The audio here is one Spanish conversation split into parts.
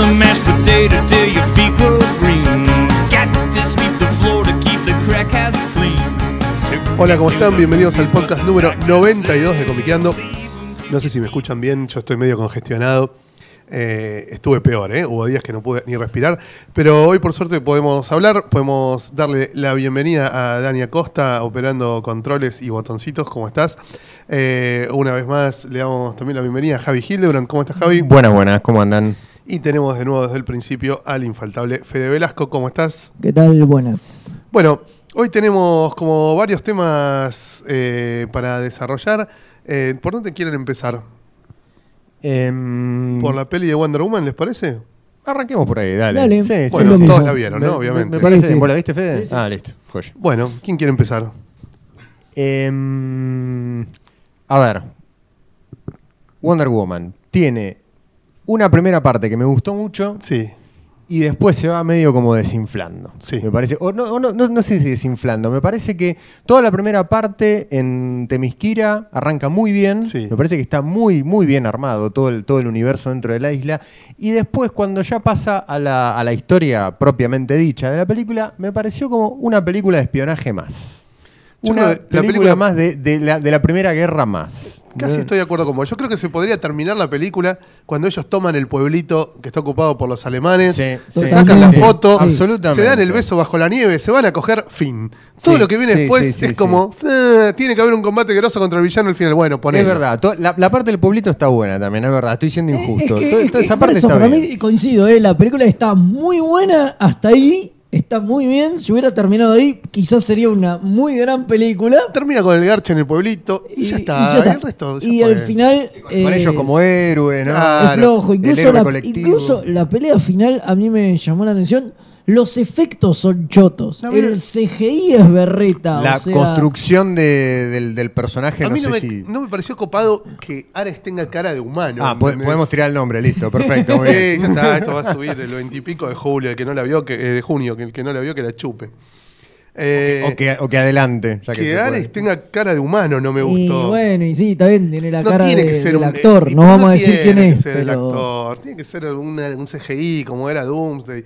The mashed potato till your feet go green. Got to sweep the floor to keep the crack ass clean. Hola, ¿cómo están? Bienvenidos al podcast número 92 de Comiqueando. No sé si me escuchan bien, yo estoy medio congestionado. Eh, estuve peor, ¿eh? hubo días que no pude ni respirar, pero hoy por suerte podemos hablar, podemos darle la bienvenida a Dani Acosta, operando controles y botoncitos, ¿cómo estás? Eh, una vez más le damos también la bienvenida a Javi Hildebrand, ¿cómo estás Javi? Buenas, buenas, ¿cómo andan? Y tenemos de nuevo desde el principio al infaltable Fede Velasco, ¿cómo estás? ¿Qué tal? Buenas. Bueno, hoy tenemos como varios temas eh, para desarrollar. Eh, ¿Por dónde quieren empezar? Em, ¿Por la peli de Wonder Woman, les parece? Arranquemos por ahí, dale. Dale. Sí, sí, Bueno, sí. todos la vieron, ¿no? me- Obviamente. Me, parece. Sí, sí. ¿Vos la viste, Fede? Sí, sí. Ah, listo. joya. Bueno, ¿quién quiere empezar? Em, a ver. Wonder Woman tiene una primera parte que me gustó mucho Sí. y después se va medio como desinflando. Sí. Me parece. O no, o no, no, no sé si desinflando. Me parece que toda la primera parte en Temisquira arranca muy bien. Sí. Me parece que está muy, muy bien armado todo el, todo el universo dentro de la isla. Y después, cuando ya pasa a la, a la historia propiamente dicha de la película, me pareció como una película de espionaje más. Yo Una la película, película- más de, de la, de la Primera Guerra más. Casi estoy de acuerdo con vos. Yo creo que se podría terminar la película cuando ellos toman el pueblito que está ocupado por los alemanes, Sí, se sí, sacan la sí, foto, absolutamente. se dan el beso bajo la nieve, se van a coger fin. Todo Sí, lo que viene sí, después sí, sí, es sí. como, "Eh, tiene que haber un combate grosso contra el villano al final. Bueno, ponelo. Es verdad, la, la parte del pueblito está buena también, es verdad, estoy siendo injusto. Es que- Toda- es que esa parte eso, está para bien. mí coincido, ¿eh? la película está muy buena hasta ahí, está muy bien. Si hubiera terminado ahí, quizás sería una muy gran película. Termina con el garche en el pueblito y, ya está. y El resto ya Y al final. Con eh, ellos como héroes, ¿no? Es el Incluso héroe la, incluso la pelea final a mí me llamó la atención. Los efectos son chotos. No, mira- el CGI es berreta. La o sea, construcción de- del, del personaje, A no mí sé no me, si. no me pareció copado que Ares tenga cara de humano. ah, podemos tirar el nombre, listo, perfecto. muy bien. Sí, ya está, esto va a subir el 20 y pico de julio, el que no la vio, que, eh, de junio, que el que no la vio que la chupe. Eh, O, que, o que adelante. Ya que que Ares puede. tenga cara de humano no me Y gustó. bueno, y sí, también tiene la no cara tiene de- que ser del un actor. eh, no vamos a decir tiene quién que es. ser el pero- actor, tiene que ser una- un CGI como era Doomsday.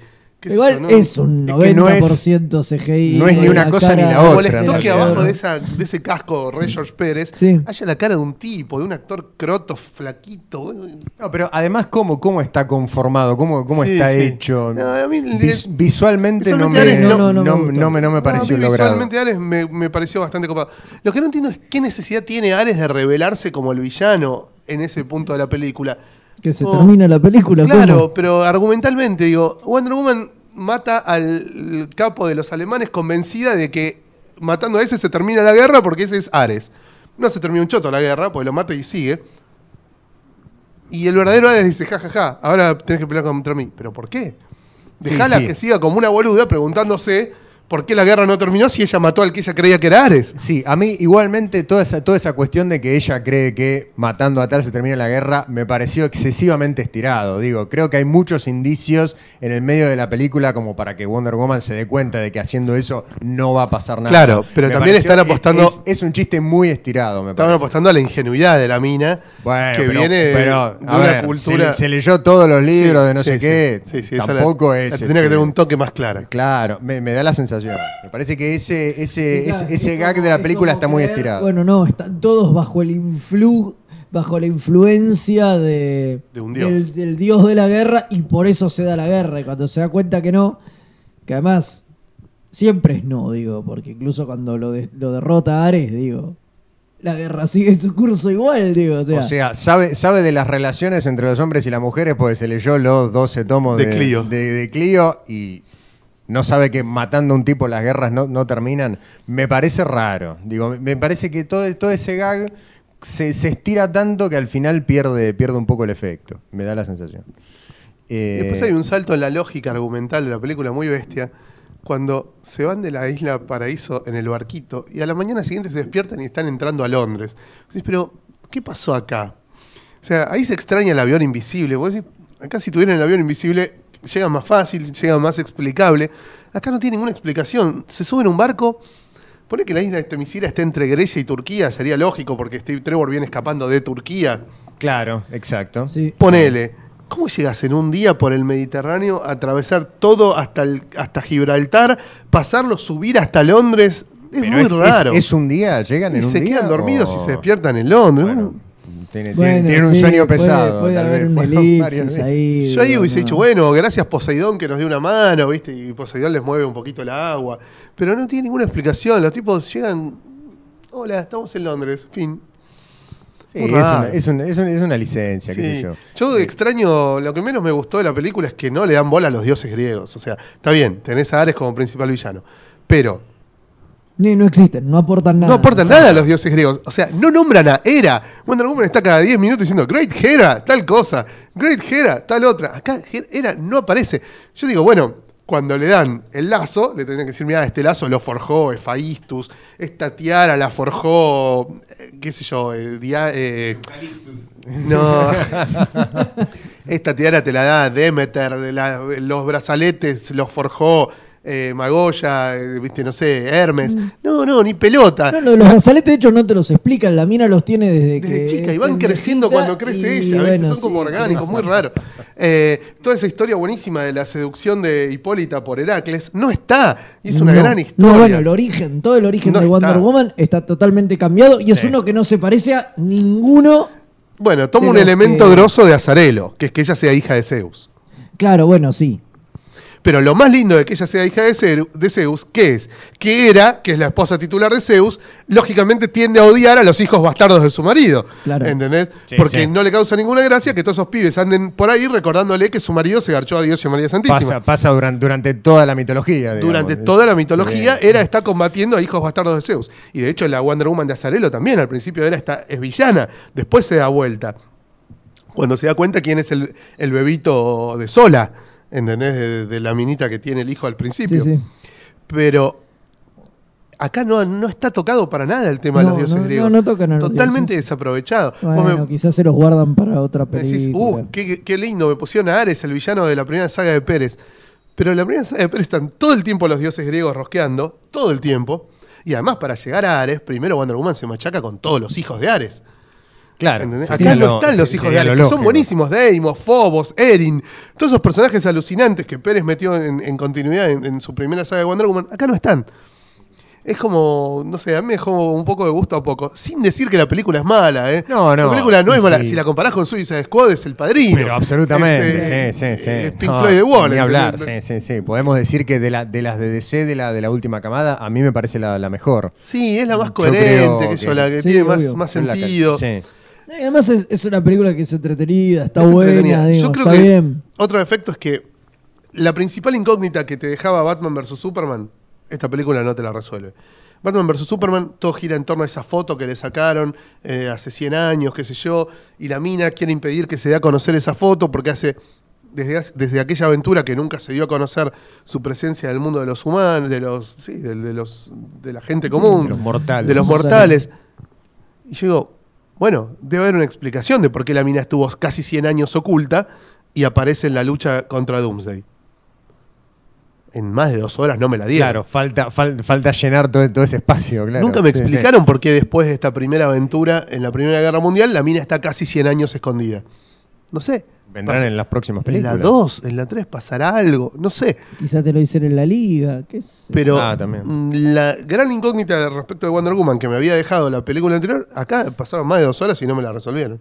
Igual yo, ¿no? es un Es que no es- 90% CGI. no es ni una la cosa ni cara la Me otra, molestó que abajo de, esa, de ese casco Rey George Pérez Sí. haya la cara de un tipo, de un actor croto, flaquito. No, pero además, ¿cómo, cómo está conformado? ¿Cómo, cómo Sí, está sí. hecho? No, a mí- Vis- visualmente, no, Visualmente me, Ares no, no- no me no- me, no me No, pareció a mí logrado. Visualmente Ares me, me pareció bastante copado. Lo que no entiendo es qué necesidad tiene Ares de revelarse como el villano en ese punto de la película. Que se Oh, termina la película. Claro, ¿cómo? pero argumentalmente, digo, Wonder Woman mata al capo de los alemanes convencida de que matando a ese se termina la guerra porque ese es Ares. No se termina un choto la guerra, porque lo mata y sigue. Y el verdadero Ares dice, ja, ja, ja, ahora tenés que pelear contra mí. ¿Pero por qué? Sí, Dejala sí. que siga como una boluda preguntándose por qué la guerra no terminó si ella mató al que ella creía que era Ares. Sí, a mí igualmente toda esa, toda esa cuestión de que ella cree que matando a tal se termina la guerra me pareció excesivamente estirado. Digo, creo que hay muchos indicios en el medio de la película como para que Wonder Woman se dé cuenta de que haciendo eso no va a pasar nada. Claro, pero Me también están apostando- Es, es un chiste muy estirado, me Estaban apostando a la ingenuidad de la mina, Bueno, que pero- viene de, pero, de a una ver, cultura... Se, le- se leyó todos los libros Sí, de no sí, sé sí. qué. Sí, sí, esa Tampoco la- es. tendría que este, tener un toque más. Claro, me, me da la sensación. Me parece que ese, ese, Claro, ese, ese es gag de la película está muy creer- estirado. Bueno, no, están todos bajo el influ, bajo la influencia de, De un dios. Del, del dios de la guerra y por eso se da la guerra. Y cuando se da cuenta que no, que además siempre es no, digo, porque incluso cuando lo, de- lo derrota Ares, digo, la guerra sigue su curso igual, digo. O sea, O sea, sabe, sabe de las relaciones entre los hombres y las mujeres porque se leyó los 12 tomos De de, Clio. de- de Clio y no sabe que matando a un tipo las guerras no, no terminan. Me parece raro. Digo, me parece que todo, todo ese gag se, se estira tanto que al final pierde, pierde un poco el efecto. Me da la sensación. Eh, después hay un salto en la lógica argumental de la película muy bestia. Cuando se van de la isla Paraíso en el barquito y a la mañana siguiente se despiertan y están entrando a Londres. Decís, pero, ¿qué pasó acá? O sea, ahí se extraña el avión invisible. Vos decís, acá si tuvieran el avión invisible, llega más fácil, llega más explicable. Acá no tiene ninguna explicación. Se suben a un barco. Pone que la isla de Temisira esté entre Grecia y Turquía, sería lógico, porque Steve Trevor viene escapando de Turquía. Claro, exacto. Sí. Ponele. ¿Cómo llegas en un día por el Mediterráneo, a atravesar todo hasta, el- hasta Gibraltar, pasarlo, subir hasta Londres? Es Pero muy es, raro. es- es un día? ¿Llegan y en un se día? quedan dormidos o- y se despiertan en Londres. Bueno, tiene- Bueno, tienen un sí, sueño pesado. Puede, tal haber vez. varios ahí. Yo ahí hubiese no. dicho, bueno, gracias Poseidón que nos dio una mano, ¿viste? Y Poseidón les mueve un poquito el agua. Pero no tiene ninguna explicación. Los tipos llegan. Hola, estamos en Londres. Fin. Sí, es una, es, una, es una- es una licencia, qué sé yo. Yo extraño, lo que menos me gustó de la película es que no le dan bola a los dioses griegos. O sea, está bien, tenés a Ares como principal villano. Pero Ni- no existen, no aportan nada. no aportan nada a los dioses griegos. O sea, no nombran a Hera. Wonder Woman está cada 10 minutos diciendo Great Hera, tal cosa. Great Hera, tal otra. Acá Her- Hera no aparece. Yo digo, bueno, cuando le dan el lazo, le tendrían que decir, mira, este lazo lo forjó Efaistus, esta tiara la forjó, eh, qué sé yo, eh, Dia- eh, no. Esta tiara te la da Demeter, la- los brazaletes los forjó eh, Magoya, eh, viste, no sé, Hermes. No, no, ni pelota. No, de los brazaletes, de hecho, no te los explican. La mina los tiene desde, Desde que. chica y van creciendo cuando crece y ella, ¿viste? bueno, son como sí, orgánicos, muy raro. Eh, toda esa historia buenísima de la seducción de Hipólita por Heracles no está, y es una no, gran historia. No, bueno, el origen, todo el origen No de Wonder está. Woman está totalmente cambiado y es Sí. uno que no se parece a ninguno. Bueno, toma un elemento que- grosso de Azarelo, que es que ella sea hija de Zeus. Claro, bueno, sí. Pero lo más lindo de que ella sea hija de, Zeus, de Zeus, ¿qué es? Que Hera, que es la esposa titular de Zeus, lógicamente tiende a odiar a los hijos bastardos de su marido. Claro. ¿Entendés? Sí, Porque sí. no le causa ninguna gracia que todos esos pibes anden por ahí recordándole que su marido se garchó a Dios y a María Santísima. Pasa, pasa durante, durante toda la mitología. digamos. Durante toda la Sí. mitología, Hera está combatiendo a hijos bastardos de Zeus. Y de hecho, la Wonder Woman de Azarelo también, al principio Hera está, es villana, después se da vuelta. Cuando se da cuenta quién es el, el bebito de Sola, ¿entendés? De, de la minita que tiene el hijo al principio. sí. Pero acá no, no está tocado para nada el tema de los dioses no, griegos. no, no tocan a los Totalmente desaprovechado. Bueno, me- quizás se los guardan para otra película. decís, uh, qué, qué lindo, me pusieron a Ares, el villano de la primera saga de Pérez. Pero en la primera saga de Pérez están todo el tiempo los dioses griegos rosqueando, todo el tiempo. Y además, para llegar a Ares, primero Wonder Woman se machaca con todos los hijos de Ares. Claro. Acá no lo- están los hijos de lo que son buenísimos. Deimos, Phobos, Erin, todos esos personajes alucinantes que Pérez metió en, en continuidad en, en su primera saga de Wonder Woman, acá no están. Es como, no sé, a mí me dejó un poco de gusto a poco. Sin decir que la película es mala, ¿eh? No, no. La película no es mala. Sí. Si la comparás con Suicide Squad, es el padrino. Pero absolutamente, Es, sí, eh, sí, sí. es Pink No, Floyd de Wall. Ni hablar, sí, sí, sí. Podemos decir que de, la, de las de DC, de la, de la última camada, a mí me parece la, la mejor. Sí, es la más coherente, que yo, que- la que Sí, tiene más, obvio. más sentido. Sí. Y Además es, es una película que es entretenida, está Es buena, entretenida. Yo creo está que bien. otro efecto es que la principal incógnita que te dejaba Batman vs. Superman, esta película no te la resuelve. Batman vs. Superman, todo gira en torno a esa foto que le sacaron eh, hace 100 años, qué sé yo, y la mina quiere impedir que se dé a conocer esa foto porque hace desde, desde aquella aventura que nunca se dio a conocer su presencia en el mundo de los humanos, de los, sí, de, de los, de la gente común, de los mortales. de los mortales. Y yo digo, bueno, debe haber una explicación de por qué la mina estuvo casi 100 años oculta y aparece en la lucha contra Doomsday. En más de dos horas no me la dieron. Claro, falta, fal- falta llenar todo, todo ese espacio, claro. Nunca me Sí, sí. explicaron por qué después de esta primera aventura en la Primera Guerra Mundial la mina está casi 100 años escondida. No sé. Vendrán Pasa- en las próximas En la películas. 2, en la 3 pasará algo, no sé. Quizás te lo hicieron en la liga, qué sé. Pero Ah, también. mm, la gran incógnita respecto de Wonder Woman que me había dejado la película anterior, acá pasaron más de dos horas y no me la resolvieron.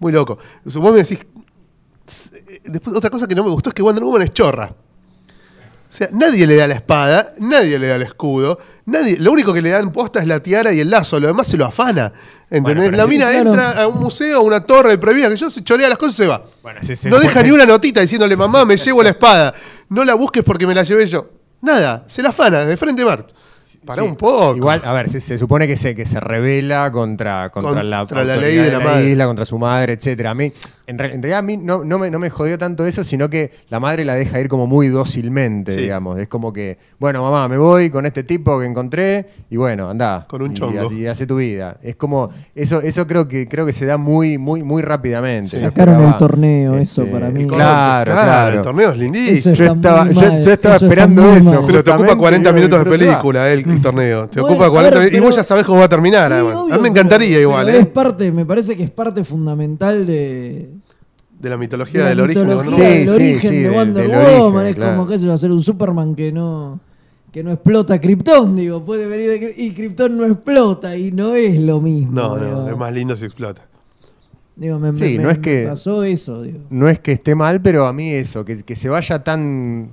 Muy loco. Vos me decís. eh, Después, otra cosa que no me gustó es que Wonder Woman es chorra. O sea, nadie le da la espada, nadie le da el escudo, nadie, lo único que le dan posta es la tiara y el lazo, lo demás se lo afana. ¿Entendés? la mina claro. entra a un museo, a una torre prohibida, que yo se chorea las cosas y se va. Bueno, sí, sí, no deja ni una notita diciéndole, mamá, me llevo la espada. No la busques porque me la llevé yo. Nada, se la afana, de frente Mart. Para Sí. un poco. Igual, a ver, se, se supone que se, que se revela contra, contra, la, Contra la ley de la madre. isla, contra su madre, etcétera. A mí, en, re- en realidad a mí no, no, me, no me jodió tanto eso, sino que la madre la deja ir como muy dócilmente, Sí. digamos. Es como que, bueno, mamá, me voy con este tipo que encontré y bueno, anda. Con un chongo. Y hace tu vida. Es como, eso, eso creo que creo que se da muy, muy, muy rápidamente. Sí. Sacaron el torneo, eso para mí. Corte, Claro, claro. El torneo es lindísimo. Yo estaba, yo, estaba esperando eso. mal. Pero te ocupa justamente, 40 digo, minutos de película el, el torneo. Te Bueno, ocupa a 40 ver. Y pero- vos ya sabés cómo va a terminar, Sí, además. obvio, a mí me pero- encantaría pero igual, Es ¿eh? parte, me parece que es parte fundamental de. De la mitología de del la origen de mitología Wonder Sí, Woman. sí, sí, de del- Wonder del Woman. origen, es claro. como que a ser un Superman que no que no explota Krypton, digo, puede venir de y Krypton no explota y no es lo mismo. No, digo. no, es más lindo si explota. Digo, me, Sí, me- no es me que- pasó eso, digo. No es que esté mal, pero a mí eso, que, que se vaya tan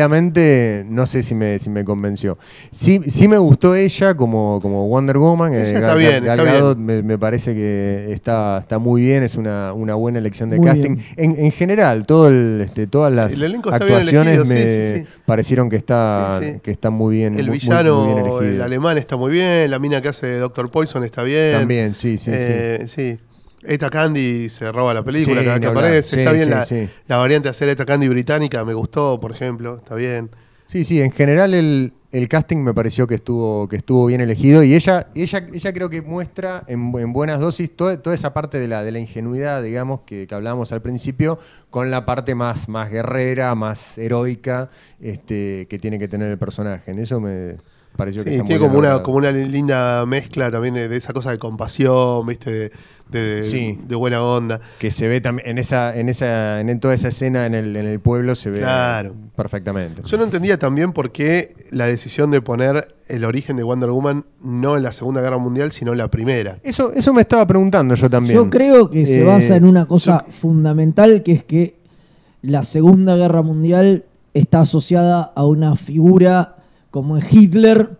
tranquilamente, no sé si me, si me convenció. Sí, sí me gustó ella como, como Wonder Woman. Ella eh, está Gal- bien, Gal está Gadot Me, me parece que está, está muy bien, es una, una buena elección de Muy casting. En, en general, todo el, este, todas las El actuaciones elegido, me sí, sí. parecieron que, está, Sí, sí. que están muy bien. El muy- villano, muy bien el alemán está muy bien. La mina que hace de Doctor Poison está bien. También, sí, sí, sí. Eh, sí. Eta Candy se roba la película Sí, cada que hablar. aparece. Sí, está bien sí, la, sí. la variante de hacer Eta Candy británica, me gustó, por ejemplo. Está bien. Sí, sí, en general el, el casting me pareció que estuvo, que estuvo bien elegido y ella, ella, ella creo que muestra en, en buenas dosis toda, toda esa parte de la, de la ingenuidad, digamos, que, que hablábamos al principio, con la parte más, más guerrera, más heroica este, que tiene que tener el personaje. En eso me pareció que Sí, está tiene muy como una, como una linda mezcla también de, de esa cosa de compasión, ¿viste? De, de- Sí. de buena onda. que se ve también en esa, en esa, en toda esa escena en el, en el pueblo se ve Claro. perfectamente. Yo no entendía también por qué la decisión de poner el origen de Wonder Woman no en la Segunda Guerra Mundial, sino en la primera. Eso, eso me estaba preguntando yo también. Yo creo que se Eh, basa en una cosa fundamental que es que la Segunda Guerra Mundial está asociada a una figura como es Hitler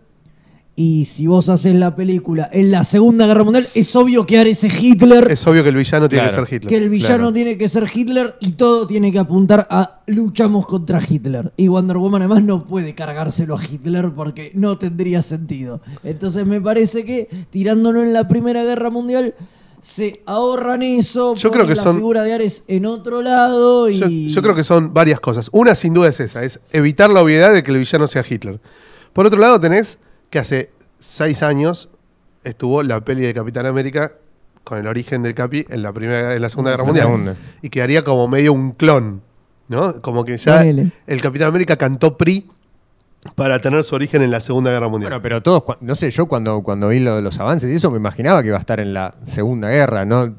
y si vos haces la película en la Segunda Guerra Mundial es obvio que ese Hitler Es obvio que el villano tiene Claro. que ser Hitler. que el villano claro. tiene que ser Hitler y todo tiene que apuntar a luchamos contra Hitler. Y Wonder Woman además no puede cargárselo a Hitler porque no tendría sentido. Entonces me parece que tirándolo en la Primera Guerra Mundial se ahorran eso. Yo creo que la son- figura de Ares en otro lado Yo, yo creo que son varias cosas. Una sin duda es esa, es evitar la obviedad de que el villano sea Hitler. Por otro lado tenés que hace seis años estuvo la peli de Capitán América con el origen del Capi en la primera en la Segunda Guerra Mundial. segunda. Y quedaría como medio un clon, ¿no? Como que ya el Capitán América cantó PRI para tener su origen en la Segunda Guerra Mundial. Bueno, pero todos, no sé, yo cuando, cuando vi lo de los avances y eso me imaginaba que iba a estar en la Segunda Guerra, no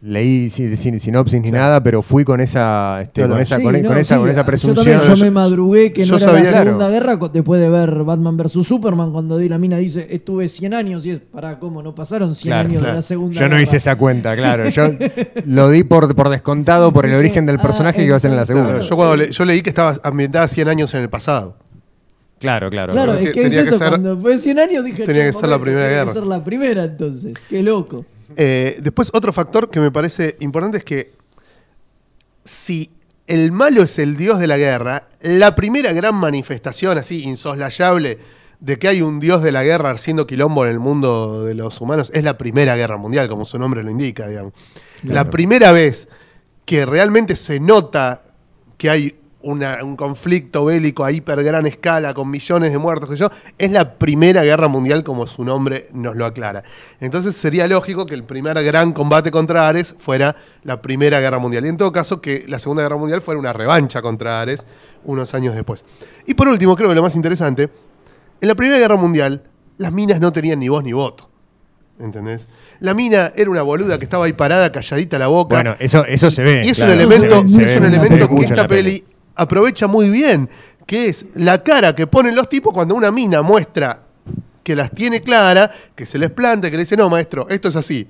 leí sin, sin sinopsis ni nada, pero fui con esa, este, no. con esa, Sí, con, no, con esa, sí, con esa Yo presunción. también yo Yo- me madrugué que yo no era sabía- la Segunda Claro. Guerra después de ver Batman vs Superman cuando di la mina dice estuve 100 años y es para cómo no pasaron 100 Claro, años de claro. la Segunda Yo no Guerra. hice esa cuenta, claro. Yo lo di por, por descontado por el origen del Ah, personaje que iba a ser en la segunda. Claro, yo, cuando le- yo leí que estaba ambientada 100 años en el pasado. Claro, claro. Claro, es que tenía es que eso, ser- cuando fue 100 años dije tenía que "Che, ser la primera guerra". que ser la primera entonces, qué loco. Eh, después, otro factor que me parece importante es que si el malo es el dios de la guerra, la primera gran manifestación así insoslayable de que hay un dios de la guerra haciendo quilombo en el mundo de los humanos es la Primera Guerra Mundial, como su nombre lo indica, digamos. La primera vez que realmente se nota que hay una- un conflicto bélico a hiper gran escala con millones de muertos, que yo, es la Primera Guerra Mundial, como su nombre nos lo aclara. Entonces sería lógico que el primer gran combate contra Ares fuera la Primera Guerra Mundial. Y en todo caso, que la Segunda Guerra Mundial fuera una revancha contra Ares unos años después. Y por último, creo que lo más interesante, en la Primera Guerra Mundial, las minas no tenían ni voz ni voto. ¿Entendés? La mina era una boluda que estaba ahí parada, calladita la boca. Bueno, eso, eso se ve. Y es claro, un elemento, ve- es ve- un elemento que esta peli aprovecha muy bien, que es la cara que ponen los tipos cuando una mina muestra que las tiene clara, que se les planta, que le dice, no, maestro, esto es así,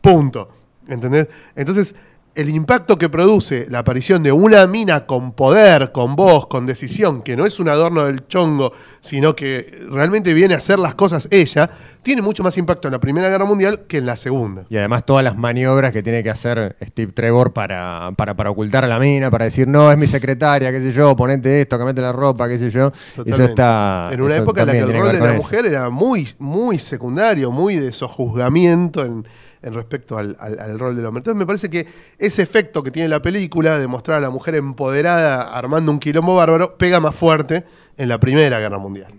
punto. ¿Entendés? Entonces, el impacto que produce la aparición de una mina con poder, con voz, con decisión, que no es un adorno del chongo, sino que realmente viene a hacer las cosas ella, tiene mucho más impacto en la Primera Guerra Mundial que en la Segunda. Y además todas las maniobras que tiene que hacer Steve Trevor para, para, para ocultar a la mina, para decir, no, es mi secretaria, qué sé yo, ponete esto, cambiate la ropa, qué sé yo. Eso está... En una época en la que el rol de la eso. mujer era muy, muy secundario, muy de sojuzgamiento en, en respecto al, rol del hombre. Entonces me parece que ese efecto que tiene la película de mostrar a la mujer empoderada armando un quilombo bárbaro pega más fuerte en la Primera Guerra Mundial.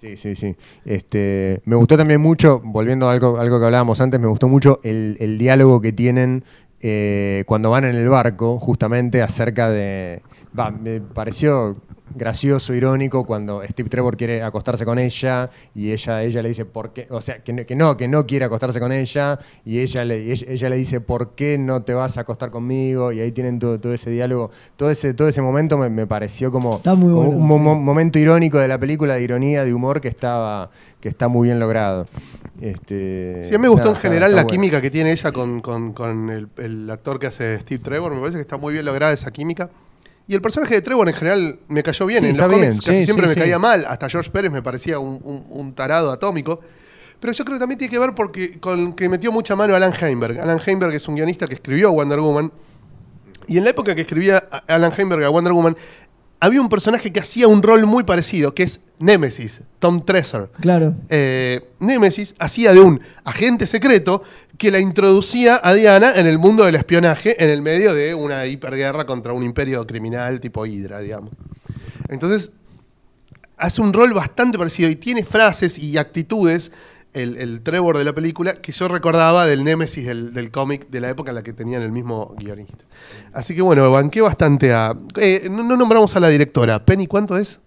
Sí, sí, sí. Este, me gustó también mucho, volviendo a algo, algo que hablábamos antes, me gustó mucho el, el diálogo que tienen eh, cuando van en el barco, justamente acerca de... Va, me pareció gracioso, irónico, cuando Steve Trevor quiere acostarse con ella y ella, ella le dice por qué, o sea, que, no- que no, que no quiere acostarse con ella y ella le, ella, ella le dice por qué no te vas a acostar conmigo y ahí tienen todo, todo ese diálogo, todo ese, todo ese momento me, me pareció como, bueno, un mo- sí. mo- momento irónico de la película, de ironía, de humor que estaba que está muy bien logrado. Este, Sí, a mí me gustó nada, en general está- la bueno. química que tiene ella con, con- con el, el actor que hace Steve Trevor. Me parece que está muy bien lograda esa química. Y el personaje de Trevor en general me cayó bien. Sí, en los cómics casi sí, siempre sí, me caía mal. Hasta George Pérez me parecía un, un- un tarado atómico. Pero yo creo que también tiene que ver porque con que metió mucha mano Alan Heinberg. Alan Heinberg es un guionista que escribió Wonder Woman. Y en la época que escribía Alan Heinberg a Wonder Woman, había un personaje que hacía un rol muy parecido, que es Nemesis, Tom Tresor Claro. eh, Nemesis hacía de un agente secreto que la introducía a Diana en el mundo del espionaje en el medio de una hiperguerra contra un imperio criminal tipo Hydra, digamos. Entonces, hace un rol bastante parecido y tiene frases y actitudes, el, el Trevor de la película, que yo recordaba del Nemesis del, del cómic de la época en la que tenían el mismo guionista. Así que bueno, banqué bastante a... eh, no, no nombramos a la directora. Penny, ¿cuánto es?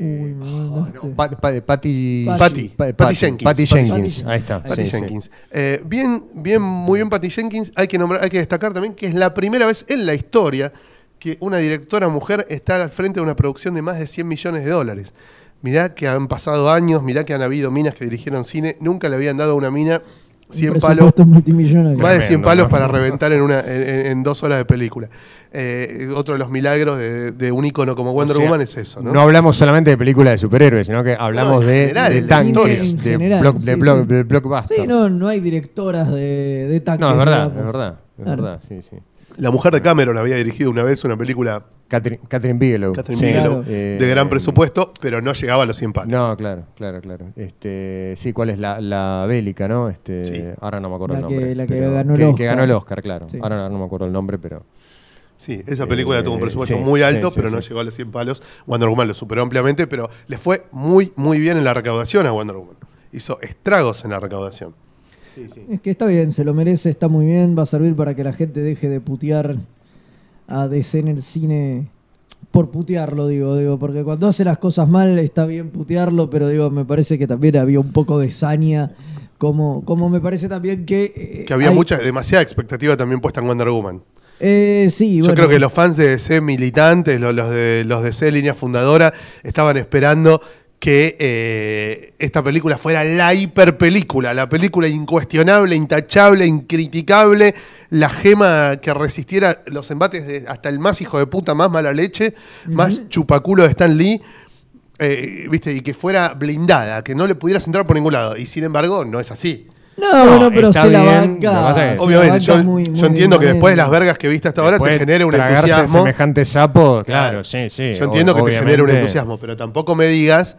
Uy, me no, mandaste. Pa- Pa- Patty, Patty. Pa- Patty Jenkins. Patty. Ahí está. Patty sí, sí. Jenkins. Eh, bien, bien, muy bien Patty Jenkins. Hay que nombrar, hay que destacar también que es la primera vez en la historia que una directora mujer está al frente de una producción de más de 100 millones de dólares. Mirá que han pasado años, mirá que han habido minas que dirigieron cine, nunca le habían dado a una mina 100 Un palos, más de 100 Tremendo, palos ¿no? para reventar en, una, en, en- dos horas de película. Eh, otro de los milagros de, de un ícono como Wonder O sea, Woman es eso, ¿no? No hablamos solamente de películas de superhéroes, sino que hablamos de, general, de tanques, de, general, block- de, sí, block- sí. de blockbusters. Sí, no, no hay directoras de, de tanques. No, es verdad, digamos. es verdad, es Claro. verdad, sí, sí. La mujer de Cameron había dirigido una vez una película Catherine, Catherine Bigelow. Catherine sí, Bigelow, eh, de gran presupuesto, pero no llegaba a los 100 palos. No, claro, claro, claro. Este, sí, ¿cuál es la, la bélica, no? Este, Sí. Ahora no me acuerdo La el que- nombre. la que ganó el que, que Oscar. ganó el Oscar, claro. Sí. Ahora no, no me acuerdo el nombre, pero. Sí, esa película Eh, tuvo un presupuesto sí, muy alto, sí, sí, pero no sí. llegó a los 100 palos. Wonder Woman lo superó ampliamente, pero le fue muy, muy bien en la recaudación a Wonder Woman. Hizo estragos en la recaudación. Es que está bien, se lo merece, está muy bien, va a servir para que la gente deje de putear a DC en el cine por putearlo, digo, digo, porque cuando hace las cosas mal está bien putearlo, pero digo, me parece que también había un poco de saña, como, como me parece también que... eh, Que había hay- mucha, demasiada expectativa también puesta en Wonder Woman. Eh, sí, Yo bueno, creo que los fans de DC militantes, los, los de los de DC línea fundadora, estaban esperando que eh, esta película fuera la hiperpelícula, la película incuestionable, intachable, incriticable, la gema que resistiera los embates de hasta el más hijo de puta, más mala leche, más chupaculo de Stan Lee. eh, ¿viste? Y que fuera blindada, que no le pudieras entrar por ningún lado. Y sin embargo, no es así. No, No, bueno, pero está se la bien, banca. lo que pasa es que- se la Obviamente, banca yo, muy- yo muy entiendo que bien. después de las vergas que viste hasta ahora te genere un entusiasmo. semejante sapo, claro, sí, sí. Yo entiendo que te genere un entusiasmo, pero tampoco me digas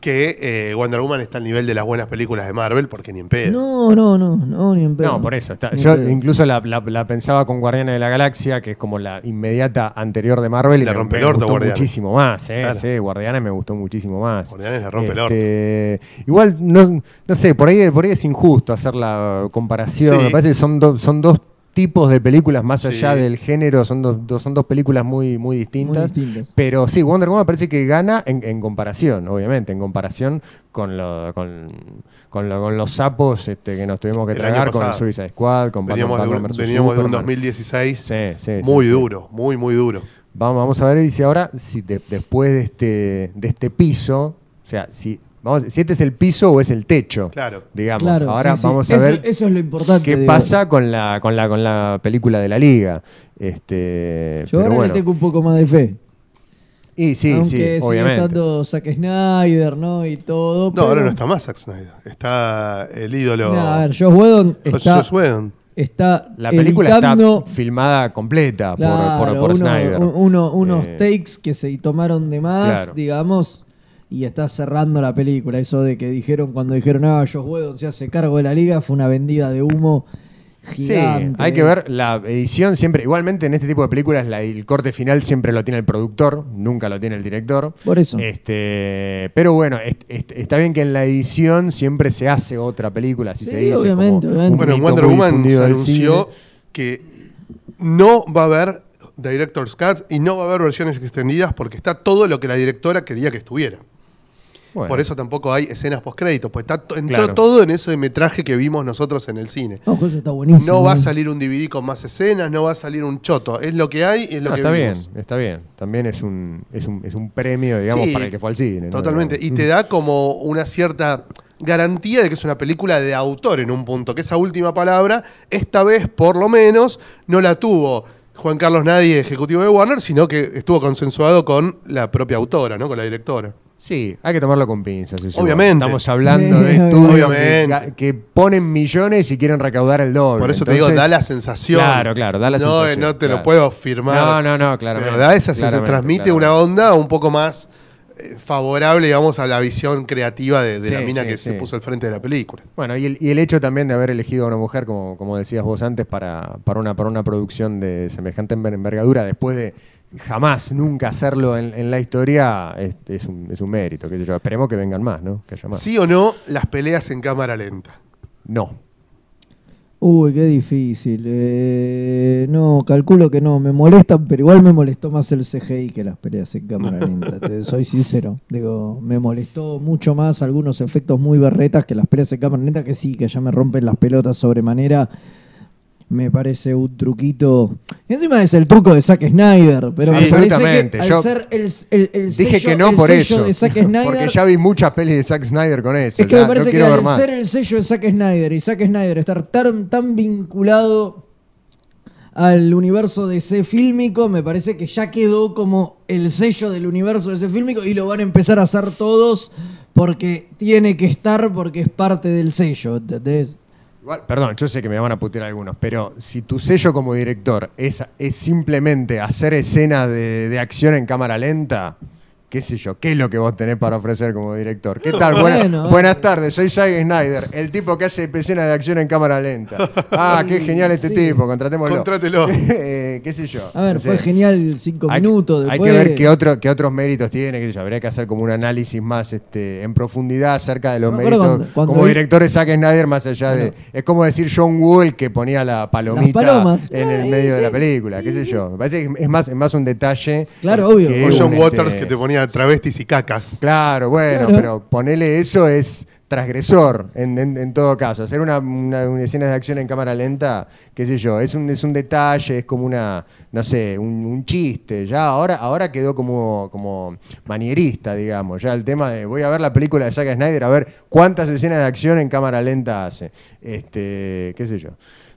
que eh, Wonder Woman está al nivel de las buenas películas de Marvel, porque ni en pedo. No, no, no, no, ni en pedo. No, por eso. está- yo pedo. incluso la, la- la pensaba con Guardianes de la Galaxia, que es como la inmediata anterior de Marvel. Y Le me- rompe me, el orto gustó muchísimo más, ¿eh? Claro. Sí, Guardianes me gustó muchísimo más. Guardianes le rompe el Este, Igual, no, no sé, por ahí, por ahí es injusto hacer la comparación. Sí. Me parece que son, dos son dos tipos de películas más Sí. allá del género, son dos, dos- son dos películas muy, muy distintas. Muy distintas. Pero sí, Wonder Woman parece que gana en, en comparación, obviamente, en comparación con, lo- con, con, lo- con los sapos este, que nos tuvimos que El tragar con el. Suicide Squad, con veníamos de Batman, un, Batman vs. veníamos de un Superman. 2016 Sí, sí, sí, muy sí. duro, muy, muy duro. Vamos, vamos a ver, dice ahora, si de- después de este, de este piso, o sea, si vamos, si este es el piso o es el techo. Claro. Digamos. Claro, Ahora sí, sí. vamos a Eso- ver Eso es lo importante. qué digo. pasa con la, con la, con la película de la liga. Este, Yo pero ahora bueno. le tengo un poco más de fe. Y sí, Aunque sí, obviamente. estando Zack Snyder, ¿no? Y todo. No, pero- ahora no está más Zack Snyder. Está el ídolo. No, a ver, Joss Whedon está, Joss Whedon. está La película editando, está filmada completa por- por, claro, por uno- Snyder. un- uno- unos Eh, takes que se tomaron de más, Claro. digamos, y está cerrando la película. Eso de que dijeron cuando dijeron, ah, Joss Whedon se hace cargo de la liga, fue una vendida de humo Sí, gigante. hay que ver la edición siempre. Igualmente en este tipo de películas la- el corte final siempre lo tiene el productor, nunca lo tiene el director. Por eso. Este, pero bueno, est- est- está bien que en la edición siempre se hace otra película, así Sí, se dice. como obviamente, obviamente. un Bueno, Wonder Woman se anunció que no va a haber Director's Cut y no va a haber versiones extendidas porque está todo lo que la directora quería que estuviera. Bueno, Por eso tampoco hay escenas postcréditos, pues está, to- entró Claro. todo en ese metraje que vimos nosotros en el cine. Ojo, eso está buenísimo. No va a salir un DVD con más escenas, no va a salir un choto. Es lo que hay y es lo no, que está vimos. bien, está bien. También es un, es un, es un premio, digamos, Sí, para el que fue al cine. ¿no? Totalmente. Y te da como una cierta garantía de que es una película de autor en un punto, que esa última palabra, esta vez por lo menos, no la tuvo Juan Carlos Nadie, ejecutivo de Warner, sino que estuvo consensuado con la propia autora, ¿no? Con la directora. Sí, hay que tomarlo con pinzas. eso. Obviamente. Estamos hablando de estudios que, obviamente. que ponen millones y quieren recaudar el doble. Por eso te digo, Entonces- da la sensación. Claro, claro, da la no, sensación, No te claro. lo puedo firmar. No, no, no, claramente. Pero da esa se claramente, transmite una onda un poco más eh, favorable, digamos, a la visión creativa de, de la Sí, mina sí, que sí. se puso al frente de la película. Bueno, y el, y el hecho también de haber elegido a una mujer, como, como decías vos antes, para, para, una, para una producción de semejante enver- envergadura, después de jamás, nunca hacerlo en, en la historia, es, es un, es un mérito. qué sé yo. Esperemos que vengan más, ¿no? Que haya más. ¿Sí o no las peleas en cámara lenta? No. Uy, qué difícil. Eh, no, calculo que no. Me molestan, pero igual me molestó más el CGI que las peleas en cámara lenta. te soy sincero. Digo, me molestó mucho más algunos efectos muy berretas que las peleas en cámara lenta, que sí, que ya me rompen las pelotas sobremanera. Me parece un truquito. Encima es el truco de Zack Snyder. Pero Sí, me parece absolutamente. que al Yo ser el, el- el Dije sello- que no el por eso. de Zack Snyder, Porque ya vi muchas pelis de Zack Snyder con eso. es que ya me parece no que ver al ser el sello de Zack Snyder y Zack Snyder estar tan, tan vinculado al universo de ese fílmico, me parece que ya quedó como el sello del universo de ese fílmico y lo van a empezar a hacer todos porque tiene que estar, porque es parte del sello, ¿entendés? Perdón, yo sé que me van a putear algunos, pero si tu sello como director es, es simplemente hacer escenas de, de acción en cámara lenta, qué sé yo, ¿qué es lo que vos tenés para ofrecer como director? ¿Qué tal? Buena- bueno. buenas tardes, soy Zack Snyder, el tipo que hace escenas de acción en cámara lenta. Ah, qué genial este Sí. tipo, contratémoslo. Contrátelo. Eh, qué sé yo. A ver, no sé. fue genial cinco Hay, minutos hay después. que ver qué, otro, qué otros méritos tiene, qué sé yo, habría que hacer como un análisis más este, en profundidad acerca de los méritos cuando- cuando como vi- director de Zack Snyder más allá de... Es como decir John el que ponía la palomita en el medio de la película, qué sé yo. Me parece que es más, es más un detalle. Claro, obvio. que O John un, Waters este, que te ponía travestis y caca. Claro, bueno, Claro. pero ponerle eso es transgresor en, en- en todo caso. Hacer una, una, una escena de acción en cámara lenta, qué sé yo, es un, es un detalle, es como una, no sé, un, un chiste. Ya ahora, ahora quedó como, como manierista, digamos. Ya el tema de voy a ver la película de Zack Snyder a ver cuántas escenas de acción en cámara lenta hace. Este, qué sé yo.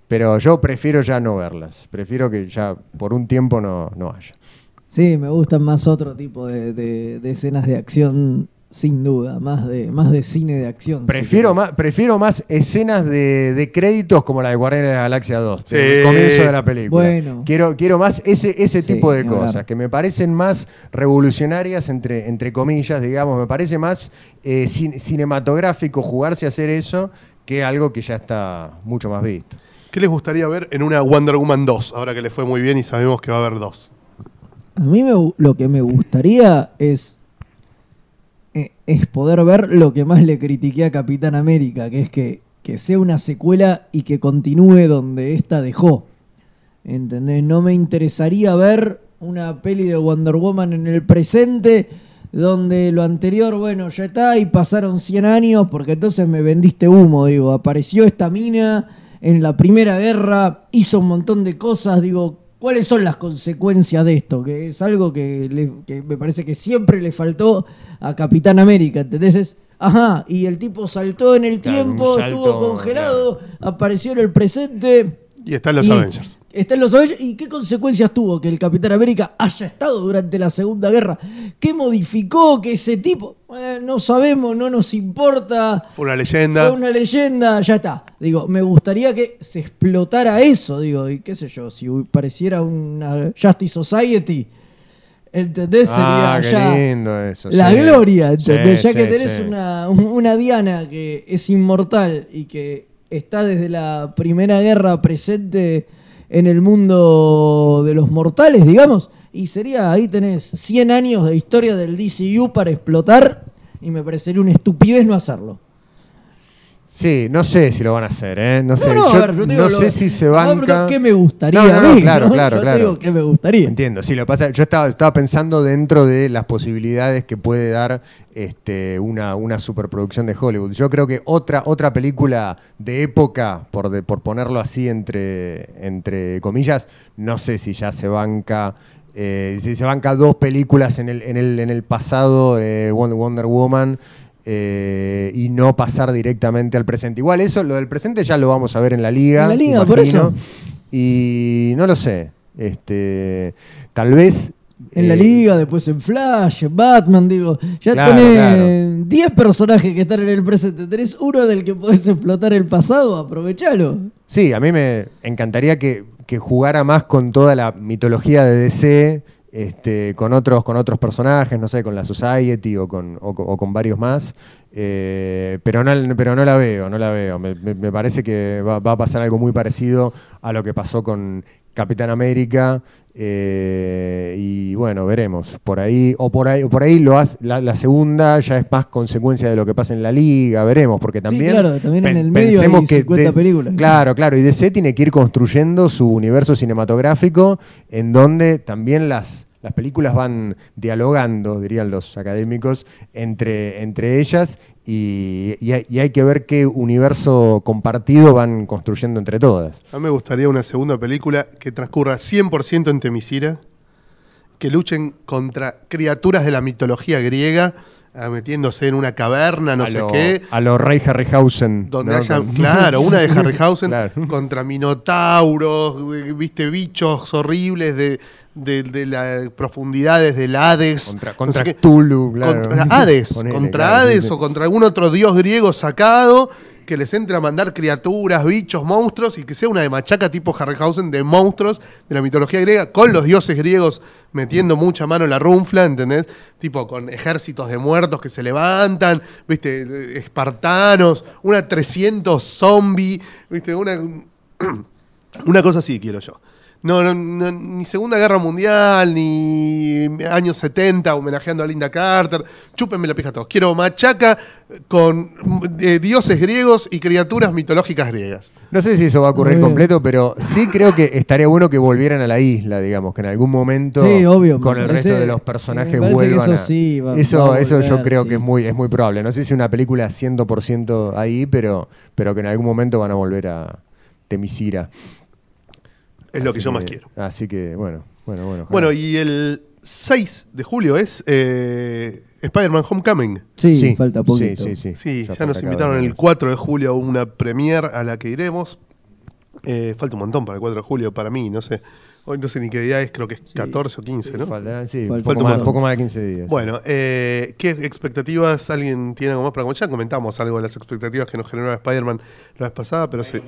Pero yo prefiero ya no verlas. Prefiero que ya por un tiempo no, no haya. Sí, me gustan más otro tipo de, de- de escenas de acción, sin duda, más de, más de cine de acción. Prefiero más, prefiero más escenas de, de créditos como la de Guardianes de la Galaxia 2, Sí. el comienzo de la película. Bueno. Quiero, quiero más ese, ese Sí, tipo de hablar. cosas, que me parecen más revolucionarias, entre, entre comillas, digamos, me parece más eh, cin- cinematográfico jugarse a hacer eso que algo que ya está mucho más visto. ¿Qué les gustaría ver en una Wonder Woman 2? Ahora que le fue muy bien y sabemos que va a haber dos. A mí me lo que me gustaría es, eh, es poder ver lo que más le critiqué a Capitán América, que es que, que sea una secuela y que continúe donde esta dejó. ¿Entendés? No me interesaría ver una peli de Wonder Woman en el presente donde lo anterior, bueno, ya está y pasaron 100 años porque entonces me vendiste humo, digo, apareció esta mina en la Primera Guerra, hizo un montón de cosas, digo, ¿cuáles son las consecuencias de esto? Que es algo que, le- que me parece que siempre le faltó a Capitán América, ¿entendés? Es, Ajá, y el tipo saltó en el Claro, tiempo, salto, estuvo congelado, apareció en el presente. Y están los y Avengers. Está en los Avengers. ¿Y qué consecuencias tuvo que el Capitán América haya estado durante la Segunda Guerra? ¿Qué modificó que ese tipo? Eh, no sabemos, no nos importa. Fue una leyenda. Fue una leyenda, ya está. Digo, me gustaría que se explotara eso, digo, y qué sé yo, si pareciera una Justice Society, ¿entendés? Ah, qué Sería ya lindo eso. la sí. gloria, ¿entendés? Sí, ya que tenés una Diana que es inmortal y que está desde la Primera Guerra presente en el mundo de los mortales, digamos, y sería, ahí tenés 100 años de historia del DCU para explotar y me parecería una estupidez no hacerlo. Sí, no sé si lo van a hacer, ¿eh? No, sé, no, yo ver, yo te no digo sé lo- si se banca. ¿Qué me gustaría? No, no, mí, claro, claro, Yo claro. digo ¿Qué me gustaría? Entiendo, sí, lo pasa, yo estaba, estaba pensando dentro de las posibilidades que puede dar este, una, una superproducción de Hollywood. Yo creo que otra, otra película de época, por, de- por ponerlo así entre, entre comillas, no sé si ya se banca. eh, si se banca dos películas en el, en el, en el pasado, eh, Wonder Woman, eh, y no pasar directamente al presente. Igual eso, lo del presente ya lo vamos a ver en la liga. En la liga, por eso. Y no lo sé. Este, tal vez. En la eh, liga, después en Flash, en Batman, digo. Ya Claro, tenés claro. 10 personajes que están en el presente. Tenés uno del que podés explotar el pasado, aprovechalo. Sí, a mí me encantaría que, que jugara más con toda la mitología de DC, este, con otros, con otros personajes, no sé, con la Society o con, o, con- varios más. Eh, pero, no, pero no la veo, no la veo. Me, parece que va a pasar algo muy parecido a lo que pasó con Capitán América. eh, y bueno, veremos. Por ahí, o por ahí, o por ahí lo hace, la, la segunda ya es más consecuencia de lo que pasa en la liga, veremos, porque también. claro, también en el medio pensemos hay que 50 de- películas. Claro, claro, y DC tiene que ir construyendo su universo cinematográfico en donde también las, las películas van dialogando, dirían los académicos, entre, entre ellas y, y hay, y hay que ver qué universo compartido van construyendo entre todas. A mí me gustaría una segunda película que transcurra 100% en Temisira, que luchen contra criaturas de la mitología griega, ah, metiéndose en una caverna, no a sé lo, qué, A lo Rey Harryhausen. donde ¿no? haya, claro, una de Harryhausen Claro. contra minotauros, eh, viste, bichos horribles de, de, de las profundidades del Hades. Contra, no contra sé qué. Cthulhu, claro. Contra Hades, Ponele, contra claro, Hades sí. o contra algún otro dios griego sacado que les entre a mandar criaturas, bichos, monstruos y que sea una de machaca tipo Harryhausen de monstruos de la mitología griega con los dioses griegos metiendo mucha mano en la runfla, ¿entendés? Tipo con ejércitos de muertos que se levantan, ¿viste? Espartanos, una 300 zombie, ¿viste? Una una cosa así quiero yo. No, no, no, ni Segunda Guerra Mundial, ni años 70 homenajeando a Linda Carter. Chúpenme la pija todos. Quiero machaca con eh, dioses griegos y criaturas mitológicas griegas. No sé si eso va a ocurrir completo, pero sí creo que estaría bueno que volvieran a la isla, digamos, que en algún momento Sí, obvio, me con el parece- resto de los personajes vuelvan eso a... sí va- eso, va a eso yo creo sí. que es muy, es muy probable. No sé si una película 100% ahí, pero, pero que en algún momento van a volver a Temisira. Es lo que yo más quiero. Así que, bueno, bueno, bueno. ojalá. Bueno, y el 6 de julio es eh, Spider-Man Homecoming. Sí, falta poquito. Sí, sí, sí. Sí, ya, nos invitaron el menos. 4 de julio a una premiere a la que iremos. Eh, falta un montón para el 4 de julio, para mí, no sé. Hoy no sé ni qué día es, creo que es 14 o 15, ¿no? Faltarán, sí, Falta un poco un más, poco más de 15 días. Bueno, eh, ¿qué expectativas? ¿Alguien tiene algo más para comentar? Ya comentamos algo de las expectativas que nos generó Spider-Man la vez pasada, pero se-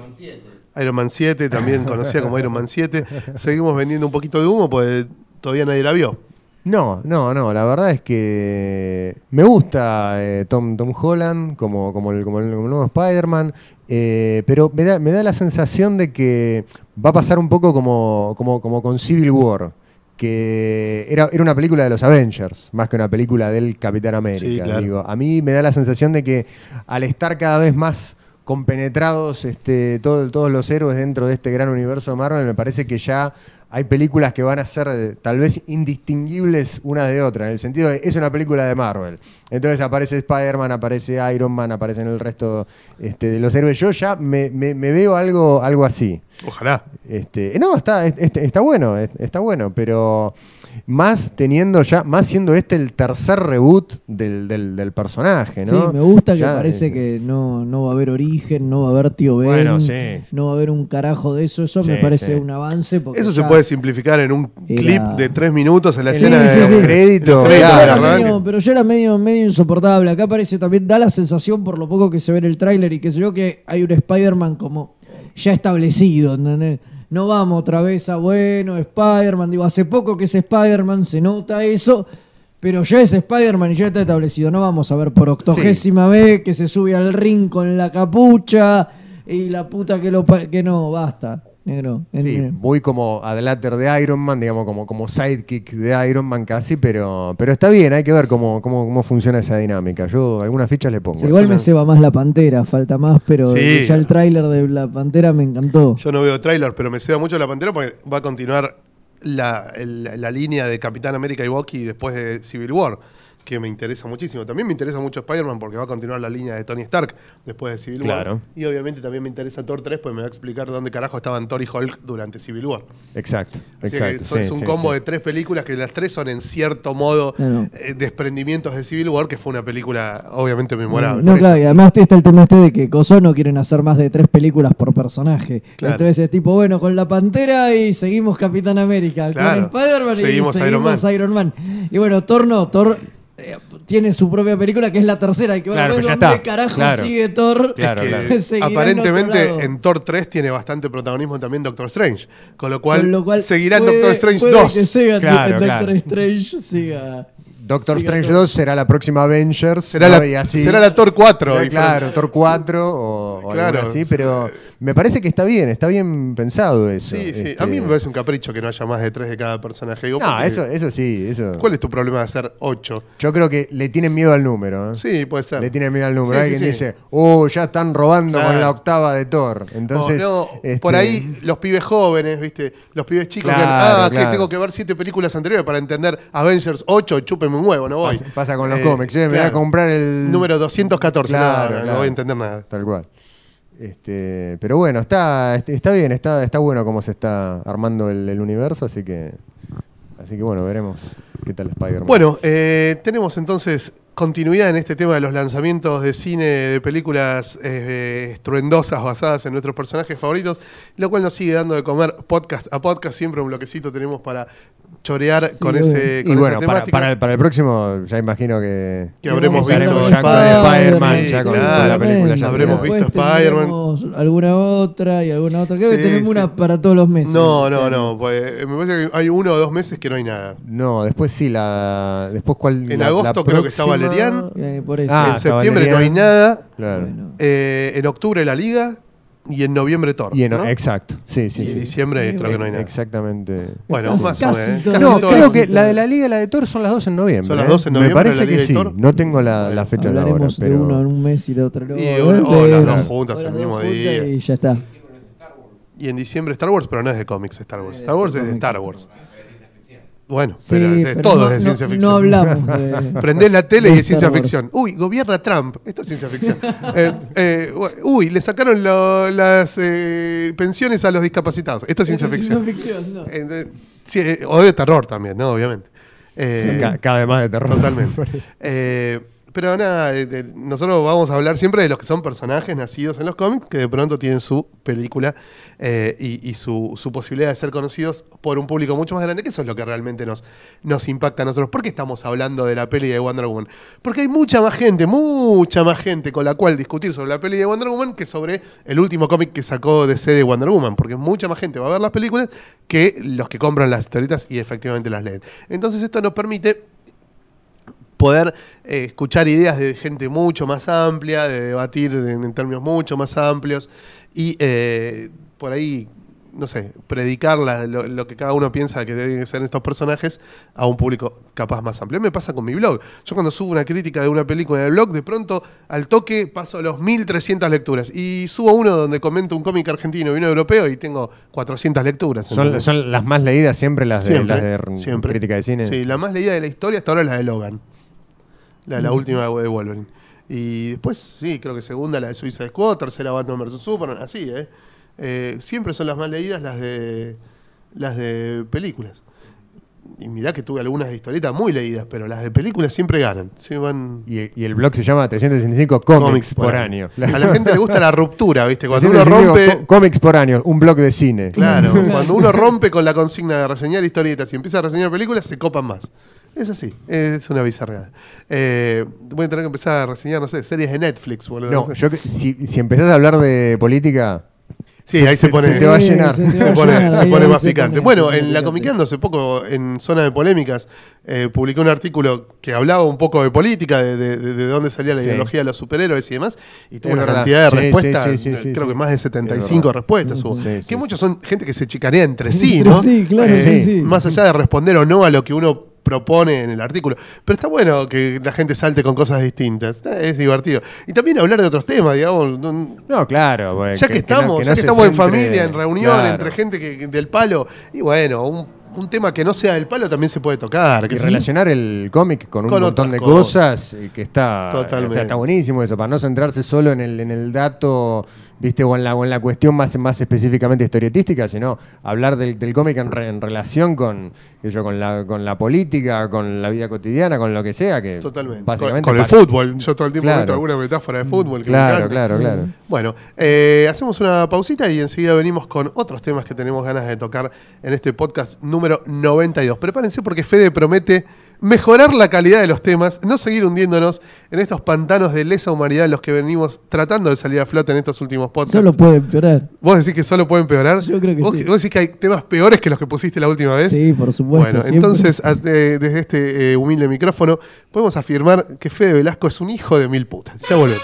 Iron Man 7, también conocida como Iron Man 7. Seguimos vendiendo un poquito de humo, pues todavía nadie la vio. No, no, no. La verdad es que me gusta eh, Tom, Tom Holland como, como, el, como, el, como el nuevo Spider-Man, eh, pero me da, me da la sensación de que va a pasar un poco como, como, como con Civil War, que era, era una película de los Avengers, más que una película del Capitán América. Sí, claro. digo. A mí me da la sensación de que al estar cada vez más compenetrados este, todo- todos los héroes dentro de este gran universo de Marvel, me parece que ya hay películas que van a ser eh, tal vez indistinguibles una de otra, en el sentido de es una película de Marvel. Entonces aparece Spider-Man, aparece Iron Man, aparecen el resto este, de los héroes. Yo ya me, me- me veo algo, algo así. Ojalá. Este, no, está, es- está bueno, es- está bueno, pero más teniendo ya, más siendo este el tercer reboot del, del- del personaje, ¿no? Sí, me gusta que parece eh, que no, no va a haber origen, no va a haber tío Ben, Bueno, sí. no va a haber un carajo de eso. Eso me parece sí. un avance. Porque Eso se puede simplificar en un Era- clip de tres minutos en la escena sí, de Crédito, los Pero de era medio- pero ya era medio, medio insoportable. Acá parece también, da la sensación, por lo poco que se ve en el tráiler y que sé yo, que hay un Spider-Man como ya establecido. ¿entendés? No vamos otra vez a, bueno, Spider-Man. Digo, hace poco que es Spider-Man, se nota eso. Pero ya es Spider-Man y ya está establecido. No vamos a ver por octogésima vez que se sube al ring con la capucha y la puta que lo... Que no, basta, negro. Sí, En- muy como adláter de Iron Man, digamos, como, como sidekick de Iron Man casi, pero, pero está bien, hay que ver cómo, cómo, cómo funciona esa dinámica. Yo algunas fichas le pongo. Sí, igual me ceba más la pantera, falta más, pero Sí. ya el tráiler de la pantera me encantó. Yo no veo tráiler, pero me ceba mucho la pantera porque va a continuar la, el- la línea de Capitán América y Bucky después de Civil War, que me interesa muchísimo. También me interesa mucho Spider-Man porque va a continuar la línea de Tony Stark después de Civil Claro. War. Y obviamente también me interesa Thor 3 porque me va a explicar dónde carajo estaban Thor y Hulk durante Civil War. Exacto, Así exacto. que es sí, un sí, combo sí. de tres películas que las tres son en cierto modo eh, desprendimientos de Civil War, que fue una película obviamente memorable. No, claro, y además está el tema este de que Coso no quieren hacer más de tres películas por personaje. Claro. Entonces es tipo, bueno, con la Pantera y seguimos Capitán América. Claro. Con Spider-Man y Seguimos Iron Iron, Man. Y bueno, Thor no, Thor eh, tiene su propia película que es la tercera. Y que Claro, bueno, pues ya ¿dónde está. carajo Claro. sigue Thor? Claro, que claro. Seguirá en aparentemente lado. en, Thor 3 tiene bastante protagonismo también Doctor Strange, con lo cual, Con lo cual seguirá en puede- Doctor Strange puede 2. que siga Claro, en Doctor claro. Strange siga. Doctor siga Strange Thor. 2 será la próxima Avengers. Será, ¿no? la, Y así- será la Thor 4. será, claro, Thor 4 o, o Claro, algo así, sí. pero me parece que está bien, está bien pensado eso. Sí, sí. Este, A mí me parece un capricho que no haya más de tres de cada personaje. Digo, No, eso, eso sí, eso. ¿Cuál es tu problema de hacer 8? Yo creo que le tienen miedo al número. ¿eh? Sí, puede ser. Le tienen miedo al número. Sí, Alguien sí, dice, oh, ya están robando Claro. con la octava de Thor. Entonces, no, este, por ahí los pibes jóvenes, ¿viste? Los pibes chicos que, Claro, ah, claro. que tengo que ver siete películas anteriores para entender Avengers 8, chúpeme un huevo, no voy. Pasa, pasa con los Eh, cómics. eh, Me voy a comprar el Número 214, Claro, no, no, no voy a entender nada. Tal cual. Este, pero bueno, está, este, está bien, está, está bueno cómo se está armando el, universo, así que, así que bueno, veremos qué tal Spider-Man. Bueno, eh, tenemos entonces continuidad en este tema de los lanzamientos de cine de películas eh, estruendosas basadas en nuestros personajes favoritos, lo cual nos sigue dando de comer podcast a podcast. Siempre un bloquecito tenemos para chorear Sí, con, ese, y con bueno, esa para, el, para el próximo ya imagino que, Que habremos visto Spider-Man, ya con claro. toda la película ya Habremos visto Spider-Man. alguna otra y alguna otra. Creo Sí, que tenemos sí. una para todos los meses. No, no, no. Pues, me parece que hay uno o dos meses que no hay nada. No, después sí, la, después cuál... En la- agosto la creo que próxima- Valerian. Eh, por eso. Ah, en septiembre está no hay Valerian. nada. Claro. Bueno. Eh, en octubre la Liga. Y en noviembre Thor. Y en- ¿no? Exacto, sí, sí. Y en sí. diciembre creo que no hay nada. Exactamente. Bueno, Casi- más o casi menos. todo. Casi No, todo. creo que la de la Liga y la de Thor son las dos en noviembre. Son las ¿eh? dos en noviembre, Me parece la Liga que sí. Thor. No tengo la, Bueno, la fecha de ahora, Hablaremos de pero... uno en un mes y de otro luego. Y ¿eh? uno- o De- las dos o juntas el mismo día. Y ya está. Y en diciembre Star Wars, pero no es de cómics Star Wars. Star Wars es de Star Wars. Bueno, Sí, pero de- pero todo no, es de ciencia ficción. No hablamos de. Prendés la tele y es ciencia ficción. Uy, gobierna Trump. Esto es ciencia ficción. Eh, eh, uy, le sacaron lo- las eh, pensiones a los discapacitados. Esto es ciencia ficción. ficción, no. Eh, de- sí, eh, o de terror también, ¿no? Obviamente. Eh, Ca- cada vez más de terror. Totalmente. Pero nada, nosotros vamos a hablar siempre de los que son personajes nacidos en los cómics, que de pronto tienen su película eh, y, y su, su posibilidad de ser conocidos por un público mucho más grande, que eso es lo que realmente nos, nos impacta a nosotros. ¿Por qué estamos hablando de la peli de Wonder Woman? Porque hay mucha más gente, mucha más gente con la cual discutir sobre la peli de Wonder Woman que sobre el último cómic que sacó DC de Wonder Woman, porque mucha más gente va a ver las películas que los que compran las historietas y efectivamente las leen. Entonces esto nos permite poder eh, escuchar ideas de gente mucho más amplia, de debatir en, en términos mucho más amplios y eh, por ahí, no sé, predicar la- lo, lo que cada uno piensa que deben ser estos personajes a un público capaz más amplio. Me pasa con mi blog. Yo cuando subo una crítica de una película en el blog, de pronto al toque paso los 1300 lecturas y subo uno donde comento un cómic argentino y uno europeo y tengo 400 lecturas. Son, las más leídas siempre las de, las de siempre. crítica de cine. Sí, la más leída de la historia hasta ahora es la de Logan. La, la última de Wolverine. Y después, sí, creo que segunda la de Suicide Squad, tercera Batman vs. Superman, así, ¿eh? Eh, siempre son las más leídas las de las de películas. Y mirá que tuve algunas de historietas muy leídas, pero las de películas siempre ganan. Sí, van Y, y el blog se llama 365 cómics, por, año. A la gente le gusta la ruptura, ¿viste? Cuando uno 365 rompe. có- cómics por año, un blog de cine. Claro, cuando uno rompe con la consigna de reseñar historietas y empieza a reseñar películas, se copan más. Es así, es una bizarrada. Eh, voy a tener que empezar a reseñar, no sé, series de Netflix, boludo. No, yo que- si, si empezás a hablar de política, Sí, ahí se, se- pone. se te va a llenar. se pone, llenar, se pone más se picante. pone- bueno, en la. Comiqueando hace poco, en Zona de Polémicas, eh, publiqué un artículo que hablaba un poco de política, de, de- de- de dónde salía la Sí. ideología de los superhéroes y demás, y tuvo Es una verdad. cantidad de Sí, respuestas, sí, sí, eh, sí, creo sí. que más de Es 75 verdad. respuestas hubo. Sí, que sí, muchos son gente que se chicanea entre sí, Entre ¿no? sí, claro, Eh, sí, sí. Más allá de responder o no a lo que uno propone en el artículo. Pero está bueno que la gente salte con cosas distintas. Está- Es divertido. Y también hablar de otros temas, digamos. no- claro. pues, ya que, estamos, no que se estamos en familia, en reunión, claro. entre gente que, que- del palo, y bueno, un, un tema que no sea del palo también se puede tocar. que Y sí. relacionar el cómic con un Con montón de cosas. cosas eh, que está, o sea, está buenísimo eso, para no centrarse solo en el, en el dato, viste, o en la, o en la cuestión más, más específicamente historietística, sino hablar del, del cómic en, re- en relación con, yo, con, la, con la política, con la vida cotidiana, con lo que sea, que Totalmente. básicamente con, con el fútbol. Yo todo el tiempo Claro. meto alguna metáfora de fútbol. Que Claro, claro, claro. Bueno, eh, hacemos una pausita y enseguida venimos con otros temas que tenemos ganas de tocar en este podcast número 92. Prepárense porque Fede promete mejorar la calidad de los temas, no seguir hundiéndonos en estos pantanos de lesa humanidad en los que venimos tratando de salir a flote en estos últimos podcasts. Solo puede empeorar. ¿Vos decís que solo puede empeorar? Yo creo que ¿Vos, sí. vos decís que hay temas peores que los que pusiste la última vez? Sí, por supuesto. Bueno, siempre. entonces, a- eh, desde este eh, humilde micrófono, podemos afirmar que Fede Velasco es un hijo de mil putas. Ya volvemos.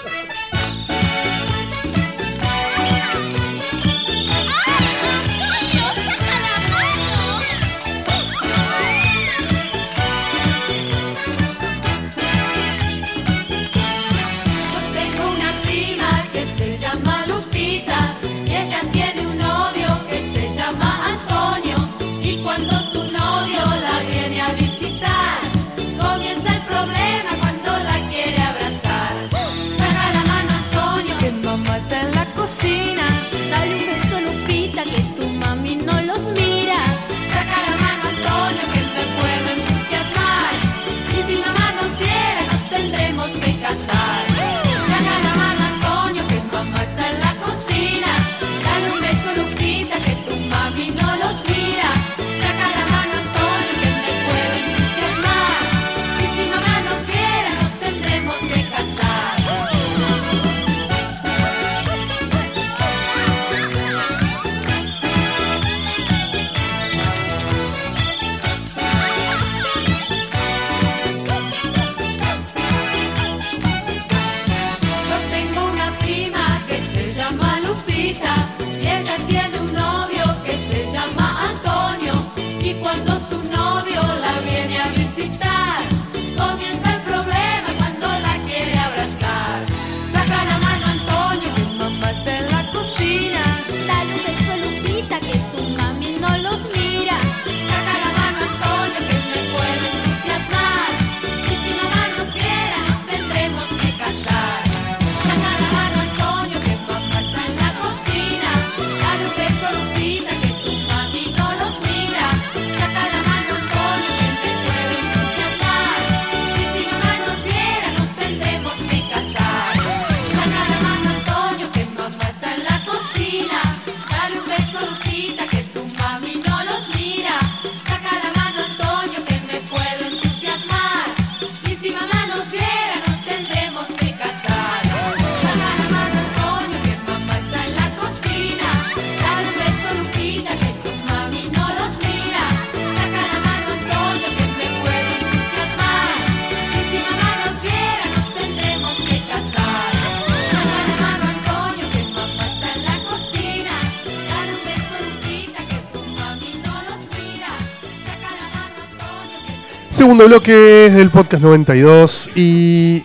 Segundo bloque es del podcast 92 y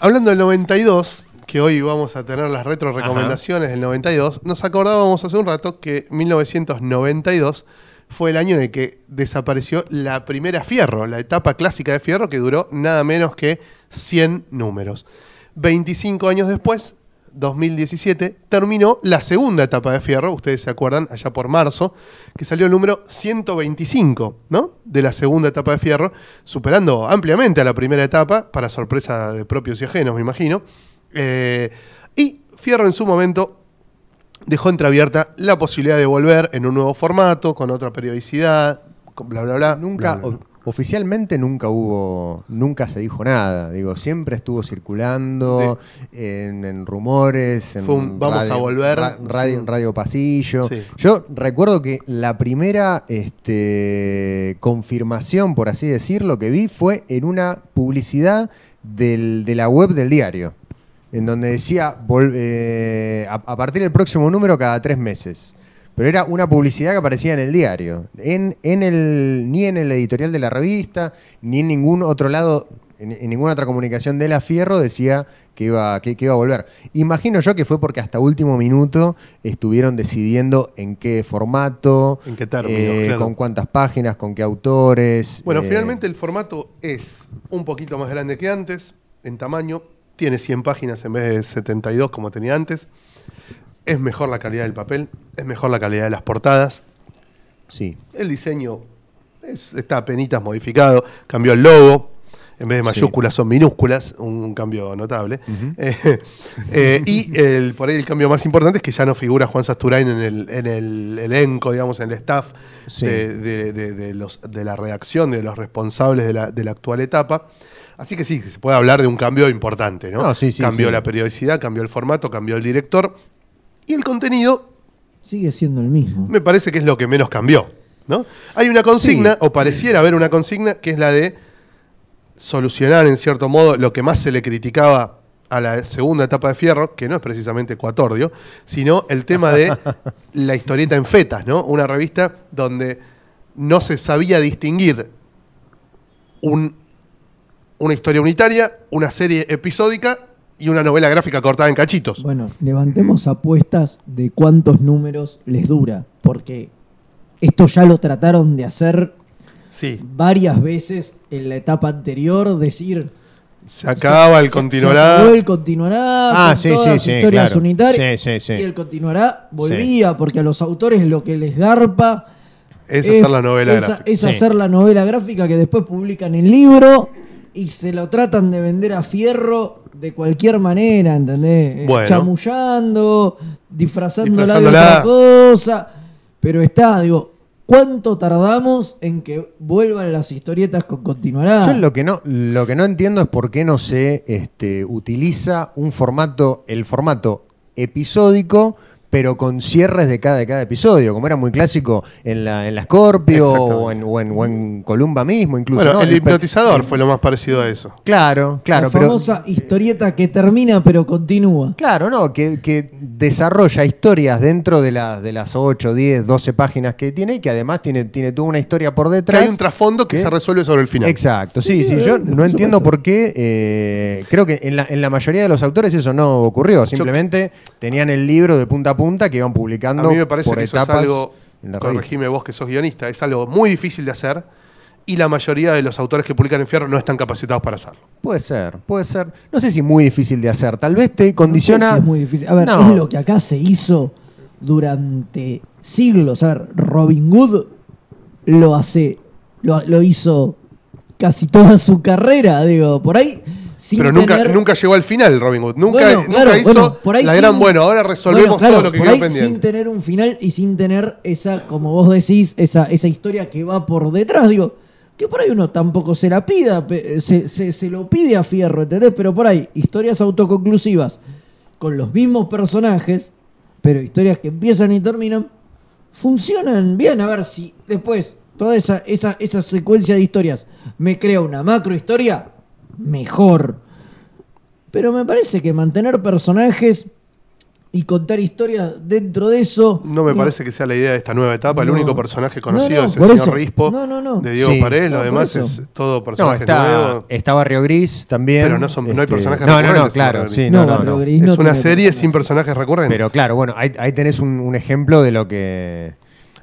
hablando del 92, que hoy vamos a tener las retro recomendaciones del 92, nos acordábamos hace un rato que 1992 fue el año en el que desapareció la primera Fierro, la etapa clásica de Fierro que duró nada menos que 100 números. 25 años después 2017 terminó la segunda etapa de Fierro, ustedes se acuerdan, allá por marzo, que salió el número 125, ¿no? De la segunda etapa de Fierro, superando ampliamente a la primera etapa, para sorpresa de propios y ajenos, me imagino. Eh, y Fierro en su momento dejó entreabierta la posibilidad de volver en un nuevo formato, con otra periodicidad, con bla, bla, bla. Nunca, bla, bla, oficialmente nunca hubo, nunca se dijo nada. Digo, siempre estuvo circulando en, en rumores, en Fue un vamos a volver. ra- radio, radio pasillo. Sí. Yo recuerdo que la primera este, confirmación, por así decirlo, que vi fue en una publicidad del- de la web del diario, en donde decía vol- eh, a, a partir del próximo número cada tres meses. Pero era una publicidad que aparecía en el diario. En, en el, ni en el editorial de la revista, ni en ningún otro lado, en, en ninguna otra comunicación de la Fierro decía que iba, que, que iba a volver. Imagino yo que fue porque hasta último minuto estuvieron decidiendo en qué formato, En qué términos, eh, claro. con cuántas páginas, con qué autores. Bueno, eh, finalmente el formato es un poquito más grande que antes, en tamaño, tiene 100 páginas en vez de 72 como tenía antes. Es mejor la calidad del papel, es mejor la calidad de las portadas. Sí. El diseño es- está apenas modificado, cambió el logo, en vez de mayúsculas son minúsculas, un cambio notable. Eh, eh, y el, por ahí el cambio más importante es que ya no figura Juan Sasturain en el, en el elenco, digamos, en el staff Sí. de, de- de- de los, de la redacción, de los responsables de la, de la actual etapa. Así que sí, se puede hablar de un cambio importante, ¿no? No, sí, sí, cambió la periodicidad, cambió el formato, cambió el director. Y el contenido Sigue siendo el mismo. me parece que es lo que menos cambió. ¿no? Hay una consigna, o pareciera haber una consigna, que es la de solucionar, en cierto modo, lo que más se le criticaba a la segunda etapa de Fierro, que no es precisamente Cuatordio, sino el tema de la historieta en fetas, ¿no? Una revista donde no se sabía distinguir un- una historia unitaria, una serie episódica y una novela gráfica cortada en cachitos. Bueno, levantemos apuestas de cuántos números les dura, porque esto ya lo trataron de hacer Sí. varias veces en la etapa anterior, decir... Se acaba, el continuará. Se acabó el continuará. Ah, con sí, todas sí, las sí, historias claro. unitarias. Sí, sí, sí. Y el continuará volvía, porque a los autores lo que les garpa Es hacer la novela es, gráfica. es hacer la novela gráfica que después publican el libro y se lo tratan de vender a fierro de cualquier manera, ¿entendés? Eh, Bueno. Chamullando, disfrazándola, de otra cosa. Pero está, digo, ¿cuánto tardamos en que vuelvan las historietas con continuará? Yo lo que no, lo que no entiendo es por qué no se este, utiliza un formato, el formato episódico, pero con cierres de cada, de cada episodio, como era muy clásico en la, en la Scorpio o en, o, en, o en Columba mismo, incluso. Bueno, ¿no? el hipnotizador fue lo más parecido a eso. Claro, claro, la pero. famosa historieta que termina pero continúa. Claro, no, que, que desarrolla historias dentro de, las de las 8, 10, 12 páginas que tiene y que además tiene, tiene toda una historia por Que detrás. hay un trasfondo que se resuelve sobre el final. Exacto, sí, Sí, Yo por no entiendo por qué. eh, creo que en la, en la mayoría de los autores eso no ocurrió. Simplemente tenían el libro de punta a punta que iban A publicando mí me parece por que eso es algo, corregime vos que sos guionista, es algo muy difícil de hacer y la mayoría de los autores que publican en Fierro no están capacitados para hacerlo. Puede ser, puede ser. No sé si muy difícil de hacer. Tal vez te condiciona. No sé si es muy difícil. A ver, No. es lo que acá se hizo durante siglos. A ver, Robin Hood lo hace, lo, lo hizo casi toda su carrera, digo, por ahí. Sin Pero nunca, tener- nunca llegó al final Robin Hood. Nunca, Bueno, nunca claro, hizo bueno, por ahí la sin- gran, bueno, ahora resolvemos Bueno, claro, todo lo que por quedó ahí pendiente. Sin tener un final y sin tener esa, como vos decís, esa, esa historia que va por detrás, digo, que por ahí uno tampoco se la pida, se- se lo pide a Fierro, ¿entendés? Pero por ahí, historias autoconclusivas con los mismos personajes, pero historias que empiezan y terminan, funcionan bien. A ver si después toda esa, esa, esa secuencia de historias me crea una macro historia, mejor. Pero me parece que mantener personajes y contar historias dentro de eso. No me parece que sea la idea de esta nueva etapa. El único personaje No, conocido no, es el señor eso. Rispo No, no, no. de Diego Sí. Paredes. No, Lo demás es todo No, personaje está, nuevo. está Barrio Gris también. Pero no son- no hay personajes No, no, no, recurrentes claro. Sí, no, No, no, Barrio no. Gris. Es no una serie personajes. sin personajes recurrentes. Pero claro, bueno, ahí, ahí tenés un, un ejemplo de lo que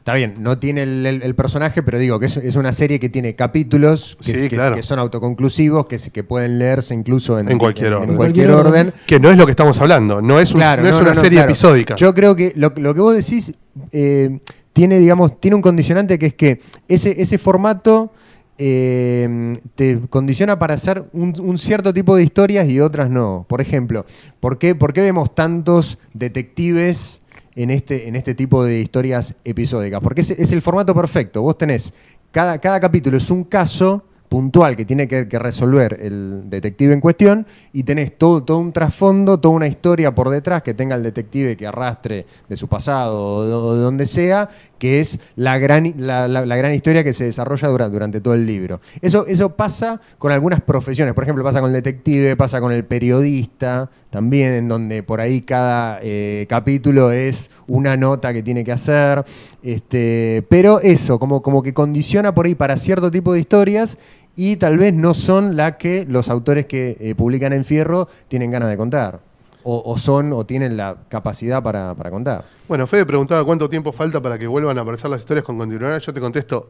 Está bien, no tiene el, el- el personaje, pero digo que es, es una serie que tiene capítulos que, Sí, que- claro. que son autoconclusivos, que, que pueden leerse incluso en, En cualquier orden. en cualquier En cualquier orden. Que no es lo que estamos hablando, no es, un- Claro, no es no, una no, serie claro. episódica. Yo creo que lo, lo que vos decís eh, tiene, digamos, tiene un condicionante que es que ese, ese formato eh, te condiciona para hacer un, un cierto tipo de historias y otras no. Por ejemplo, ¿por qué, por qué vemos tantos detectives en este, en este tipo de historias episódicas? Porque es, es el formato perfecto. Vos tenés, cada, cada capítulo es un caso puntual que tiene que, resolver el detective en cuestión y tenés todo, todo un trasfondo, toda una historia por detrás que tenga el detective que arrastre de su pasado o de donde sea, que es la gran, la, gran historia que se desarrolla durante, durante todo el libro. Eso, eso pasa con algunas profesiones, por ejemplo, pasa con el detective, pasa con el periodista, también en donde por ahí cada eh, capítulo es una nota que tiene que hacer, este, pero eso, como, como que condiciona por ahí para cierto tipo de historias y tal vez no son las que los autores que eh, publican en Fierro tienen ganas de contar. O, o son o tienen la capacidad para, para contar. Bueno, Fede preguntaba cuánto tiempo falta para que vuelvan a aparecer las historias con continuidad. Yo te contesto,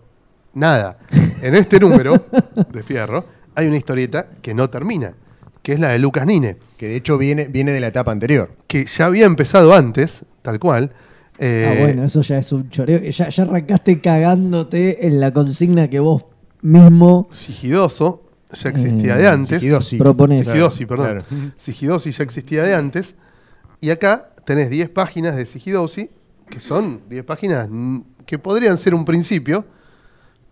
nada. En este número de Fierro hay una historieta que no termina, que es la de Lucas Nine, Que de hecho viene, viene de la etapa anterior. que ya había empezado antes, tal cual. eh, Ah, bueno, eso ya es un choreo. Ya, ya arrancaste cagándote en la consigna que vos mismo Sigidoso ya existía Eh, de antes. Sigidosi. Proponés. Sigidosi, perdón. Claro. Sigidosi ya existía de antes. Y acá tenés 10 páginas de Sigidosi, que son 10 páginas mm, que podrían ser un principio,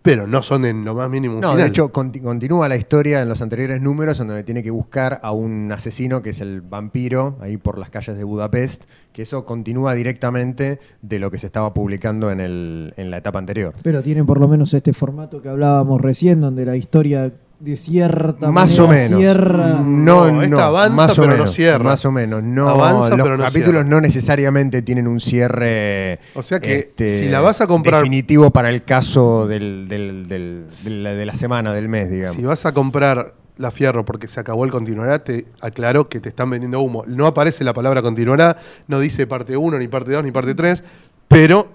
pero no son en lo más mínimo un No, de hecho conti- continúa la historia en los anteriores números en donde tiene que buscar a un asesino que es el vampiro ahí por las calles de Budapest, que eso continúa directamente de lo que se estaba publicando en, el, en la etapa anterior. Pero tiene por lo menos este formato que hablábamos recién, donde la historia de cierta Más o manera menos. cierra. No, No, esta no, avanza, más o pero no menos, cierra. Más o menos. No, Avanza, los pero no capítulos cierra. no necesariamente tienen un cierre. este, O sea que si la vas a comprar- Definitivo para el caso del, del- del- de, la, de la semana, del mes, digamos. Si vas a comprar la Fierro porque se acabó el continuará, te aclaro que te están vendiendo humo. No aparece la palabra continuará, no dice parte 1, ni parte 2, ni parte 3, pero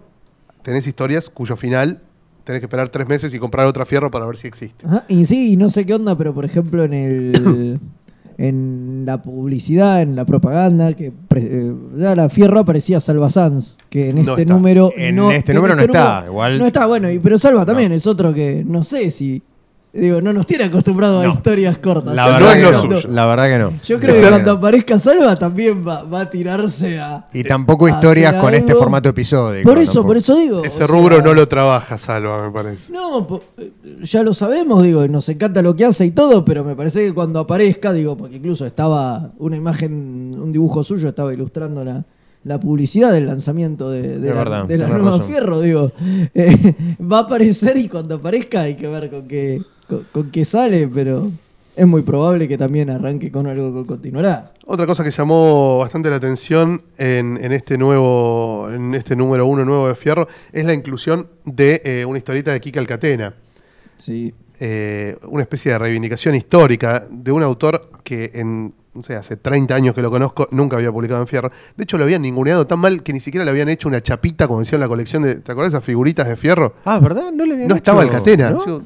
tenés historias cuyo final tenés que esperar tres meses y comprar otra Fierro para ver si existe. Ajá, y sí, no sé qué onda, pero por ejemplo en el en la publicidad, en la propaganda, que eh, ya la Fierro aparecía Salva Sanz, que en No este está. número En no, este número no está, igual- No está, bueno, y, pero Salva también es otro que no sé si digo, no nos tiene acostumbrados a historias cortas. La no verdad, es que lo no, suyo. la verdad que no. Yo creo que cuando aparezca Salva también va, va a tirarse a Y tampoco a historias con este formato episódico. Por eso, tampoco. por eso digo. Ese o rubro sea, no lo trabaja Salva, me parece. No, eh, ya lo sabemos, digo, y nos encanta lo que hace y todo, pero me parece que cuando aparezca, digo, porque incluso estaba una imagen, un dibujo suyo, estaba ilustrando la, la publicidad del lanzamiento de, de la, verdad, de la tenés nueva razón. Fierro, digo, eh, va a aparecer y cuando aparezca hay que ver con qué, con, con qué sale, pero es muy probable que también arranque con algo que continuará. Otra cosa que llamó bastante la atención en, en este nuevo, en este número uno nuevo de Fierro, es la inclusión de eh, una historieta de Kika Alcatena. Sí. eh, una especie de reivindicación histórica de un autor que en, no sé, hace 30 años que lo conozco, nunca había publicado en Fierro. De hecho, lo habían ninguneado tan mal que ni siquiera le habían hecho una chapita, como decía en la colección de. ¿Te acuerdas de esas figuritas de Fierro? Ah, ¿verdad? No le habían No hecho- estaba Alcatena. ¿no? Yo-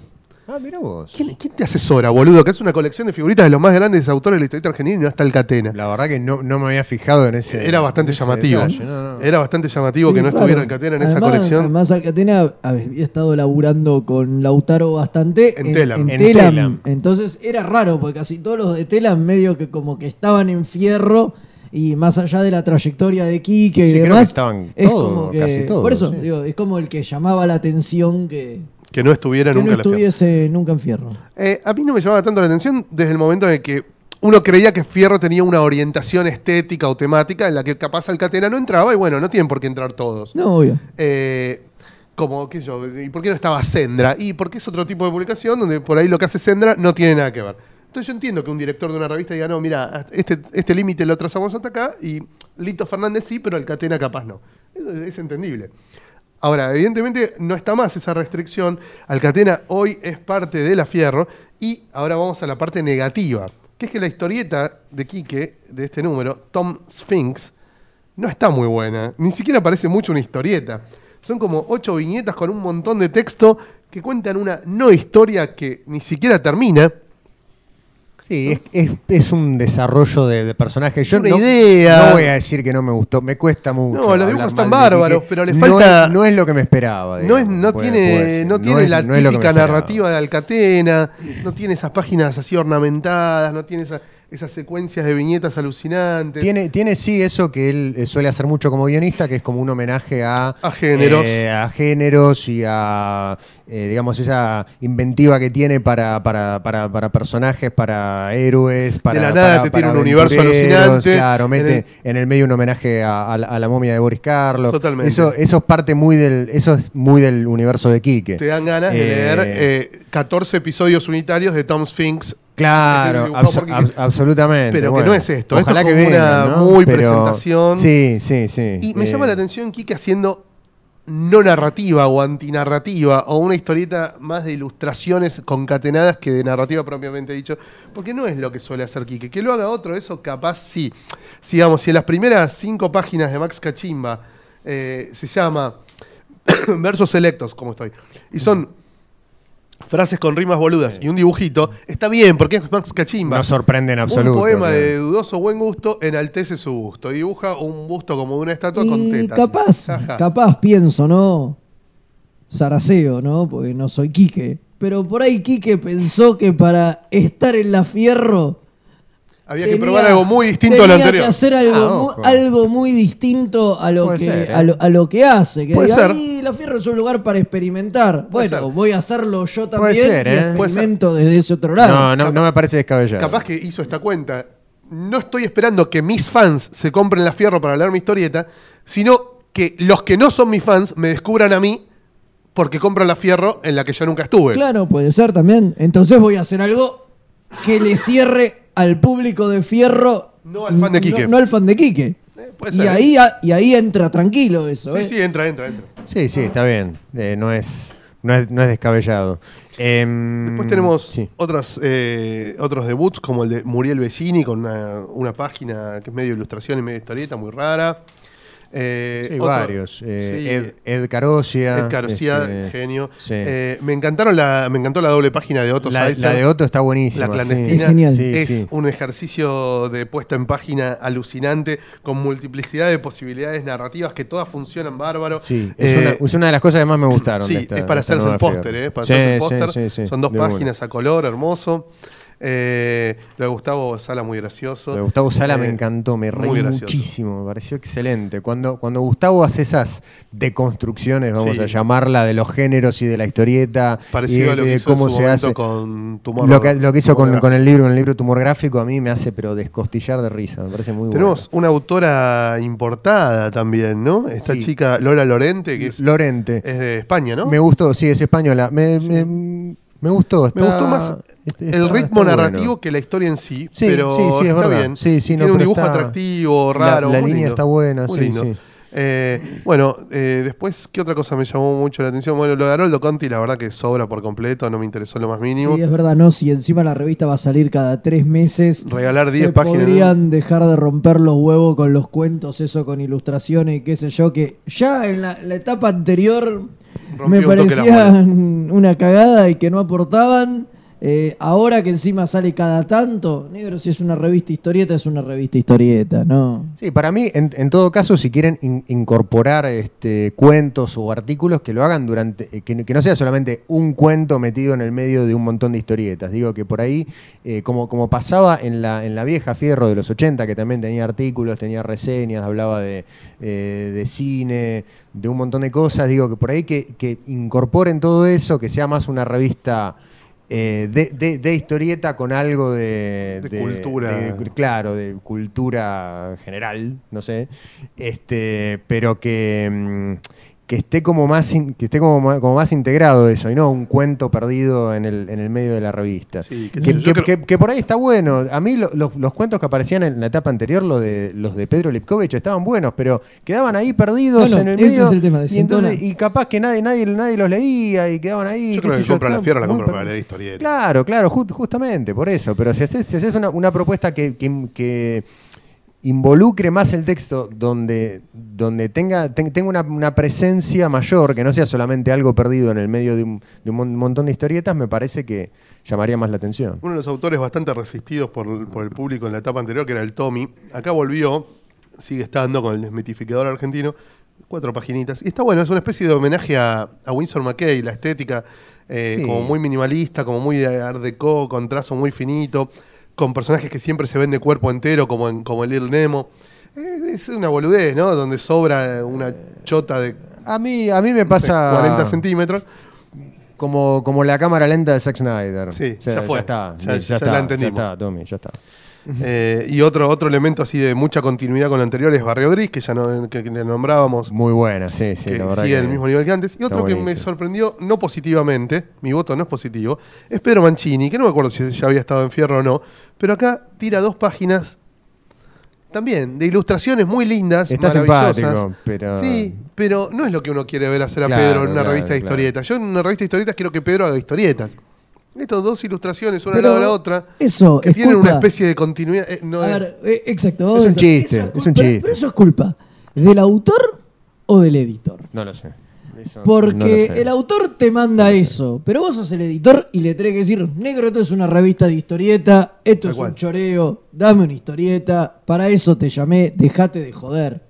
Ah, mira vos. ¿quién, quién te asesora, boludo? Que es una colección de figuritas de los más grandes autores de la historieta argentina y no está Alcatena. La verdad que no, no me había fijado en ese. Era bastante en ese llamativo. detalle, no, no. Era bastante llamativo Sí, que no claro. estuviera Alcatena en esa colección. Además, Alcatena había estado laburando con Lautaro bastante En Telam. En Telam. Telam. Entonces era raro, porque casi todos los de Telam medio que como que estaban en fierro y más allá de la trayectoria de Quique y Sí, creo que demás. estaban es todos, como que, casi todos, Por eso, sí. digo, es como el que llamaba la atención que, Que no estuviera que nunca no en la Fierro. estuviese nunca en fierro. Eh, a mí no me llamaba tanto la atención desde el momento en el que uno creía que Fierro tenía una orientación estética o temática en la que capaz Alcatena no entraba y bueno, no tienen por qué entrar todos. No, obvio. Eh, como, qué sé yo, ¿y por qué no estaba Sendra? Y porque es otro tipo de publicación donde por ahí lo que hace Sendra no tiene nada que ver. Entonces yo entiendo que un director de una revista diga, no, mira, este, este límite lo trazamos hasta acá y Lito Fernández sí, pero Alcatena capaz no. Eso es entendible. Ahora, evidentemente no está más esa restricción. Alcatena hoy es parte de la Fierro y ahora vamos a la parte negativa, que es que la historieta de Quique, de este número, Tom Sphinx, no está muy buena. Ni siquiera parece mucho una historieta. Son como ocho viñetas con un montón de texto que cuentan una no historia que ni siquiera termina. Sí, es, es- es un desarrollo de, de personaje. Yo Una no, idea. no voy a decir que no me gustó, me cuesta mucho. No, los dibujos están bárbaros, pero le No falta- es- No es, lo que me esperaba. No, es, digamos, no puede- tiene, puede no tiene la no típica narrativa de Alcatena, no tiene esas páginas así ornamentadas, no tiene esa- esas secuencias de viñetas alucinantes. Tiene, tiene sí eso que él eh, suele hacer mucho como guionista, que es como un homenaje a, A géneros. eh, a géneros y a, eh, digamos, esa inventiva que tiene para, para, para, para personajes, para héroes, para. la nada para- te tiene un universo alucinante. Claro, mete En en el, medio un homenaje a, a la- a la momia de Boris Karloff. Totalmente. Eso, eso es parte muy del, eso es muy del universo de Quique. Te dan ganas de leer eh, 14 episodios unitarios de Tom Sphinx. Claro, abso- ab- absolutamente. Pero que no es esto, esto Ojalá es que venga, una ¿no? muy Pero- presentación. Sí, sí, sí. Y me Eh, llama la atención Kike haciendo no narrativa o antinarrativa o una historieta más de ilustraciones concatenadas que de narrativa propiamente dicho, porque no es lo que suele hacer Quique. Que lo haga otro, eso capaz sí. Sigamos, si en las primeras cinco páginas de Max Cachimba eh, se llama versos selectos, como estoy, y son frases con rimas boludas y un dibujito, está bien, porque es Max Cachimba. No sorprende en absoluto. Un poema de dudoso buen gusto enaltece su gusto. Dibuja un busto como de una estatua con Y tetas. capaz, capaz pienso, ¿no? Saraceo, ¿no? Porque no soy Quique. Pero por ahí Quique pensó que para estar en la fierro. Había que probar algo muy distinto a lo tenía anterior. que hacer algo, Ah, mu- ojo. algo muy distinto a lo, Puede que, ser, ¿eh? a, lo, a lo que hace. Que Puede diga, ser. "Ay, la fierro es un lugar para experimentar. Puede bueno, voy a hacerlo yo Puede también ser, y ¿eh? Puede ser. experimento desde ese otro lado. No, no, no me parece descabellado. Capaz que hizo esta cuenta. No estoy esperando que mis fans se compren la fierro para leer mi historieta, sino que los que no son mis fans me descubran a mí porque compran la fierro en la que yo nunca estuve. Claro, puede ser también. Entonces voy a hacer algo que le cierre al público de Fierro. No al fan de Quique. No, no al fan de Quique. Eh, puede y, ser, ¿eh? ahí, a- y ahí entra tranquilo eso. Sí, ¿eh? sí, entra, entra, entra. Sí, sí, está bien. Eh, no, es, no, es, no es descabellado. Em, Después tenemos sí. otras, eh, otros debuts como el de Muriel Vecini con una, una página que es medio ilustración y medio historieta muy rara. Eh, Sí, otro- varios. Eh, sí, Ed, Ed Carosia. Ed Carosia, este, genio. sí. Eh, me encantaron la, me encantó la doble página de Otto la, la de Otto está buenísima. La sí. clandestina Es genial. Sí, es sí. un ejercicio de puesta en página alucinante, con multiplicidad de posibilidades narrativas que todas funcionan bárbaro. Sí, es, una, es una de las cosas que más me gustaron. Sí, de esta- es para hacerse el póster. ¿eh? Son dos de páginas a color, hermoso. Eh, lo de Gustavo Sala, muy gracioso. Lo de Gustavo Sala me Eh, encantó, me reí muchísimo, me pareció excelente. Cuando, cuando Gustavo hace esas deconstrucciones, vamos Sí. a llamarla, de los géneros y de la historieta, y Parecido de, a lo que de hizo cómo en su se momento hace. con Tumor Lo que, lo que hizo con, el libro, en el libro Tumor Gráfico, a mí me hace pero descostillar de risa, me parece muy Tenemos una autora importada también, ¿no? Esta Sí. chica Lola Lorente, que bueno. es, Lorente. es de España, ¿no? Me gustó, sí, es española. Me, me, me gustó. Me está- gustó más está- el está- ritmo está narrativo bueno. que la historia en sí, Sí, pero sí, sí, es está verdad. bien. Sí, sí, no, Tiene un dibujo está- atractivo, raro. la línea lindo, está buena, muy sí, lindo. sí. Eh, bueno, eh, después, ¿qué otra cosa me llamó mucho la atención? Bueno, lo de Haroldo Conti, la verdad que sobra por completo, no me interesó lo más mínimo. Sí, es verdad, no. Si encima la revista va a salir cada tres meses. Regalar 10 se páginas. podrían dejar de romper los huevos con los cuentos, eso con ilustraciones y qué sé yo, que ya en la, la etapa anterior Rompió me parecían una cagada y que no aportaban. Eh, ahora que encima sale cada tanto, negro, si es una revista historieta, es una revista historieta, ¿no? Sí, para mí, en, todo caso, si quieren in- incorporar este, cuentos o artículos, que lo hagan durante, eh, que, no sea solamente un cuento metido en el medio de un montón de historietas. Digo que por ahí, eh, como, como pasaba en la, en la vieja Fierro de los 80, que también tenía artículos, tenía reseñas, hablaba de, de cine, de un montón de cosas, digo que por ahí que incorporen todo eso, que sea más una revista... eh, de, de- de historieta con algo de, De cultura. claro, de cultura general, no sé, este, pero que, mm, que esté como más in- que esté como, como más integrado eso y no un cuento perdido en el, en el medio de la revista. Sí, que, sé yo, yo que- creo- que- que por ahí está bueno. A mí lo- los, los cuentos que aparecían en la etapa anterior, lo de, los de Pedro Lipkovich, estaban buenos, pero quedaban ahí perdidos Bueno, en el ese medio. es el tema, y, entonces, y capaz que nadie, nadie, nadie los leía y quedaban ahí. Yo qué creo sé que compra la fierra, la compra para leer historieta. Claro, claro, ju- justamente, por eso. Pero si haces, si haces una, una propuesta que, que, que- involucre más el texto, donde, donde tenga, ten- tenga una, una presencia mayor, que no sea solamente algo perdido en el medio de un, de un mon- montón de historietas, me parece que llamaría más la atención. Uno de los autores bastante resistidos por, por el público en la etapa anterior, que era el Tommy, acá volvió, sigue estando con el desmitificador argentino, cuatro paginitas. Y está bueno, es una especie de homenaje a, a Winsor McKay, la estética eh, Sí. como muy minimalista, como muy art deco, con trazo muy finito, con personajes que siempre se ven de cuerpo entero, como en como el Little Nemo. Es una boludez, ¿no? Donde sobra una chota de A mí, a mí me pasa 40 centímetros. como, como la cámara lenta de Zack Snyder. Sí, ya fue. está, Ya- ya, ya está, la entendimos. Ya está, Tommy, ya está. Eh, y otro, otro elemento así de mucha continuidad con lo anterior es Barrio Gris, que ya no, que, que le nombrábamos, Muy buena, sí, sí, que la verdad sigue que al mismo nivel que antes. Y otro que me sorprendió, no positivamente, mi voto no es positivo, es Pedro Mancini, que no me acuerdo si ya había estado en Fierro o no, pero acá tira dos páginas también de ilustraciones muy lindas, Está maravillosas. pero- Sí, pero no es lo que uno quiere ver hacer a Claro, Pedro en una claro, revista de claro. historietas. Yo en una revista de historietas quiero que Pedro haga historietas. Estas dos ilustraciones, una al lado de la otra, eso que es tienen una especie de continuidad. eh, no A es- ver, eh, exacto. Es un chiste, eso es un chiste. Pero eso es culpa del autor o del editor. No lo sé. Eso Porque no lo sé. el autor te manda eso, pero vos sos el editor y le tenés que decir, negro, esto es una revista de historieta, esto es cual. un choreo, dame una historieta, para eso te llamé, dejate de joder.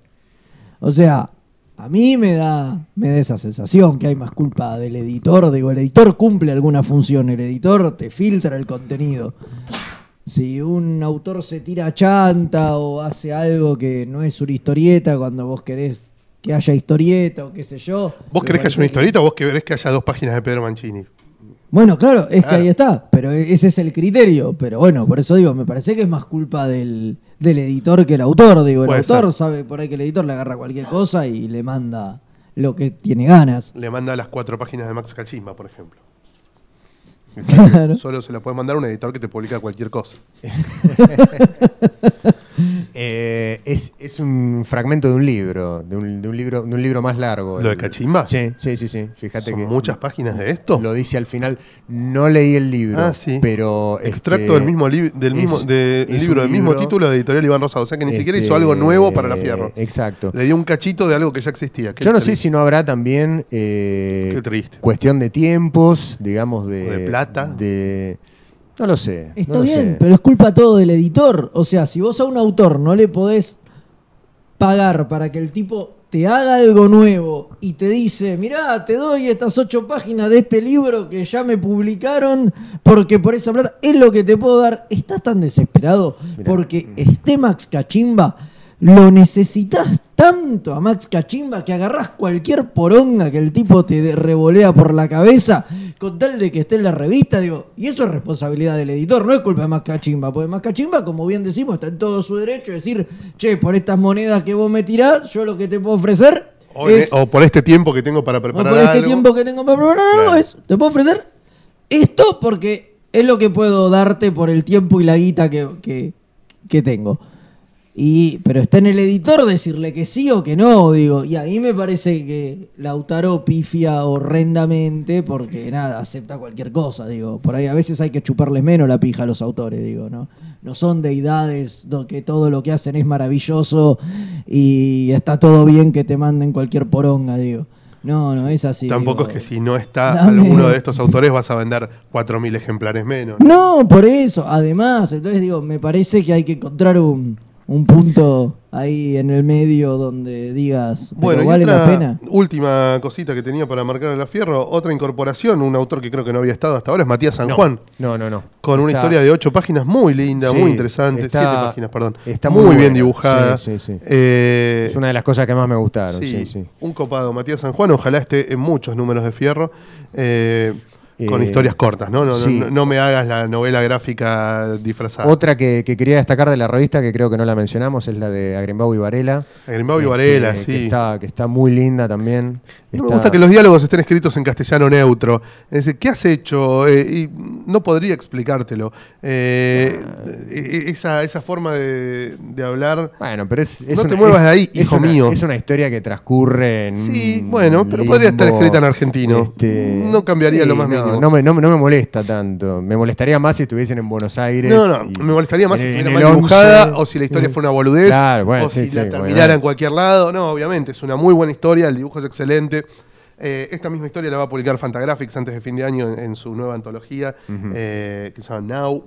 O sea, a mí me da, me da esa sensación que hay más culpa del editor, digo, el editor cumple alguna función, el editor te filtra el contenido. Si un autor se tira chanta o hace algo que no es una historieta cuando vos querés que haya historieta o qué sé yo. ¿Vos querés que haya una historieta o vos querés que haya dos páginas de Pedro Mancini? Bueno, claro, es que ahí está, pero ese es el criterio. Pero bueno, por eso digo, me parece que es más culpa del, del editor que el autor. Digo, el Puede autor ser. sabe por ahí que el editor le agarra cualquier cosa y le manda lo que tiene ganas. Le manda las cuatro páginas de Max Cachimba, por ejemplo. Claro. Solo se la puede mandar a un editor que te publica cualquier cosa. Eh, es, es un fragmento de un libro, de un, de un libro, de un libro más largo. ¿Lo de Cachimba? Sí, sí, sí, sí. Fíjate ¿Son que muchas páginas de esto? lo dice al final. No leí el libro, Ah, sí. pero Extracto este, del mismo, li- del mismo es- de- es libro, del mismo título de Editorial Iván Rosado. O sea que ni siquiera este, hizo algo nuevo para la Fierro. Exacto. Le dio un cachito de algo que ya existía. Yo no sé si no habrá también eh, Qué triste. cuestión de tiempos, digamos, de, O de plata. De- no lo sé. Está no lo bien, sé. pero es culpa todo del editor. O sea, si vos a un autor no le podés pagar para que el tipo te haga algo nuevo y te dice, mirá, te doy estas ocho páginas de este libro que ya me publicaron porque por esa plata es lo que te puedo dar, estás tan desesperado Mirá. porque este Max Cachimba lo necesitas tanto a Max Cachimba que agarrás cualquier poronga que el tipo te revolea por la cabeza con tal de que esté en la revista, digo, y eso es responsabilidad del editor, no es culpa de Max Cachimba, porque Max Cachimba, como bien decimos, está en todo su derecho de decir, che, por estas monedas que vos me tirás, yo lo que te puedo ofrecer O, es, o por este tiempo que tengo para o preparar por este algo. tiempo que tengo para preparar algo, es, te puedo ofrecer esto porque es lo que puedo darte por el tiempo y la guita que, que, que tengo. Y, pero está en el editor decirle que sí o que no, digo. Y a mí me parece que Lautaro pifia horrendamente porque nada, acepta cualquier cosa, digo. Por ahí a veces hay que chuparles menos la pija a los autores, digo, ¿no? No son deidades que todo lo que hacen es maravilloso y está todo bien que te manden cualquier poronga, digo. No, no es así. Tampoco digo. es que si no está Dame- alguno de estos autores vas a vender 4.000 ejemplares menos. No, por eso. Además, entonces digo, me parece que hay que encontrar un, un punto ahí en el medio donde digas, ¿pero Bueno, y vale otra la pena. última cosita que tenía para marcar en la Fierro, otra incorporación, un autor que creo que no había estado hasta ahora es Matías San No, Juan, No, no, no. con una historia de ocho páginas muy linda, Sí, muy interesante, está- siete páginas, perdón, está muy, muy bien buena. dibujada. Sí, sí, sí. Eh, Es una de las cosas que más me gustaron. sí, Sí, sí. un copado, Matías San Juan, ojalá esté en muchos números de Fierro. eh, con Eh, historias cortas, ¿no? No, no- sí. no- no me hagas la novela gráfica disfrazada. Otra que, que quería destacar de la revista, que creo que no la mencionamos, es la de Agrimbau y Varela. Grimbau y Este, Varela, que sí. está, que está muy linda también. Está- Me gusta que los diálogos estén escritos en castellano neutro. Es decir, ¿qué has hecho? Eh, y no podría explicártelo. Eh, eh, esa, esa forma de, de hablar. Bueno, pero es, es No te muevas es- de ahí, hijo una- mío. Es una historia que transcurre en Sí, bueno, pero podría estar escrita en argentino. este, No cambiaría lo más mínimo. No, me, no, me- no me molesta tanto. Me molestaría más si estuviesen en Buenos Aires. No, no, y- me molestaría más si en- estuviera mal dibujada 11. o si la historia fuera una boludez Claro, bueno, o sí, si sí, la terminara bueno. en cualquier lado. No, obviamente, es una muy buena historia, el dibujo es excelente. Eh, esta misma historia la va a publicar Fantagraphics antes de fin de año en, en su nueva antología eh, que se llama Now.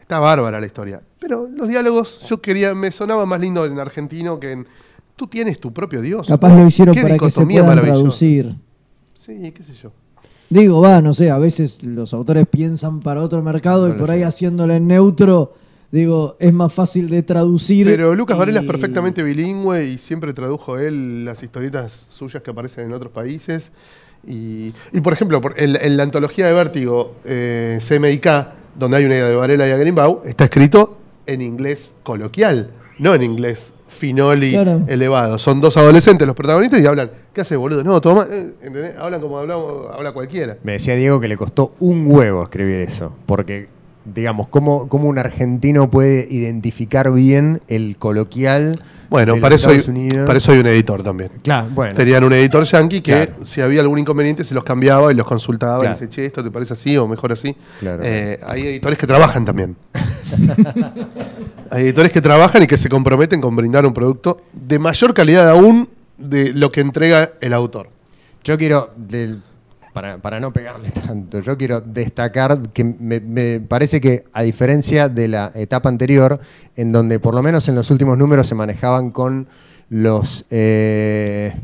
Está bárbara la historia. Pero los diálogos, yo quería, me sonaba más lindo en argentino que en. Tú tienes tu propio Dios. Capaz lo hicieron Qué para que se puedan traducir. Sí, qué sé yo. Digo, va, no sé, a veces los autores piensan para otro mercado No y por ahí haciéndole en neutro, digo, es más fácil de traducir. Pero Lucas y- Varela es perfectamente bilingüe y siempre tradujo él las historietas suyas que aparecen en otros países. Y, y, por ejemplo, por- en, en la antología de Vértigo, eh, CMYK, donde hay una idea de Varela y Agrinbau, está escrito en inglés coloquial, no en inglés finol y Claro. elevado. Son dos adolescentes los protagonistas y hablan, ¿qué hace boludo? No, toma, eh, ¿entendés? Hablan como hablamos, habla cualquiera. Me decía Diego que le costó un huevo escribir eso. Porque, digamos, ¿cómo, cómo un argentino puede identificar bien el coloquial? Bueno, de para los eso, hay, Estados Unidos? para eso hay un editor también. Claro, bueno. Serían un editor yankee que Claro. si había algún inconveniente se los cambiaba y los consultaba Claro. y dice, che, esto te parece así o mejor así. Claro. Eh, hay editores que trabajan también. hay editores que trabajan y que se comprometen con brindar un producto de mayor calidad aún de lo que entrega el autor. Yo quiero, del- para, para no pegarle tanto, yo quiero destacar que me, me parece que a diferencia de la etapa anterior, en donde por lo menos en los últimos números se manejaban con los eh,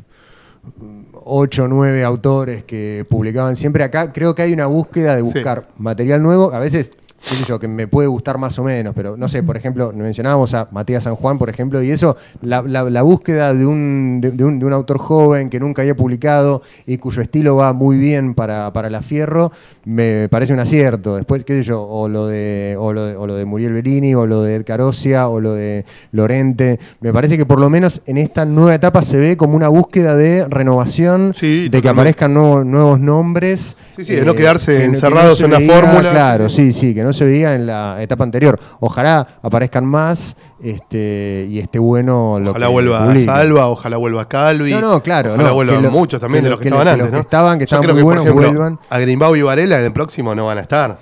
ocho o nueve autores que publicaban siempre acá, creo que hay una búsqueda de Sí. buscar material nuevo, a veces qué sé yo, que me puede gustar más o menos, pero no sé, por ejemplo, mencionábamos a Matías San Juan, por ejemplo, y eso, la, la- la búsqueda de un, de, un, de un autor joven que nunca había publicado y cuyo estilo va muy bien para, para la Fierro, me parece un acierto. Después, qué sé yo, o lo de, o lo de, o lo de Muriel Bellini, o lo de Ed Carosia, o lo de Lorente. Me parece que por lo menos en esta nueva etapa se ve como una búsqueda de renovación, Sí, de que aparezcan nuevos, nuevos nombres. eh, Sí, sí, de no quedarse que que encerrados en la fórmula. Claro, sí, sí, que no se veía en la etapa anterior. Ojalá aparezcan más este, y esté bueno lo Ojalá que vuelva publiquen. Salva, ojalá vuelva Calvi. No, no, claro, Ojalá no, vuelvan que lo- muchos también que de lo- los que, que estaban que los antes, ¿no? que estaban, que estaban muy que, buenos, ejemplo, vuelvan. A Grimbau y Varela en el próximo no van a estar.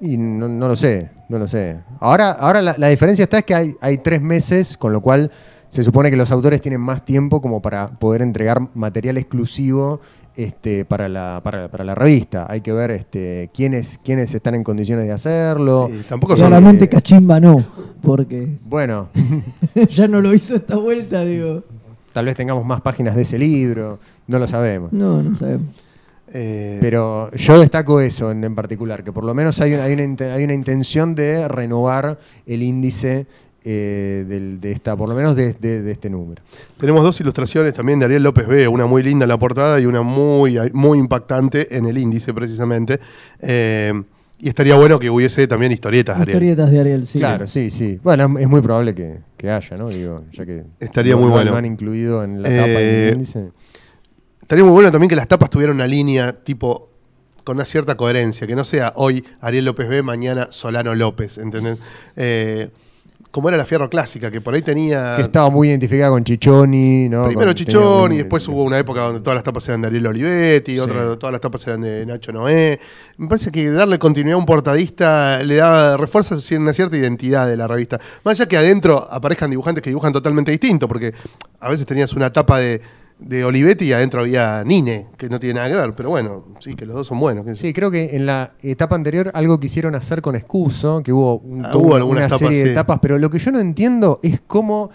Y no, no lo sé, no lo sé. Ahora, ahora la, la diferencia está es que hay, hay tres meses, con lo cual se supone que los autores tienen más tiempo como para poder entregar material exclusivo este, para, la, para, para la revista. Hay que ver este, quiénes, quiénes están en condiciones de hacerlo. Sí, tampoco Claramente Eh, Cachimba no, porque Bueno, ya no lo hizo esta vuelta, digo. tal vez tengamos más páginas de ese libro, no lo sabemos. No, no sabemos. Eh, Pero yo destaco eso en, en particular, que por lo menos hay una, hay una, hay una intención de renovar el índice eh, del- de esta, por lo menos de, de- de este número. Tenemos dos ilustraciones también de Ariel López B, una muy linda en la portada y una muy, muy impactante en el índice precisamente. Eh, y estaría bueno que hubiese también historietas, Ariel. Historietas de Ariel, sí. Claro, sí, sí. Bueno, es- muy probable que, que haya, ¿no? Digo, ya que Estaría muy bueno. Lo han incluido en la tapa en Eh, índice. Estaría muy bueno también que las tapas tuvieran una línea tipo con una cierta coherencia, que no sea hoy Ariel López B, mañana Solano López, ¿entendés? Como era la Fierro Clásica, que por ahí tenía... Que estaba muy identificada con Chichoni, ¿no? Primero Con- y después hubo una época donde todas las tapas eran de Ariel Olivetti, Sí. otra, todas las tapas eran de Nacho Noé. Me parece que darle continuidad a un portadista le da refuerza una cierta identidad de la revista. Más allá que adentro aparezcan dibujantes que dibujan totalmente distinto, porque a veces tenías una tapa de, de Olivetti y adentro había Nine, que no tiene nada que ver, pero bueno, sí, que los dos son buenos. sé. Sí, creo que en la etapa anterior algo quisieron hacer con Excuso, que hubo, un- Ah, hubo una, serie de etapas, pero lo que yo no entiendo es cómo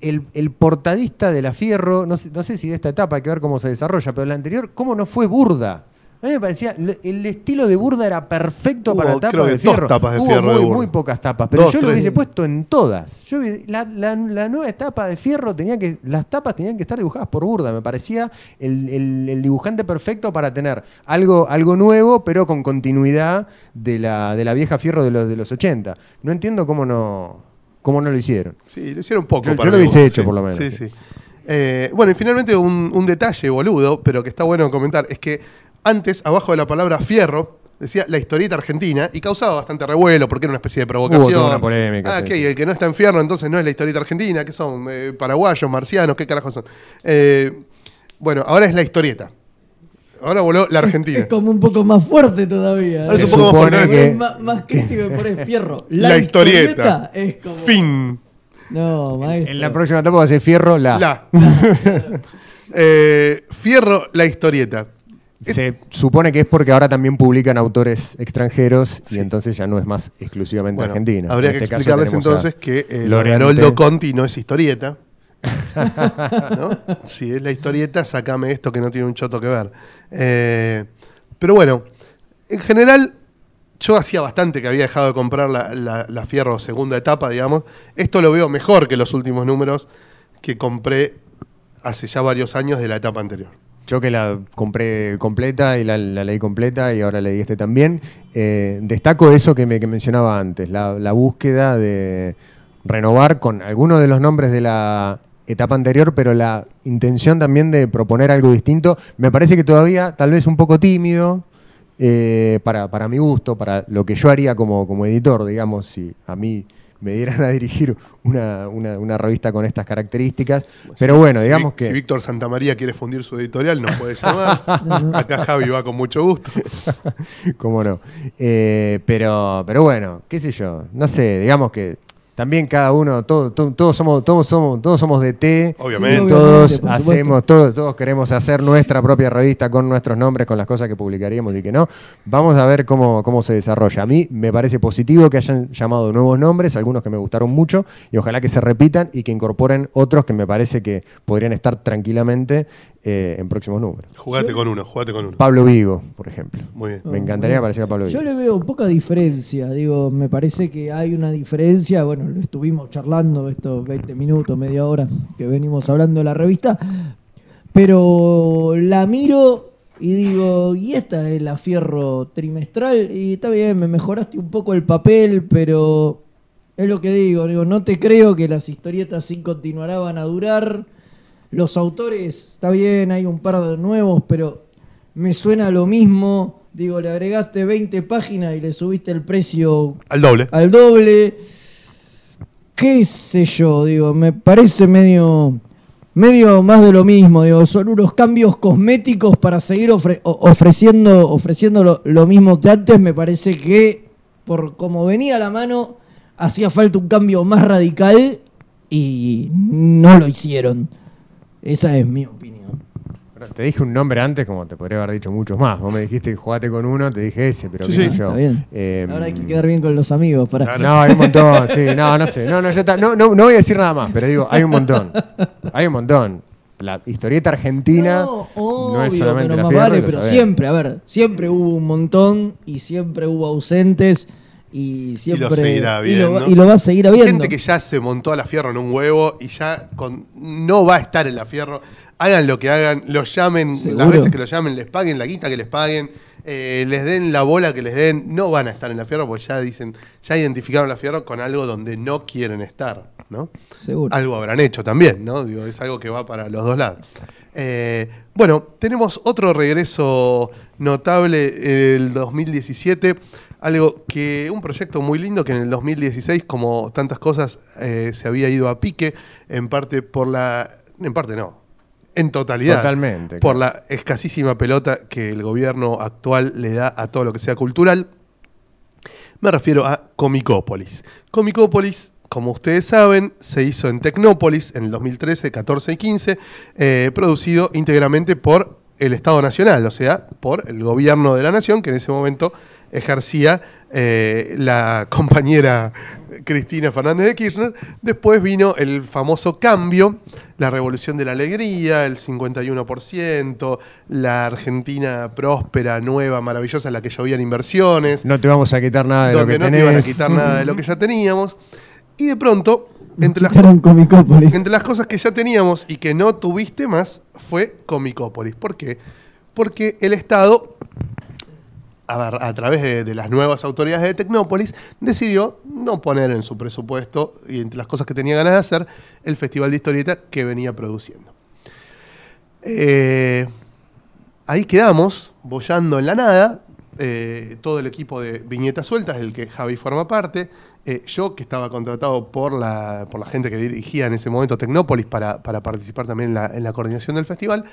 el, el portadista de la Fierro, no sé, no sé si de esta etapa hay que ver cómo se desarrolla, pero la anterior, cómo no fue burda. A mí me parecía, el estilo de Burda era perfecto Hubo, para tapa que de Fierro. tapas de Hubo Fierro de muy, Burda. muy pocas tapas, pero Dos, yo lo tres. hubiese puesto en todas. Yo la, la- la nueva etapa de Fierro tenía que, las tapas tenían que estar dibujadas por Burda. Me parecía el, el- el dibujante perfecto para tener algo, algo nuevo, pero con continuidad de la, de la vieja Fierro de los, de los 80. No entiendo cómo no, cómo no lo hicieron. Sí, lo hicieron poco. Yo- para yo lo hubiese sí, hecho, por lo menos. Sí, sí. Eh, bueno, y finalmente un, un detalle boludo, pero que está bueno comentar, es que antes, abajo de la palabra fierro, decía la historieta argentina y causaba bastante revuelo porque era una especie de provocación. toda una polémica, Ah, sí, el que no está en fierro entonces no es la historieta argentina, ¿qué son? Eh, paraguayos, marcianos, ¿qué carajos son? Eh, bueno, ahora es la historieta. Ahora voló la Argentina. Es como un poco más fuerte todavía. Ahora Se es un poco más fuerte. que- Es más, más crítico que poner fierro. La, historieta. es como. Fin. No, maestro. En la próxima etapa va a ser Fierro la. La. Eh, Fierro, la historieta. Se supone que es porque ahora también publican autores extranjeros y entonces ya no es más exclusivamente Bueno, argentina. habría En que este explicarles entonces que eh, de Lorente. Haroldo Conti no es historieta. ¿No? Si es la historieta, sacame esto que no tiene un choto que ver. Eh, pero bueno, en general, yo hacía bastante que había dejado de comprar la, la- la Fierro segunda etapa, digamos. Esto lo veo mejor que los últimos números que compré hace ya varios años de la etapa anterior. Yo que la compré completa y la, la leí completa y ahora leí este también, eh, destaco eso que, me, que mencionaba antes, la, búsqueda de renovar con algunos de los nombres de la etapa anterior, pero la intención también de proponer algo distinto, me parece que todavía tal vez un poco tímido, eh, para, para mi gusto, para lo que yo haría como, como editor, digamos, si a mí me dieran a dirigir una, una- una revista con estas características. Pero bueno, Si digamos que... Si Víctor Santamaría quiere fundir su editorial, nos puede llamar. Acá Javi va con mucho gusto. ¿Cómo no? Eh, pero, pero bueno, qué sé yo, no sé, digamos que también cada uno, todo- todo- todos somos, todos somos, todos somos de té, Obviamente. Sí, todos hacemos, todos, todos queremos hacer nuestra propia revista con nuestros nombres, con las cosas que publicaríamos y que no. Vamos a ver cómo, cómo se desarrolla. A mí me parece positivo que hayan llamado nuevos nombres, algunos que me gustaron mucho, y ojalá que se repitan y que incorporen otros que me parece que podrían estar tranquilamente eh, en próximos números. Jugate con uno, jugate con uno. Pablo Vigo, por ejemplo. Muy bien. Me encantaría aparecer a Pablo Vigo. Yo le veo poca diferencia, digo, me parece que hay una diferencia, bueno, lo estuvimos charlando estos 20 minutos, media hora que venimos hablando de la revista, pero la miro y digo, y esta es la fierro trimestral, y está bien, me mejoraste un poco el papel, pero es lo que digo, digo, no te creo que las historietas sin continuará van a durar. Los autores, está bien, hay un par de nuevos, pero me suena lo mismo. Digo, le agregaste 20 páginas y le subiste el precio Al doble. al doble. ¿Qué sé yo? Digo, me parece medio medio más de lo mismo, digo, son unos cambios cosméticos para seguir ofre- ofreciendo ofreciendo lo, lo mismo que antes, me parece que por como venía la mano hacía falta un cambio más radical y no lo hicieron. Esa es mi opinión. Bueno, Te dije un nombre antes, como te podría haber dicho muchos más. Vos me dijiste jugate con uno, te dije ese, pero Sí, qué sé sí. yo. Está bien. Eh, Ahora hay que quedar bien con los amigos para. No, hay un montón, sí, no, no sé. No, no, ya está. No, no, no voy a decir nada más, pero digo, hay un montón. Hay un montón. La historieta argentina No, no es solamente pero la más vale, pero siempre, a ver, siempre hubo un montón y siempre hubo ausentes y siempre y lo seguirá y lo habiendo. y lo va a seguir Hay habiendo. gente que ya se montó a la fierro en un huevo y ya con, no va a estar en la fierro. Hagan lo que hagan, los llamen, Seguro. las veces que los llamen, les paguen la guita que les paguen, eh, les den la bola que les den, no van a estar en la fierro porque ya dicen, ya identificaron la fierro con algo donde no quieren estar, ¿no? Seguro. Algo habrán hecho también, ¿no? Digo, es algo que va para los dos lados. Eh, bueno, tenemos otro regreso notable el 2017, algo que, un proyecto muy lindo que en el 2016, como tantas cosas, eh, se había ido a pique, en parte por la, en parte no, en totalidad. Totalmente, Por la escasísima pelota que el gobierno actual le da a todo lo que sea cultural. Me refiero a Comicópolis. Comicópolis, como ustedes saben, se hizo en Tecnópolis en el 2013, 14 y 15, eh, producido íntegramente por el Estado Nacional, o sea, por el gobierno de la nación, que en ese momento ejercía eh, la compañera Cristina Fernández de Kirchner. Después vino el famoso cambio, la revolución de la alegría, el 51%, la Argentina próspera, nueva, maravillosa, en la que llovían inversiones No te vamos a quitar nada de lo que no tenés. te iban a quitar nada de lo que ya teníamos. Y de pronto, entre las, entre las cosas que ya teníamos y que no tuviste más, fue Comicópolis. ¿Por qué? Porque el Estado, a, través de, de las nuevas autoridades de Tecnópolis, decidió no poner en su presupuesto, y entre las cosas que tenía ganas de hacer, el Festival de Historieta que venía produciendo. Eh, ahí quedamos, bollando en la nada, eh, todo el equipo de Viñetas Sueltas, del que Javi forma parte, eh, yo que estaba contratado por la, por la gente que dirigía en ese momento Tecnópolis para, para participar también en la, en la coordinación del festival,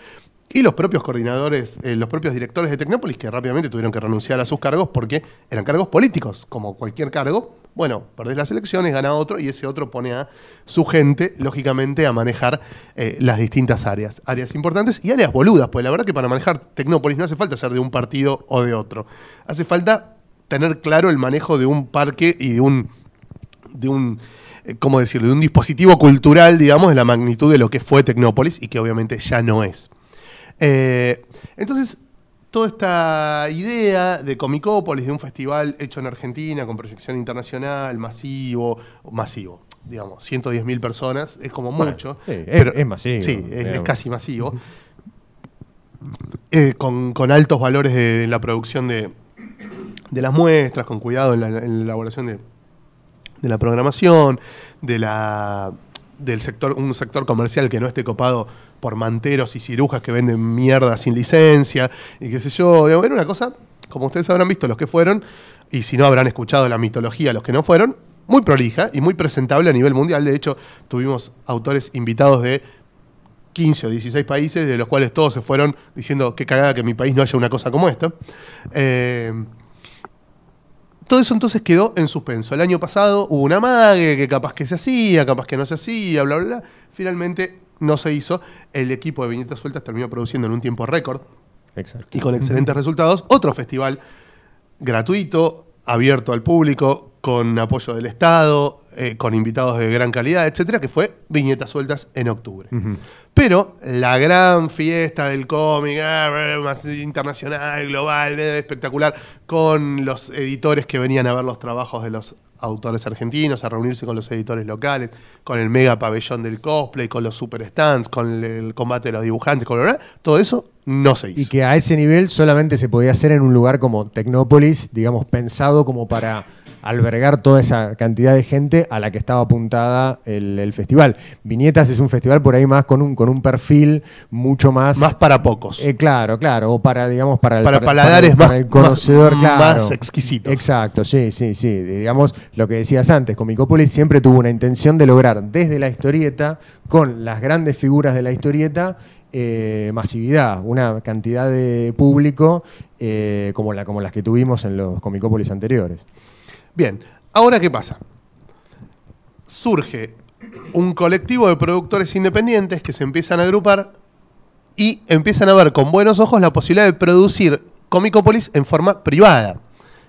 Y los propios coordinadores, eh, los propios directores de Tecnópolis que rápidamente tuvieron que renunciar a sus cargos porque eran cargos políticos, como cualquier cargo. Bueno, perdés las elecciones, gana otro y ese otro pone a su gente, lógicamente, a manejar eh, las distintas áreas. Áreas importantes y áreas boludas, pues la verdad que para manejar Tecnópolis no hace falta ser de un partido o de otro. Hace falta tener claro el manejo de un parque y de un, eh, ¿cómo decirlo? De un dispositivo cultural, digamos, de la magnitud de lo que fue Tecnópolis y que obviamente ya no es. Eh, entonces, toda esta idea de Comicópolis, de un festival hecho en Argentina con proyección internacional, masivo, masivo, digamos, 110.000 personas, es como Bueno, mucho. sí, pero- es masivo, Sí, es, casi masivo. Eh, con, con altos valores de la producción de, de las muestras, con cuidado en la, en la elaboración de, de la programación, de la del sector, un sector comercial que no esté copado por manteros y cirujas que venden mierda sin licencia, y qué sé yo, era una cosa, como ustedes habrán visto los que fueron, y si no habrán escuchado la mitología los que no fueron, muy prolija y muy presentable a nivel mundial. De hecho, tuvimos autores invitados de 15 o 16 países, de los cuales todos se fueron diciendo que cagada que en mi país no haya una cosa como esta. Eh, todo eso entonces quedó en suspenso. El año pasado hubo una mague que capaz que se hacía, capaz que no se hacía, bla, bla, bla. Finalmente no se hizo. El equipo de Viñetas Sueltas terminó produciendo en un tiempo récord Exacto. y con excelentes resultados. Otro festival gratuito, abierto al público, con apoyo del Estado, eh, con invitados de gran calidad, etcétera, que fue Viñetas Sueltas en octubre. Pero la gran fiesta del cómic, ah, más internacional, global, eh, espectacular, con los editores que venían a ver los trabajos de los autores argentinos, a reunirse con los editores locales, con el mega pabellón del cosplay, con los super stands, con el combate de los dibujantes, con bla, todo eso no se hizo. Y que a ese nivel solamente se podía hacer en un lugar como Tecnópolis, digamos, pensado como para albergar toda esa cantidad de gente a la que estaba apuntada el, el festival. Viñetas es un festival por ahí más con un, con un perfil mucho más... Más para pocos. Eh, claro, claro, o para, digamos, para el, Para paladares para el conocedor, más- claro. más exquisitos. Exacto, sí, sí, sí. Digamos, lo que decías antes, Comicópolis siempre tuvo una intención de lograr desde la historieta, con las grandes figuras de la historieta, eh, masividad, una cantidad de público eh, como, la, como las que tuvimos en los Comicópolis anteriores. Bien, ahora qué pasa? Surge un colectivo de productores independientes que se empiezan a agrupar y empiezan a ver con buenos ojos la posibilidad de producir Comicópolis en forma privada,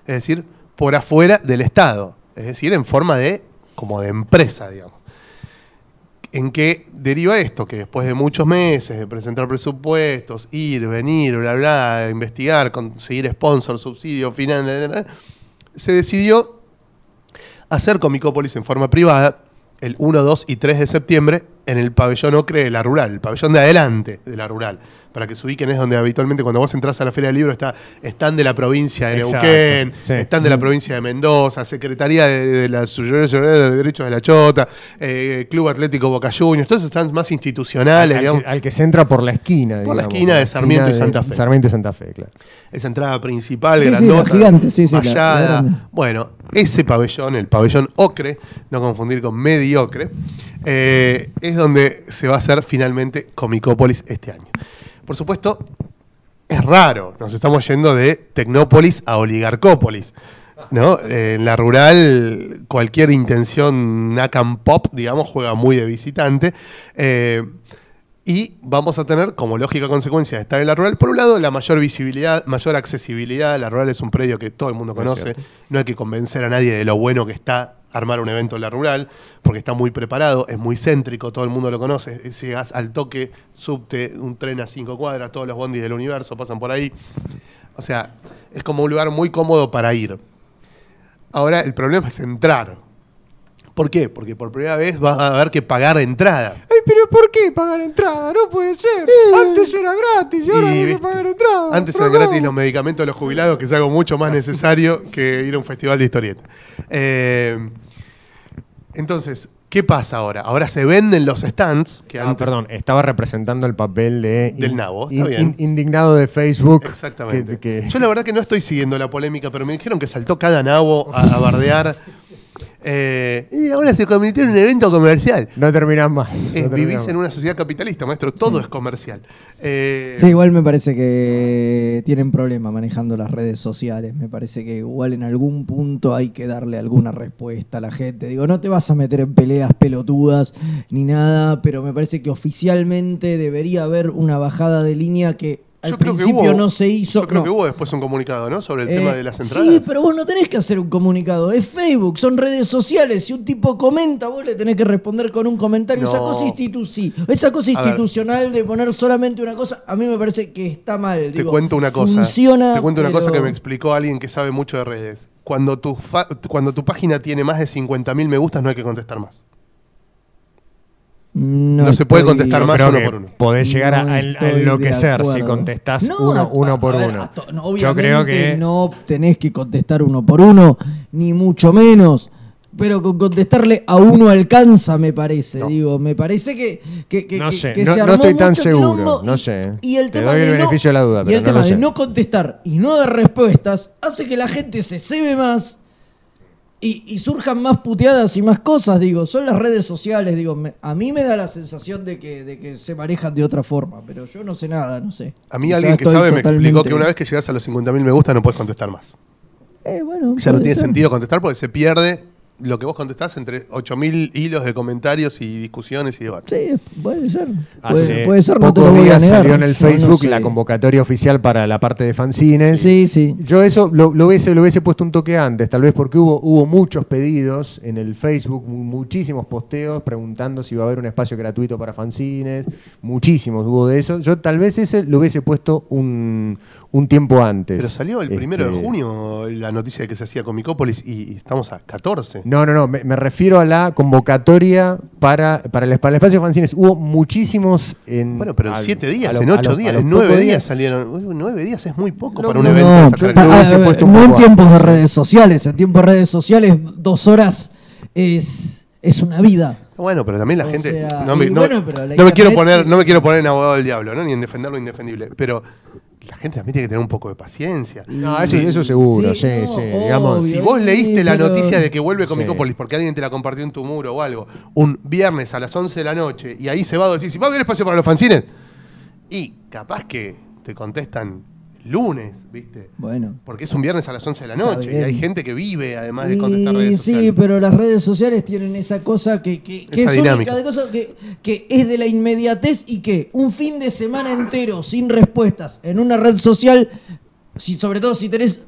es decir, por afuera del Estado, es decir, en forma de como de empresa, digamos. ¿En qué deriva esto? Que después de muchos meses de presentar presupuestos, ir, venir, bla, bla, investigar, conseguir sponsor, subsidio, final, se decidió hacer Comicópolis en forma privada el 1, 2 y 3 de septiembre en el pabellón Ocre de la Rural, el pabellón de adelante de la Rural. Para que se ubiquen es donde habitualmente cuando vos entras a la Feria del Libro está, están de la provincia de Exacto, Neuquén, sí. están de la provincia de Mendoza, Secretaría de, de la Seguridad de Derechos de la Chota, eh, Club Atlético Boca Juniors, todos esos están más institucionales, al, digamos. que, al que se entra por la esquina. Por la digamos, esquina de Sarmiento y Santa Fe. Sarmiento y Santa Fe, claro. esa entrada principal, Sí, sí, grandota, la gigante, sí, sí, vallada. bueno, ese pabellón, el pabellón Ocre, no confundir con Mediocre, eh, es donde se va a hacer finalmente Comicópolis este año. Por supuesto, es raro, nos estamos yendo de Tecnópolis a Oligarcópolis. ¿no? Eh, en la rural, cualquier intención Nakam Pop, digamos, juega muy de visitante. Eh, y vamos a tener, como lógica consecuencia de estar en la rural, por un lado, la mayor visibilidad, mayor accesibilidad. La rural es un predio que todo el mundo conoce. No hay que convencer a nadie de lo bueno que está armar un evento en la rural, porque está muy preparado, es muy céntrico, todo el mundo lo conoce. Llegas al toque, subte, un tren a cinco cuadras, todos los bondis del universo pasan por ahí. O sea, es como un lugar muy cómodo para ir. Ahora, el problema es entrar. ¿Por qué? Porque por primera vez vas a haber que pagar entrada. Ay, pero ¿por qué pagar entrada? No puede ser. Antes era gratis y ahora hay que pagar entrada. Antes eran no. gratis los medicamentos de los jubilados, que es algo mucho más necesario que ir a un festival de historieta. Eh, entonces, ¿qué pasa ahora? Ahora se venden los stands que Ah, antes. perdón, estaba representando el papel de Del in- nabo, in- está bien. in- indignado de Facebook. Exactamente. que- que- Yo la verdad que no estoy siguiendo la polémica, pero me dijeron que saltó cada nabo a, a bardear. Eh, y ahora se convirtió en un evento comercial. No terminás más. Eh, terminás vivís más. en una sociedad capitalista, maestro. Todo es comercial. Eh, Sí, igual me parece que tienen problema manejando las redes sociales. Me parece que igual en algún punto hay que darle alguna respuesta a la gente. Digo, no te vas a meter en peleas pelotudas ni nada, pero me parece que oficialmente debería haber una bajada de línea que al yo creo que principio hubo- no se hizo. Yo creo no. que hubo después un comunicado, ¿no? Sobre el Eh, tema de las entradas. Sí, pero vos no tenés que hacer un comunicado. Es Facebook, son redes sociales. Si un tipo comenta, vos le tenés que responder con un comentario. Esa cosa, institu sí, esa cosa A ver. institucional de poner solamente una cosa, a mí me parece que está mal. Te cuento una cosa. Funciona, Te cuento una cosa que me explicó alguien que sabe mucho de redes. Cuando tu, fa- cuando tu página tiene más de 50.000 me gustas, no hay que contestar más. No se puede contestar más uno que por uno. Podés llegar a, No enloquecer si contestás No, uno, uno por ver, uno. to- Yo creo que no tenés que contestar uno por uno, ni mucho menos. Pero con contestarle a uno alcanza, me parece. No. Digo, me parece que, que, que- No sé, que no- se armó estoy tan seguro, quilombo no sé. Y el Te tema doy el de no- beneficio de la duda, y pero el no lo tema de sé. no contestar y no dar respuestas hace que la gente se cebe más y, y surjan más puteadas y más cosas, digo, son las redes sociales, digo, me- a mí me da la sensación de que, de que se manejan de otra forma, pero yo no sé nada, no sé. A mí Quizá alguien que sabe me explicó que una vez que llegas a los 50.000 me gusta no puedes contestar más. Eh, bueno, Ya no tiene ser. sentido contestar porque se pierde lo que vos contestás entre 8.000 hilos de comentarios y discusiones y debates. Sí, puede ser. hace Puede, puede ser, no te lo voy a días negar. salió en el no Facebook sé. la convocatoria oficial para la parte de fanzines. Sí, sí. Yo eso lo, lo hubiese, lo hubiese puesto un toque antes, tal vez porque hubo, hubo muchos pedidos en el Facebook, mu- muchísimos posteos preguntando si iba a haber un espacio gratuito para fanzines, muchísimos hubo de eso. Yo tal vez ese lo hubiese puesto un, un tiempo antes. Pero salió el primero de Este, junio la noticia de que se hacía Comicópolis y, y estamos a 14. No, no, no, me, me refiero a la convocatoria para, para, el, para el espacio de fanzines. Hubo muchísimos en... Bueno, pero en al- 7 a días, lo- en a 8 lo- a días, en 9 pocos días salieron. Uy, 9 días es muy poco No, para un no, evento. no, un en tiempos de redes sociales. En tiempos de redes sociales, dos horas es, es una vida. Bueno, pero también la O gente. sea, no me, no- bueno, pero la no me quiero poner, no me quiero poner en abogado del diablo, ¿no? Ni en defender lo indefendible. Pero la gente también tiene que tener un poco de paciencia. No, eso, Sí. eso seguro, sí, Sí, sí. no, digamos, obvio. Si vos Sí, leíste la pero- noticia de que vuelve Sí. Comicópolis porque alguien te la compartió en tu muro o algo, un viernes a las 11 de la noche, y ahí se va a decir, si va a haber espacio para los fanzines, y capaz que te contestan lunes, ¿viste? Bueno. Porque es un viernes a las 11 de la noche y hay gente que vive además de contestar Y redes sí, sociales. pero las redes sociales tienen esa cosa que, que, que Esa es dinámica. única de cosa que, que es de la inmediatez y que un fin de semana entero sin respuestas en una red social, si, sobre todo si tenés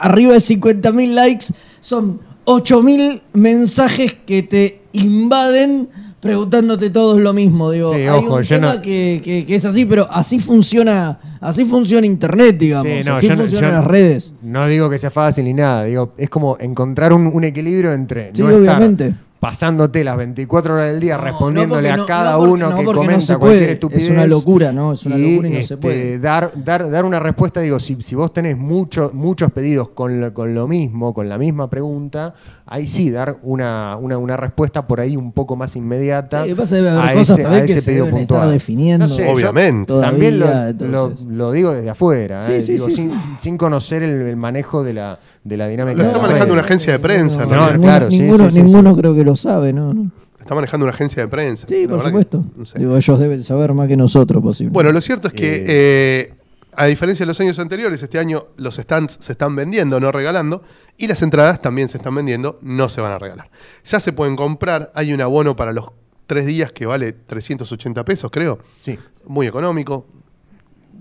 arriba de 50.000 likes, son 8.000 mensajes que te invaden preguntándote todos lo mismo. Digo, Sí, hay ojo, un yo tema no- que, que- que es así, pero así funciona, así funciona internet, digamos. Sí, no, así yo no- funcionan yo las redes. No digo que sea fácil ni nada, digo, es como encontrar un, un equilibrio entre Sí, no estar obviamente. Pasándote las 24 horas del día No, respondiéndole no, a cada no, no, porque- uno no, que comenta cualquier estupidez. Es una locura, ¿no? Es una y, locura y no se este, puede. Dar, dar, dar una respuesta, digo, si, si vos tenés mucho, muchos pedidos con lo, con lo mismo, con la misma pregunta, ahí sí, dar una, una, una respuesta por ahí un poco más inmediata. Sí, pasa, debe haber a cosas ese, a que ese se pedido deben estar puntual. definiendo. No sé, yo Obviamente. también lo, digo desde afuera, Sí, eh, sí, digo, sí, sin, sí. sin- sin conocer el, el manejo de la, de la dinámica. Lo está manejando una agencia de prensa, No, ¿no? ninguno, claro, sí, ninguno, sí, sí, ninguno creo que lo sabe, ¿no? Está manejando una agencia de prensa. Sí, por supuesto. que- no sé. Digo, ellos deben saber más que nosotros, posible. Bueno, lo cierto es que, eh, a diferencia de los años anteriores, este año los stands se están vendiendo, no regalando, y las entradas también se están vendiendo, no se van a regalar. Ya se pueden comprar, hay un abono para los tres días que vale 380 pesos, creo. Sí. Muy económico.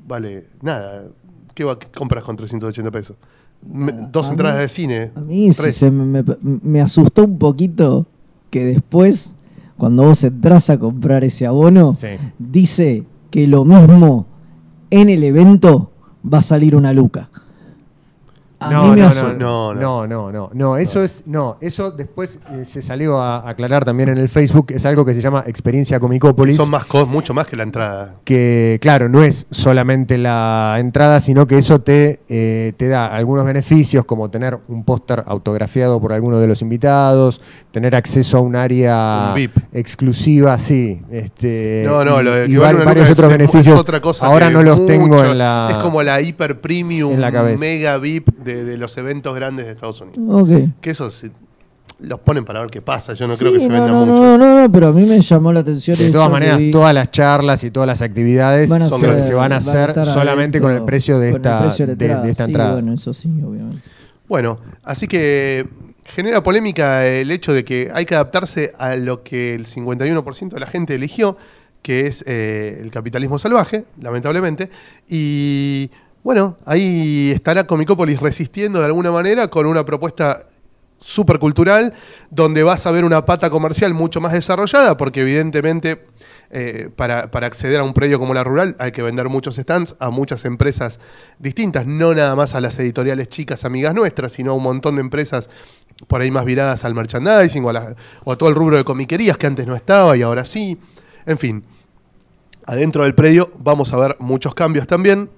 Vale, nada. ¿Qué, va- qué compras con 380 pesos? Me- dos A entradas mí- de cine. A mí sí se me, me- me asustó un poquito que después, cuando vos entras a comprar ese abono, Sí. dice que lo mismo en el evento va a salir una luca. A No, mí me no, no, No, no, no, no, no, eso es, no, eso después eh, se salió a aclarar también en el Facebook, es algo que se llama experiencia Comicópolis. Son más cos- mucho más que la entrada. que claro, no es solamente la entrada, sino que eso te, eh, te da algunos beneficios, como tener un póster autografiado por alguno de los invitados, tener acceso a un área Un VIP. exclusiva, sí. Este, No, no, y, lo de y varios luca otros es- beneficios. Es otra cosa Ahora no los mucho- tengo en la. Es como la hiper premium en la cabeza. mega VIP de, de los eventos grandes de Estados Unidos. Que eso sí, los ponen para ver qué pasa. Yo no creo que se no, venda no, mucho. No, no, no, pero a mí me llamó la atención De eso todas que maneras, vi. todas las charlas y todas las actividades Van son- ser- se van a van a hacer solamente con el precio de esta, precio de, entrada. de esta Sí, entrada. bueno, eso sí, obviamente. Bueno, así que genera polémica el hecho de que hay que adaptarse a lo que el 51% de la gente eligió, que es eh, el capitalismo salvaje, lamentablemente. Y bueno, ahí estará Comicópolis resistiendo de alguna manera con una propuesta supercultural, donde vas a ver una pata comercial mucho más desarrollada, porque evidentemente eh, para, para acceder a un predio como la rural hay que vender muchos stands a muchas empresas distintas, no nada más a las editoriales chicas amigas nuestras, sino a un montón de empresas por ahí más viradas al merchandising o a, la- o a todo el rubro de comiquerías que antes no estaba y ahora sí. En fin, adentro del predio vamos a ver muchos cambios también.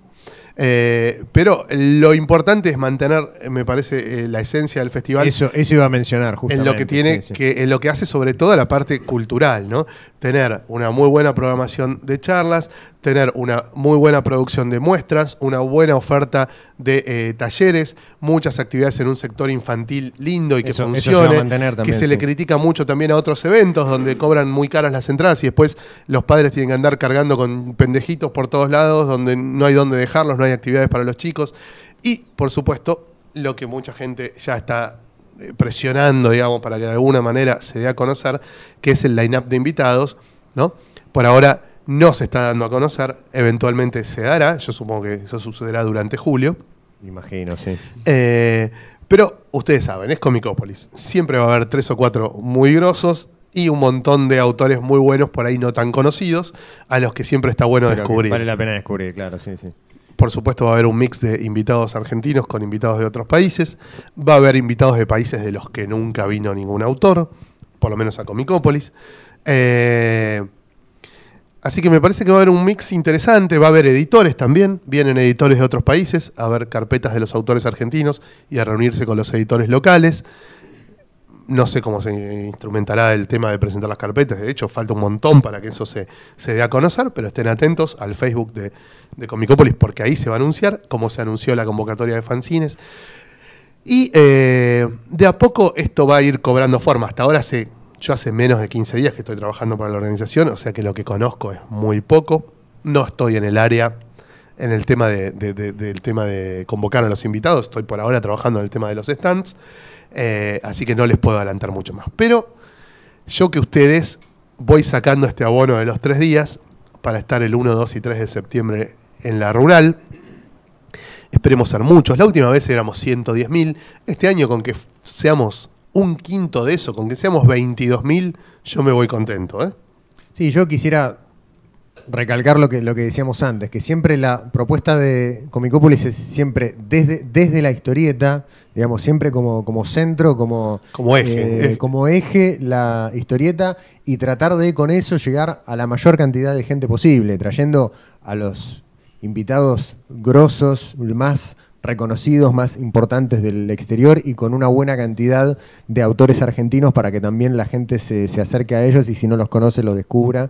Eh, pero lo importante es mantener, eh, me parece, eh, la esencia del festival Eso, eso iba a mencionar, en justamente. lo que tiene sí, sí. que en lo que hace sobre todo la parte cultural, ¿no? Tener una muy buena programación de charlas, tener una muy buena producción de muestras, una buena oferta de eh, talleres, muchas actividades en un sector infantil lindo y que Eso- se funcione, que se le critica mucho también a otros eventos donde cobran muy caras las entradas y después los padres tienen que andar cargando con pendejitos por todos lados, donde no hay dónde dejarlos, no hay actividades para los chicos y por supuesto lo que mucha gente ya está eh, presionando, digamos, para que de alguna manera se dé a conocer, que es el line-up de invitados, ¿no? Por ahora no se está dando a conocer, eventualmente se dará, yo supongo que eso sucederá durante julio. Me Imagino, sí. Eh, pero ustedes saben, es Comicópolis. Siempre va a haber tres o cuatro muy grosos y un montón de autores muy buenos por ahí no tan conocidos, a los que siempre está bueno Pero descubrir. Vale la pena descubrir, claro, sí, sí. Por supuesto va a haber un mix de invitados argentinos con invitados de otros países. Va a haber invitados de países de los que nunca vino ningún autor, por lo menos a Comicópolis. Eh, así que me parece que va a haber un mix interesante. Va a haber editores también. Vienen editores de otros países a ver carpetas de los autores argentinos y a reunirse con los editores locales. No sé cómo se instrumentará el tema de presentar las carpetas. De hecho, falta un montón para que eso se, se dé a conocer, pero estén atentos al Facebook de, de porque ahí se va a anunciar, como se anunció la convocatoria de fanzines. Y eh, de a poco esto va a ir cobrando forma. Hasta ahora hace, yo hace menos de 15 días que estoy trabajando para la organización, o sea que lo que conozco es muy poco. No estoy en el área, en el tema de, de- de- del tema de convocar a los invitados. Estoy por ahora trabajando en el tema de los stands. eh, así que no les puedo adelantar mucho más. Pero yo que ustedes voy sacando este abono de los tres días para estar el 1, 2 y 3 de septiembre en la rural. Esperemos ser muchos. La última vez éramos 110.000. Este año con que seamos un quinto de eso, con que seamos 22.000, yo me voy contento. ¿eh? Sí, yo quisiera recalcar lo que, lo que decíamos antes, que siempre la propuesta de Comicópolis es siempre desde, desde la historieta, digamos, siempre como, como centro, como, Como eje. eh, como eje la historieta y tratar de con eso llegar a la mayor cantidad de gente posible, trayendo a los invitados grosos, más reconocidos, más importantes del exterior y con una buena cantidad de autores argentinos para que también la gente se, se acerque a ellos y si no los conoce los descubra.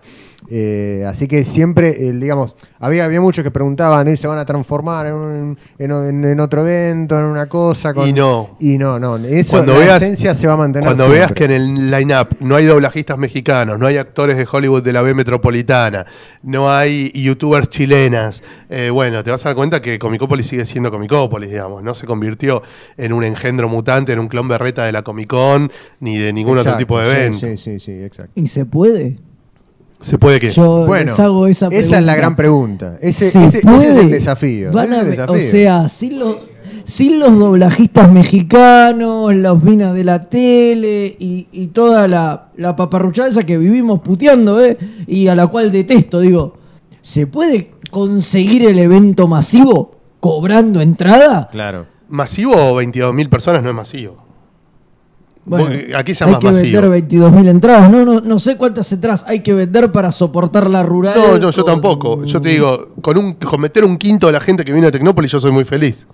Eh, así que siempre, eh, digamos, había, había muchos que preguntaban, ¿eh, ¿se van a transformar en, un- en- otro evento, en una cosa? con- Y no. Y no, no, eso, Cuando la veas- esencia se va a mantener Cuando veas que en el line-up no hay doblajistas mexicanos, no hay actores de Hollywood de la B metropolitana, no hay youtubers chilenas, eh, bueno, te vas a dar cuenta que Comicópolis sigue siendo Comicópolis, digamos. No se convirtió en un engendro mutante, en un clon berreta de la Comic Con, ni de ningún otro tipo de evento. Sí, sí, sí, exacto. ¿Y se puede? Se puede que. Yo Bueno, les hago esa esa es la gran pregunta. Ese, es el desafío. Van ese es a el ve- desafío. O sea, sin los, sin los doblajistas mexicanos, las minas de la tele y, y toda la, la paparruchada esa que vivimos puteando, ¿eh? Y a la cual detesto, digo, ¿se puede conseguir el evento masivo cobrando entrada? Claro. Masivo o 22.000 personas no es masivo. Bueno, aquí hay que masivo. vender 22.000 entradas. No, no, no sé cuántas entradas hay que vender para soportar la rural. No, no, yo tampoco. Yo te digo, con, un, con meter un quinto de la gente que viene a Tecnópolis, yo soy muy feliz.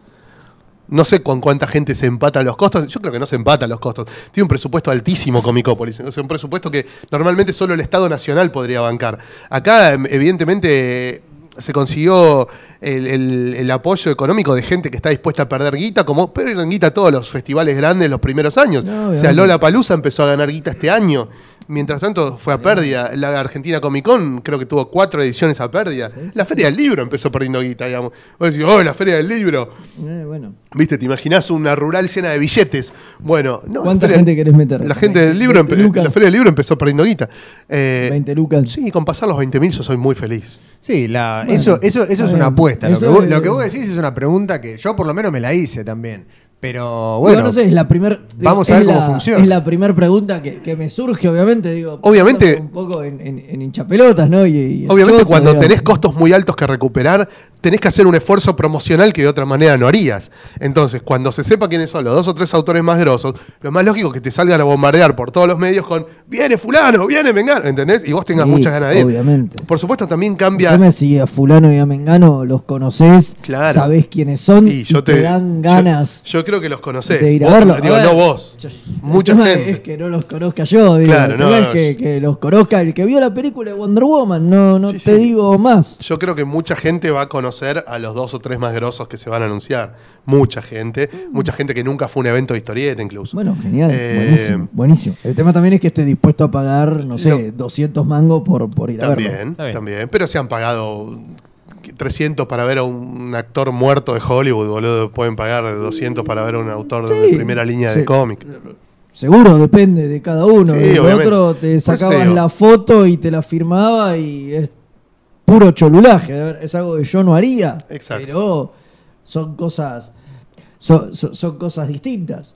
No sé con cuánta gente se empatan los costos. Yo creo que no se empatan los costos. Tiene un presupuesto altísimo Comicópolis. O sea, un presupuesto que normalmente solo el Estado Nacional podría bancar. Acá, em, evidentemente, se consiguió el, el- el apoyo económico de gente que está dispuesta a perder guita, como perdieron guita todos los festivales grandes los primeros años. No, o sea. Lola Palusa empezó a ganar guita este año. Mientras tanto fue a pérdida. La Argentina Comic Con creo que tuvo cuatro ediciones a pérdida. La Feria del Libro empezó perdiendo guita, digamos. Vos decís, oh, la Feria del Libro. Eh, bueno. Viste, te imaginás una rural llena de billetes. Bueno, no. ¿Cuánta la feria- gente querés meter? La gente del libro, 20 la Feria del Libro empezó perdiendo guita. Eh, 20 lucas. Sí, con pasar los 20.000 yo soy muy feliz. Sí, la, Bueno, eso, eso, eso es una apuesta. Lo que, vos, lo que vos decís es una pregunta que yo por lo menos me la hice también. Pero bueno, no sé, es la primer, vamos a ver cómo funciona. Es la primera pregunta que, que me surge, obviamente, digo. Obviamente- Un poco en, en, en hinchapelotas, ¿no? Y, y Obviamente choto, cuando digamos. tenés costos muy altos que recuperar, tenés que hacer un esfuerzo promocional que de otra manera no harías. Entonces, cuando se sepa quiénes son los dos o tres autores más grosos, lo más lógico es que te salgan a bombardear por todos los medios con viene fulano, viene Mengano, ¿entendés? Y vos tengas Sí, muchas ganas de ir. obviamente. Por supuesto también cambia... es si a fulano y a Mengano los conocés, Claro. sabés quiénes son Y te, te, dan yo- ganas Yo, creo que los conocés. de ir a Vos- verlo. Digo, A ver, no vos. yo- Mucha gente. Es que no los conozca yo, digo. Claro, no, es que, los conozca el que vio la película de Wonder Woman, no, no Sí, te sí. digo más. Yo creo que mucha gente va a conocer a los dos o tres más grosos que se van a anunciar. Mucha gente. Mucha gente que nunca fue un evento de historieta incluso. Bueno, genial, Eh, buenísimo, buenísimo. El tema también es que esté dispuesto a pagar, no sé, Lo- 200 mangos por, por ir a verlo. También, también. Pero se han pagado 300 para ver a un actor muerto de Hollywood, boludo. Pueden pagar 200 para ver a un autor de primera línea sí. de cómic. Seguro, depende de cada uno. Sí, el otro te sacabas la foto y te la firmaba y es puro cholulaje. Es algo que yo no haría. Exacto. Pero son cosas, son, son- son cosas distintas.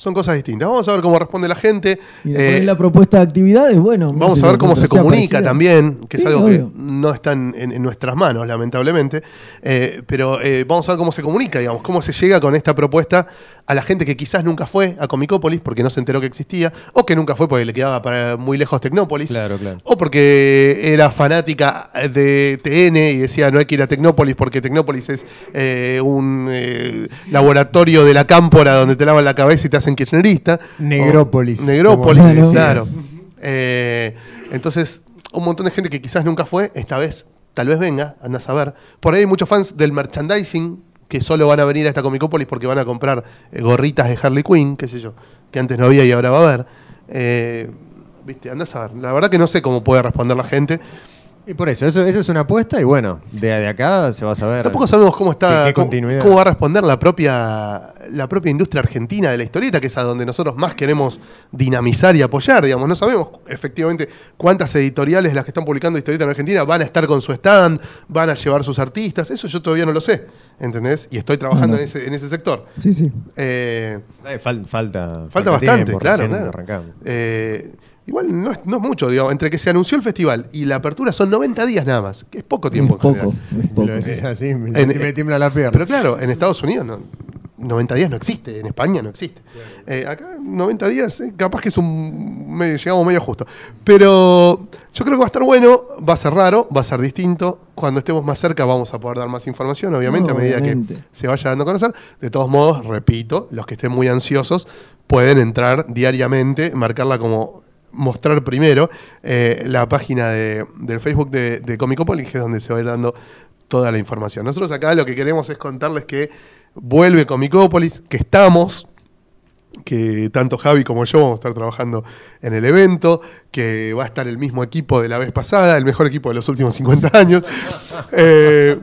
Son cosas distintas. Vamos a ver cómo responde la gente. Y Eh, después la propuesta de actividades, bueno. Vamos a ver cómo se comunica parecida. también, que es algo obvio. que no está en, en- en nuestras manos, lamentablemente. Eh, pero eh, vamos a ver cómo se comunica, digamos, cómo se llega con esta propuesta a la gente que quizás nunca fue a Comicópolis porque no se enteró que existía, o que nunca fue porque le quedaba para muy lejos Tecnópolis. Claro, claro. O porque era fanática de TN y decía no hay que ir a Tecnópolis porque Tecnópolis es eh, un eh, laboratorio de la cámpora donde te lavan la cabeza y te hacen kirchnerista. Negrópolis, O- Negrópolis, como claro. Eh, entonces, un montón de gente que quizás nunca fue, esta vez tal vez venga, anda a saber. Por ahí hay muchos fans del merchandising que solo van a venir a esta Comicópolis porque van a comprar eh, gorritas de Harley Quinn, qué sé yo, que antes no había y ahora va a haber. Eh, Viste, anda a saber. La verdad que no sé cómo puede responder la gente. Y por eso, eso, eso es una apuesta y bueno, de, de acá se va a saber. Tampoco sabemos cómo está, ¿Qué- qué cómo, continuidad? cómo va a responder la propia, la propia industria argentina de la historieta, que es a donde nosotros más queremos dinamizar y apoyar, digamos. No sabemos efectivamente cuántas editoriales de las que están publicando historieta en Argentina van a estar con su stand, van a llevar sus artistas. Eso yo todavía no lo sé, ¿entendés? Y estoy trabajando en, ese, en ese sector. Sí, sí. Eh, falta, Falta bastante, tiempo, claro, claro. arrancamos. Eh, igual no es, no es mucho, digamos. Entre que se anunció el festival y la apertura son 90 días nada más, que es poco tiempo Es en poco, general. es poco. Lo decís así, me, En- me tiembla la pierna. Pero claro, en Estados Unidos no, 90 días no existe, en España no existe. Eh, acá 90 días, eh, capaz que es un medio- llegamos medio justo. Pero yo creo que va a estar bueno, va a ser raro, va a ser distinto. Cuando estemos más cerca vamos a poder dar más información, obviamente, No, a medida obviamente. que se vaya dando a conocer. De todos modos, repito, los que estén muy ansiosos pueden entrar diariamente, marcarla como mostrar primero eh, la página de- del Facebook de, Comicopolis, que es donde se va a ir dando toda la información. Nosotros acá lo que queremos es contarles que vuelve Comicopolis, que estamos, que tanto Javi como yo vamos a estar trabajando en el evento, que va a estar el mismo equipo de la vez pasada, el mejor equipo de los últimos 50 años. Eh,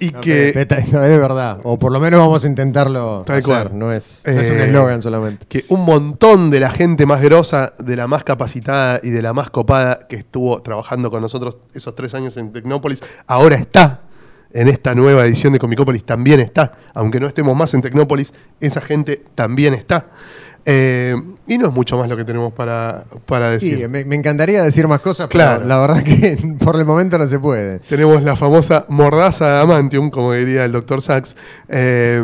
y No, que... vez de verdad. O por lo menos vamos a intentarlo Tal hacer. cual. No es, no es un Eh, eslogan solamente. que un montón de la gente más grosa, de la más capacitada y de la más copada que estuvo trabajando con nosotros esos tres años en Tecnópolis, ahora está en esta nueva edición de Comicópolis, también está. Aunque no estemos más en Tecnópolis, esa gente también está. Eh, y no es mucho más lo que tenemos para, para decir. Sí, me, me encantaría decir más cosas, Claro. pero la verdad que por el momento no se puede. Tenemos la famosa mordaza de Amantium, como diría el doctor Sachs. Eh,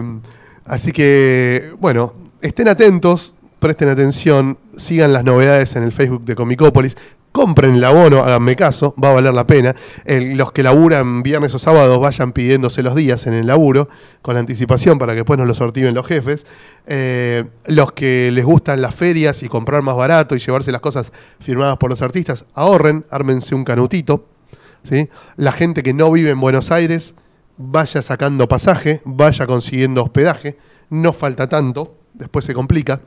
así que, bueno, estén atentos, presten atención, sigan las novedades en el Facebook de Comicópolis. Compren el abono, háganme caso, va a valer la pena. Los que laburan viernes o sábados vayan pidiéndose los días en el laburo con anticipación para que después nos lo sortiven los jefes. Eh, los que les gustan las ferias y comprar más barato y llevarse las cosas firmadas por los artistas, ahorren, ármense un canutito ¿sí? La gente que no vive en Buenos Aires vaya sacando pasaje, vaya consiguiendo hospedaje, no falta tanto, después se complica.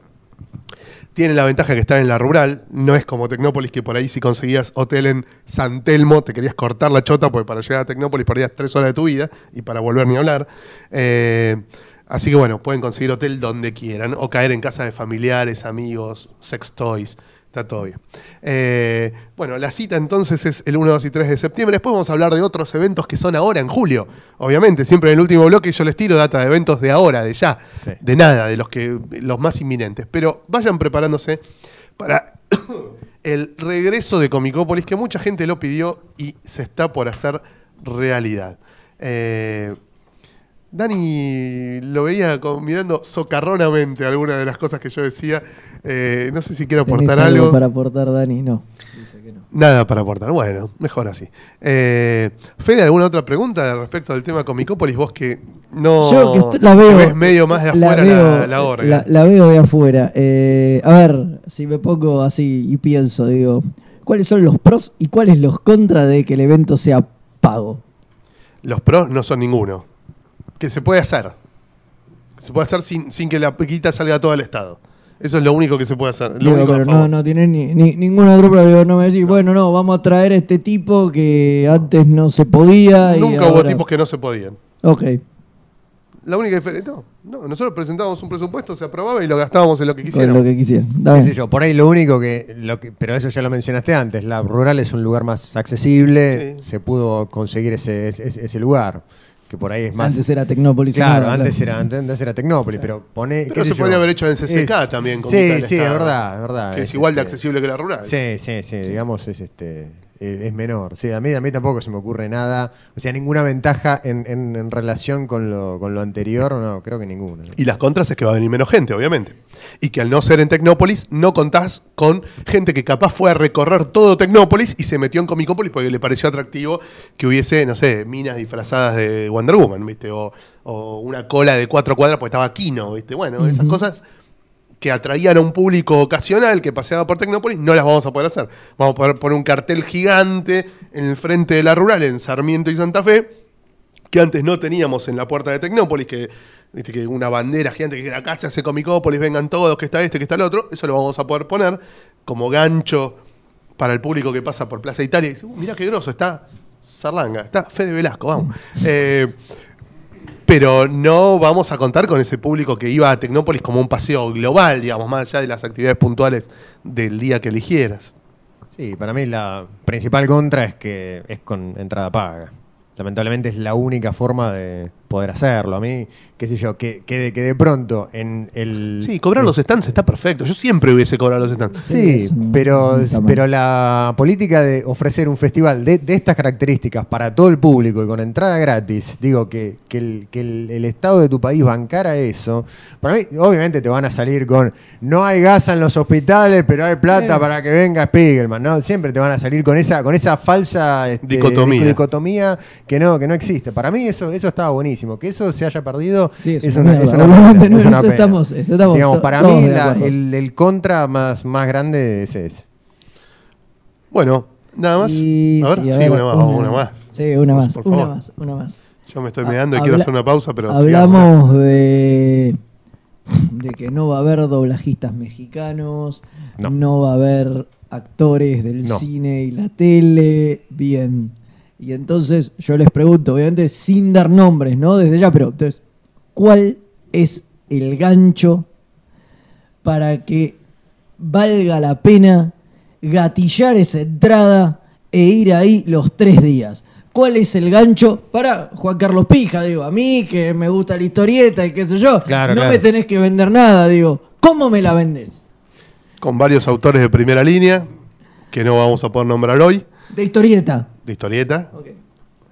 Tiene la ventaja que está en la rural, no es como Tecnópolis que por ahí si conseguías hotel en San Telmo te querías cortar la chota porque para llegar a Tecnópolis perdías tres horas de tu vida y para volver ni hablar. Eh, así que bueno, pueden conseguir hotel donde quieran o caer en casa de familiares, amigos, sex toys. Está todo bien. Eh, bueno, la cita entonces es el 1, 2 y 3 de septiembre. Después vamos a hablar de otros eventos que son ahora en julio. Obviamente, siempre en el último bloque yo les tiro data de eventos de ahora, de ya, Sí. de nada, de los que los más inminentes. Pero vayan preparándose para el regreso de Comicópolis, que mucha gente lo pidió y se está por hacer realidad. Eh, Dani lo veía como mirando socarronamente algunas de las cosas que yo decía. Eh, no sé si quiero ¿Tenés aportar algo. para aportar, Dani? No. Dice que no. Nada para aportar. Bueno, mejor así. Eh, Fede, ¿alguna otra pregunta respecto al tema Comicópolis? Vos que no Yo que la veo. ves medio más de la afuera veo- la, la orga. la- la veo de afuera. Eh, a ver, si me pongo así y pienso, digo, ¿cuáles son los pros y cuáles los contras de que el evento sea pago? Los pros no son ninguno. Que se puede hacer. Se puede hacer sin, sin que la piquita salga a todo el Estado. Eso es lo único que se puede hacer. Lo Digo, único a pero no, no tiene ni, ni- ningún otro pro. Digo, no me decís, bueno, no, vamos a traer a este tipo que antes no se podía. y Nunca hubo ahora- tipos que no se podían. Ok. La única diferencia. No, no, nosotros presentábamos un presupuesto, se aprobaba y lo gastábamos en lo que Con quisiéramos. lo que quisieran. Está qué bien. sé yo, por ahí lo único que, lo que- pero eso ya lo mencionaste antes, la rural es un lugar más accesible, Sí. se pudo conseguir ese, ese, ese lugar, que por ahí es más... Antes era Tecnópolis. Claro, antes era, antes era Tecnópolis, pero pone... Pero se podría haber hecho en CCK también, con Sí, sí, es verdad, es verdad. Que es igual de este, accesible que la rural. Sí, sí, sí, digamos, es este eh, es menor. Sí, a mí, a mí tampoco se me ocurre nada, o sea, ninguna ventaja en, en- en relación con lo, con lo anterior, no, creo que ninguna. ¿no? Y las contras es que va a venir menos gente, obviamente. Y que al no ser en Tecnópolis, no contás con gente que capaz fue a recorrer todo Tecnópolis y se metió en Comicópolis porque le pareció atractivo que hubiese, no sé, minas disfrazadas de Wonder Woman, ¿viste? O, o una cola de cuatro cuadras porque estaba Kino, ¿viste? Bueno, esas cosas que atraían a un público ocasional que paseaba por Tecnópolis, no las vamos a poder hacer. Vamos a poder poner un cartel gigante en el frente de la rural, en Sarmiento y Santa Fe, que antes no teníamos en la puerta de Tecnópolis, que una bandera gigante que era acá se hace Comicópolis, vengan todos, que está este, que está el otro, eso lo vamos a poder poner como gancho para el público que pasa por Plaza Italia y dice, "Uh, mirá qué groso, está Sarlanga, está Fede Velasco, vamos. Eh, pero no vamos a contar con ese público que iba a Tecnópolis como un paseo global, digamos, más allá de las actividades puntuales del día que eligieras. Sí, para mí la principal contra es que es con entrada paga. Lamentablemente es la única forma de poder hacerlo. A mí, qué sé yo, que, que, de, que de pronto en el... Sí, cobrar los stands está perfecto. Yo siempre hubiese cobrado los stands. Sí, pero, pero la política de ofrecer un festival de, de estas características para todo el público y con entrada gratis, digo que, que el, que el- el Estado de tu país bancara eso, para mí obviamente te van a salir con no hay gas en los hospitales, pero hay plata Sí. para que venga Spiegelman, ¿no? Siempre te van a salir con esa, con esa falsa este, Dicotomía. dicotomía que no, que no existe. Para mí eso, eso estaba buenísimo. Que eso se haya perdido Sí, es es una una, mierda. es una Obviamente pena, no, es una eso pena. estamos- Digamos, para mí la- el, el contra más, más grande es ese. Bueno, nada más. Y- a ver, sí, sí, a ver, una más, una más. Sí, una más, Por una favor. más, una más. Yo me estoy Ah, meando y quiero hacer una pausa, pero Hablamos de, de que no va a haber doblajistas mexicanos, no, No. va a haber actores del No. cine y la tele, bien. Y entonces yo les pregunto, obviamente sin dar nombres, ¿no? Desde ya, pero entonces, ¿cuál es el gancho para que valga la pena gatillar esa entrada e ir ahí los tres días? ¿Cuál es el gancho para Juan Carlos Pija? Digo, a mí que me gusta la historieta y qué sé yo, Claro, no claro. me tenés que vender nada, digo, ¿cómo me la vendés? con varios autores de primera línea, que no vamos a poder nombrar hoy, De historieta. De historieta. Ok.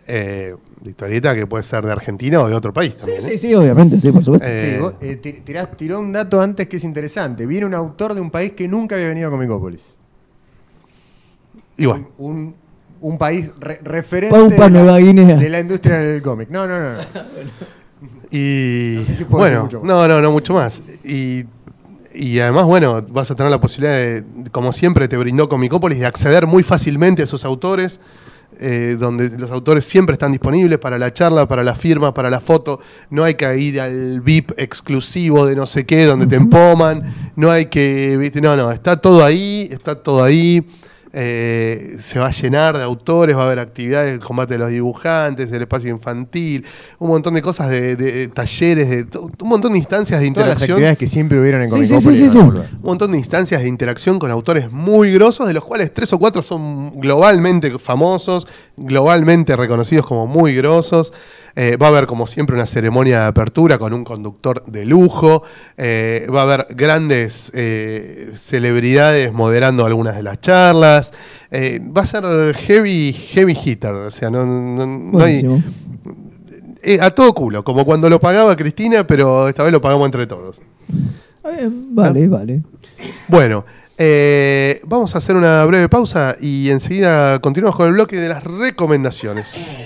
eh, de historieta que puede ser de Argentina o de otro país Sí, también. sí, ¿eh? sí, obviamente, sí, por supuesto. Eh, Sí, vos, eh, tirás- tiró un dato antes que es interesante. Viene un autor de un país que nunca había venido a Comicópolis. Y bueno, Un, un país re- referente de la, Guinea. de la industria del cómic. No, no, no. no. y No sé si puedo decir bueno, mucho no, no, no mucho más. Y, y además, bueno, vas a tener la posibilidad de, como siempre te brindó Comicópolis, de acceder muy fácilmente a esos autores. Eh, donde los autores siempre están disponibles para la charla, para la firma, para la foto. No hay que ir al VIP exclusivo de no sé qué, donde te empoman. No hay que. ¿viste? No, no, está todo ahí, está todo ahí. Eh, se va a llenar de autores, va a haber actividades, el combate de los dibujantes, el espacio infantil, un montón de cosas, de, de talleres, de un montón de instancias de Todas las interacción. actividades que siempre hubieron en Sí, sí. Un montón de instancias de interacción con autores muy grosos, de los cuales tres o cuatro son globalmente famosos, globalmente reconocidos como muy grosos. Eh, va a haber, como siempre, una ceremonia de apertura con un conductor de lujo. Eh, va a haber grandes eh, celebridades moderando algunas de las charlas. Va a ser heavy, heavy hitter. O sea, no, no- no hay- a todo culo, como cuando lo pagaba Cristina, pero esta vez lo pagamos entre todos. Eh, vale, vale. Bueno, eh, vamos a hacer una breve pausa y enseguida continuamos con el bloque de las recomendaciones.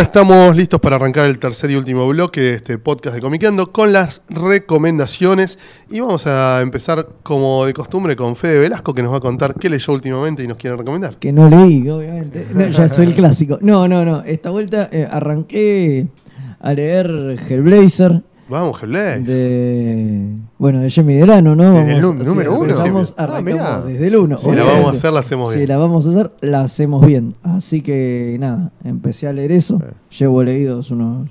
Acá estamos listos para arrancar el tercer y último bloque de este podcast de Comiqueando con las recomendaciones. Y vamos a empezar, como de costumbre, con Fede Velasco, que nos va a contar qué leyó últimamente y nos quiere recomendar. Que no leí, obviamente. Ya soy el clásico. No, no, no. Esta vuelta eh, arranqué a leer Hellblazer. Vamos, Hellblazer. de bueno de Jimmy Delano, ¿no? El Vamos- nu- número uno. empezamos, Ah, mirá. desde el 1. Si la vamos a hacer, la hacemos Si bien. la vamos a hacer, la hacemos bien. Así que nada, empecé a leer eso. Llevo leídos unos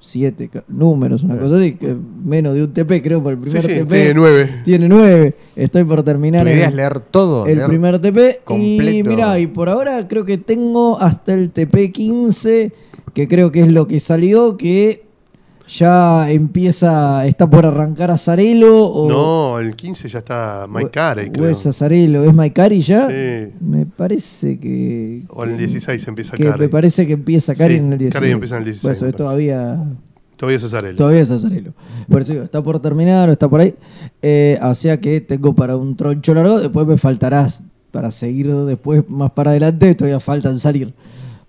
siete números, una cosa así, que menos de un TP, creo, por el primer sí, TP. tiene nueve. Tiene nueve. Estoy por terminar idea el- es leer todo. el leer- primer TP. Y completo. mira, y por ahora creo que tengo hasta el TP 15, que creo que es lo que salió, que ya empieza, está por arrancar Azarelo. O, No, el 15 ya está o creo. es Azarelo, ¿es Carey ya? Sí. Me parece que... O en el 16 empieza Carey. me parece que empieza Carey Sí, en el 16. Carey empieza en el 16, Por eso es todavía... Todavía es Cesarelli. Todavía es Azarelo. Por eso digo, está por terminar o está por ahí. Eh, o sea que tengo para un troncho largo. Después me faltarás para seguir después más para adelante. Todavía faltan salir.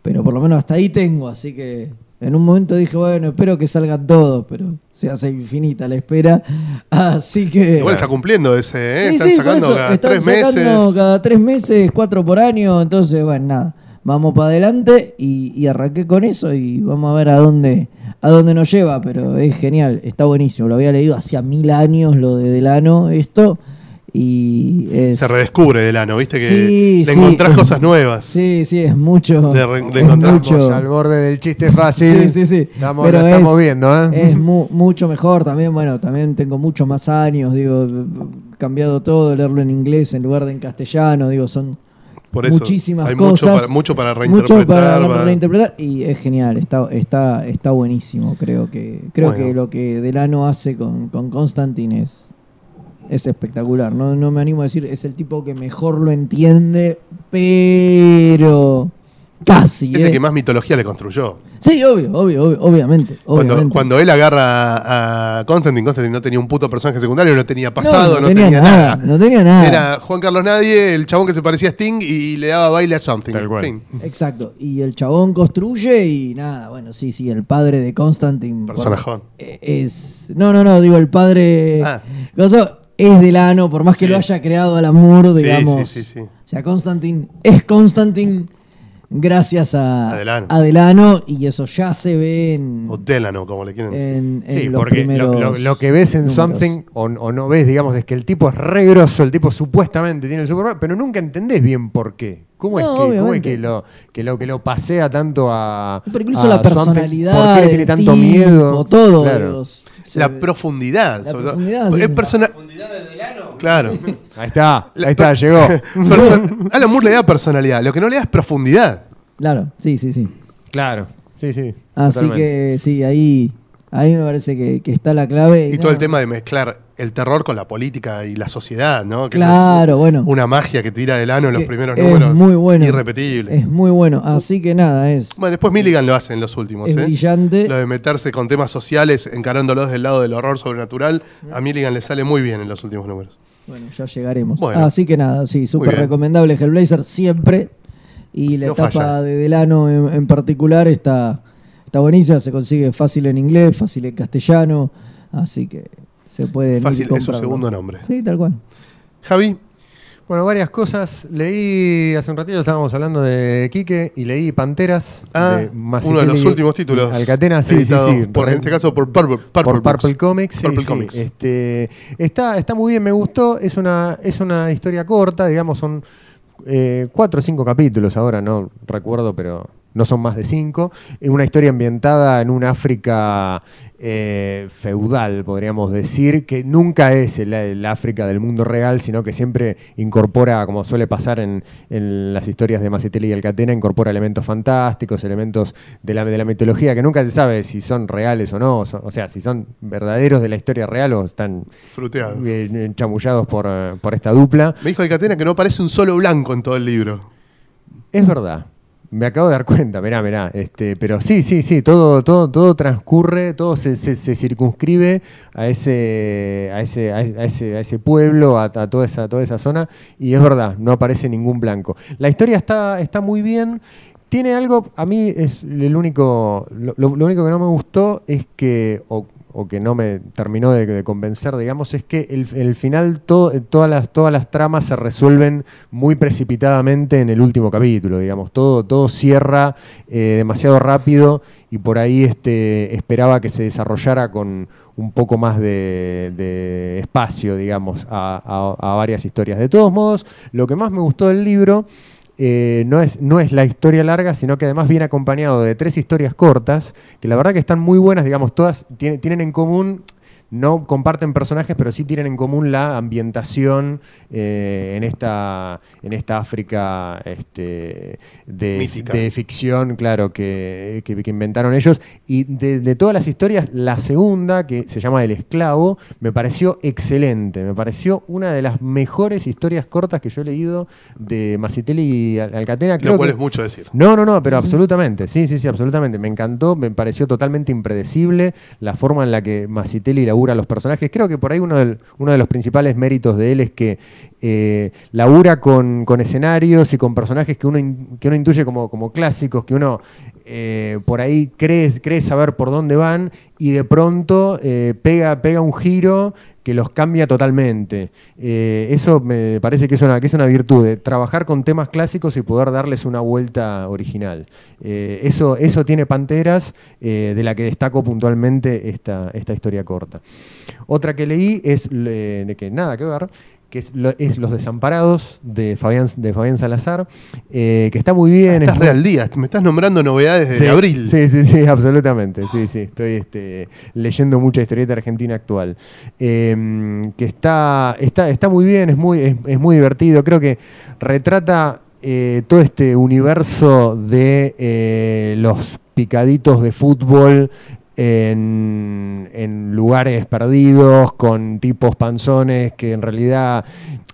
Pero por lo menos hasta ahí tengo. Así que en un momento dije, bueno, espero que salgan todos. Pero se hace infinita la espera. Así que. Igual está cumpliendo ese, ¿eh? Sí, Están sí, sacando eso, cada están tres sacando meses. cada tres meses, cuatro por año, entonces, bueno, nada, vamos para adelante y, y arranqué con eso y vamos a ver a dónde, a dónde nos lleva, pero es genial, está buenísimo, lo había leído hacía mil años lo de Delano, esto, y es... Se redescubre Delano, ¿viste? Que Sí, le sí. encontrás cosas nuevas. Sí, sí, es mucho. Re- de es mucho. Al borde del chiste fácil. Sí, sí, sí. Estamos, Pero lo estamos es- viendo, ¿eh? Es mu- mucho mejor también, bueno, también tengo muchos más años, digo, cambiado todo, leerlo en inglés en lugar de en castellano, digo, son Por eso muchísimas hay cosas. mucho para, mucho para mucho reinterpretar. para va- reinterpretar y es genial, está, está, está buenísimo, creo que, creo Bueno. que lo que Delano hace con, con Constantine es, es espectacular. No, no me animo a decir, es el tipo que mejor lo entiende, pero casi. Es el ¿eh? que más mitología le construyó. Sí, obvio, obvio, obvio, obviamente. Cuando, obviamente. cuando él agarra a Constantine, Constantine no tenía un puto personaje secundario, no tenía No, pasado, no, tenía, nada, no tenía nada. Era Juan Carlos Nadie, el chabón que se parecía a Sting y le daba baile a Something. Tal cual. Fin. Exacto. Y el chabón construye y nada, bueno, sí, sí, el padre de Constantine. Personajón. eh, Es. No, no, no, digo, el padre. Ah. Es Delano, por más que Sí. lo haya creado al amor, Sí, digamos. sí, sí, sí. O sea, Constantine es Constantine gracias a, A Delano. a Delano, y eso ya se ve en, O Delano, como le quieren decir. en, en Sí, los porque lo, lo- lo que ves en números. Something o, o no ves, digamos, es que el tipo es re grosso, el tipo supuestamente tiene el superpoder, pero nunca entendés bien por qué. ¿Cómo, es, que, cómo es que lo, que lo que lo pasea tanto a. Pero incluso a la Something? personalidad. ¿Por qué le tiene tanto miedo? Todo. Claro. los- La ve- profundidad. La sobre todo. profundidad, sí. Es persona- Claro. Ahí está, La- ahí está, llegó. Person- Alan Moore le da personalidad. Lo que no le da es profundidad. Claro, sí, sí, sí. Claro, sí, sí. Así totalmente. que sí, ahí, ahí me parece que, que está la clave. Y todo el tema de mezclar el terror con la política y la sociedad, ¿no? Que Claro, es bueno. Una magia que tira Delano en los Que primeros es números. muy bueno. Irrepetible. Es muy bueno. Así que nada, es, Bueno, después Milligan lo hace en los últimos, es ¿eh? brillante. Lo de meterse con temas sociales, encarándolos del lado del horror sobrenatural, a Milligan le sale muy bien en los últimos números. Bueno, ya llegaremos. Bueno. Así que nada, sí, súper recomendable Hellblazer siempre. Y la No etapa falla. de Delano en, en particular está, está buenísima. Se consigue fácil en inglés, fácil en castellano. Así que se puede. Fácil es su segundo nombre. Sí, tal cual. Javi, Bueno, varias cosas. Leí hace un ratito, estábamos hablando de Quique y leí Panteras. Ah, de uno de los últimos títulos. Alcatena, sí, sí, sí. Por, en este caso por Purple, Purple, por Purple Books. Comics. sí, Purple sí. Comics. Este, está, está muy bien, me gustó. Es una, es una historia corta, digamos, son eh, cuatro o cinco capítulos ahora, no recuerdo, pero no son más de cinco. Es una historia ambientada en un África eh, feudal, podríamos decir, que nunca es el, el África del mundo real, sino que siempre incorpora, como suele pasar en, en las historias de Macetelli y Alcatena, incorpora elementos fantásticos, elementos de la, de la mitología, que nunca se sabe si son reales o no, son- o sea, si son verdaderos de la historia real o están Fruteado. eh, chamullados por, por esta dupla. Me dijo Alcatena que no aparece un solo blanco en todo el libro. Es verdad. Me acabo de dar cuenta, mirá, mirá. Este, pero sí, sí, sí, todo, todo, todo transcurre, todo se, se- se circunscribe a ese, a ese, a ese, a ese, pueblo, a, a toda esa, toda esa zona, y es verdad, no aparece ningún blanco. La historia está, está muy bien. Tiene algo, a mí es el único, lo, único que no me gustó es que, o que no me terminó de, convencer, digamos, es que el, final, to- todas, las, todas las tramas se resuelven muy precipitadamente en el último capítulo, digamos, todo, todo cierra eh, demasiado rápido y por ahí este, esperaba que se desarrollara con un poco más de, de espacio, digamos, a, a- a varias historias. De todos modos, lo que más me gustó del libro eh, no, es, no es la historia larga, sino que además viene acompañado de tres historias cortas, que la verdad que están muy buenas, digamos, todas tienen, tienen en común, no comparten personajes, pero sí tienen en común la ambientación eh, en, esta, en esta África este, de, ficción, claro, que, que- que inventaron ellos. Y de, de todas las historias, la segunda, que se llama El Esclavo, me pareció excelente. Me pareció una de las mejores historias cortas que yo he leído de Macitelli y Al- Alcatena. Creo Lo cual que- es mucho decir. no, no, no, pero absolutamente, sí, sí, sí, absolutamente. Me encantó, me pareció totalmente impredecible la forma en la que Macitelli labura a los personajes. Creo que por ahí uno, uno de los principales méritos de él es que eh, labura con, escenarios y con personajes que uno, que uno intuye como, como clásicos, que uno eh, por ahí cree, saber por dónde van y de pronto eh, pega, pega un giro que los cambia totalmente. Eh, eso me parece que es, una, que es una virtud, de trabajar con temas clásicos y poder darles una vuelta original. Eso, eso tiene Panteras, de la que destaco puntualmente esta, esta historia corta. Otra que leí es, que nada que ver, que es, lo- es Los Desamparados de Fabián, de Fabián Salazar, eh, que está muy bien. Estás es muy- real día. Me estás nombrando novedades de Sí, abril. Sí, sí, sí, absolutamente. Sí, sí. Estoy este, leyendo mucha historieta argentina actual. Eh, que está, está, está muy bien, es muy, es, es muy divertido. Creo que retrata eh, todo este universo de eh, los picaditos de fútbol. En, lugares perdidos, con tipos panzones que en realidad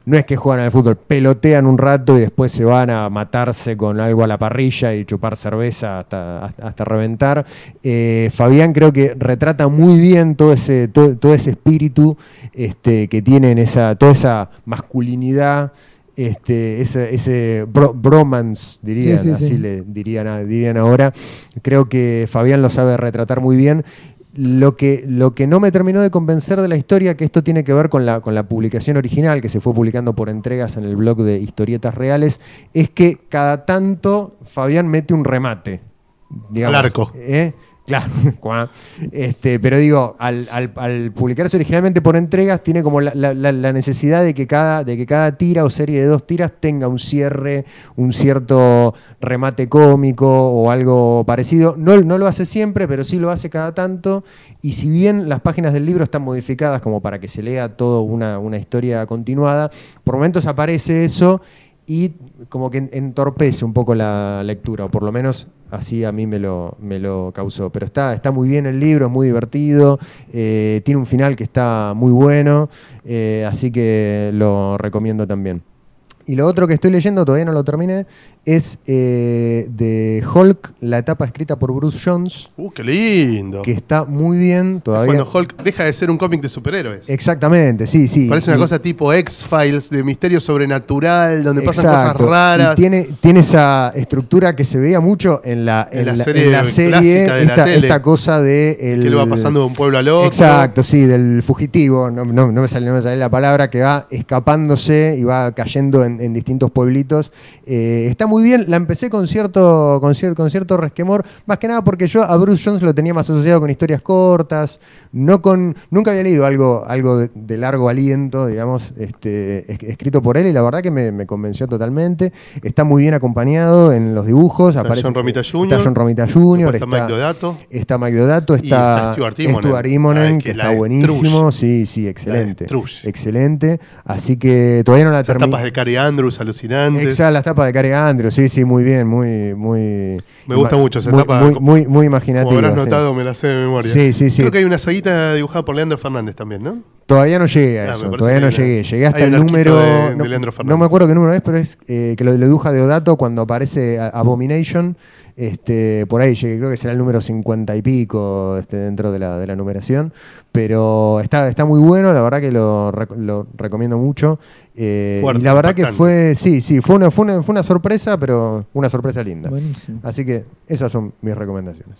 no es que juegan al fútbol, pelotean un rato y después se van a matarse con algo a la parrilla y chupar cerveza hasta, hasta, hasta reventar. Eh, Fabián creo que retrata muy bien todo ese, todo, todo ese espíritu este, que tienen, esa, toda esa masculinidad. Este, ese, ese bro- bromance, dirían, Sí, sí, así sí. le dirían, dirían ahora. Creo que Fabián lo sabe retratar muy bien. Lo que, lo que no me terminó de convencer de la historia, que esto tiene que ver con la, con la publicación original, que se fue publicando por entregas en el blog de Historietas Reales, es que cada tanto Fabián mete un remate. digamos, Al arco. ¿eh? Claro, este, pero digo, al, al- al publicarse originalmente por entregas, tiene como la necesidad de que, cada, de que cada tira o serie de dos tiras tenga un cierre, un cierto remate cómico o algo parecido. No, no lo hace siempre, pero sí lo hace cada tanto. Y si bien las páginas del libro están modificadas como para que se lea toda una, una historia continuada, por momentos aparece eso y como que en- entorpece un poco la lectura, o por lo menos así a mí me lo, me lo causó. Pero está, está muy bien el libro, es muy divertido, eh, tiene un final que está muy bueno, eh, así que lo recomiendo también. Y lo otro que estoy leyendo, todavía no lo terminé, es eh, de Hulk, la etapa escrita por Bruce Jones, Uh, qué lindo. que está muy bien todavía. Cuando Hulk deja de ser un cómic de superhéroes. Exactamente, sí, sí. Parece una Y- cosa tipo X-Files, de misterio sobrenatural, donde pasan Exacto. cosas raras. Y tiene, tiene esa estructura que se veía mucho en la, En la serie en la serie, la esta, tele. esta cosa de el, que él va pasando de un pueblo al otro. Exacto, sí, del fugitivo, no, no- no me sale, no me sale la palabra, que va escapándose y va cayendo en, en distintos pueblitos. Eh, está muy bien, la empecé con cierto, con, cier- con cierto resquemor, más que nada porque yo a Bruce Jones lo tenía más asociado con historias cortas, no con, nunca había leído algo, algo de, de largo aliento, digamos, este, es- escrito por él y la verdad que me, me convenció totalmente. Está muy bien acompañado en los dibujos. Está aparece, John Romita Está Jr., John Romita Jr., está Mike. Está Mike está, está Stuart Ay, que está buenísimo. Sí, sí, excelente. Excelente. Así que todavía no la Las terminé. tapas de Cary Andrews alucinantes. Exacto, las tapas de Cary Andrews, sí, sí, muy bien, muy, muy. Me gusta mucho esa muy. Muy, muy, muy imaginativa. Como habrás sí. notado, me la sé de memoria. Sí, sí, sí. Creo que hay una saguita dibujada por Leandro Fernández también, ¿no? Todavía no llegué a Ah, eso, todavía no llegué. Llegué hasta el número. de- de no, me acuerdo qué número es, pero es eh, que lo, lo dibuja Deodato cuando aparece Abomination. Este, por ahí llegué, creo que será el número 50 y pico este, dentro de la, de la numeración. Pero está, está muy bueno, la verdad que lo, rec- lo recomiendo mucho. Eh, Fuerte, y la verdad impactante. que fue, sí, sí, fue una, fue, una, fue una sorpresa, pero una sorpresa linda. Buenísimo. Así que esas son mis recomendaciones.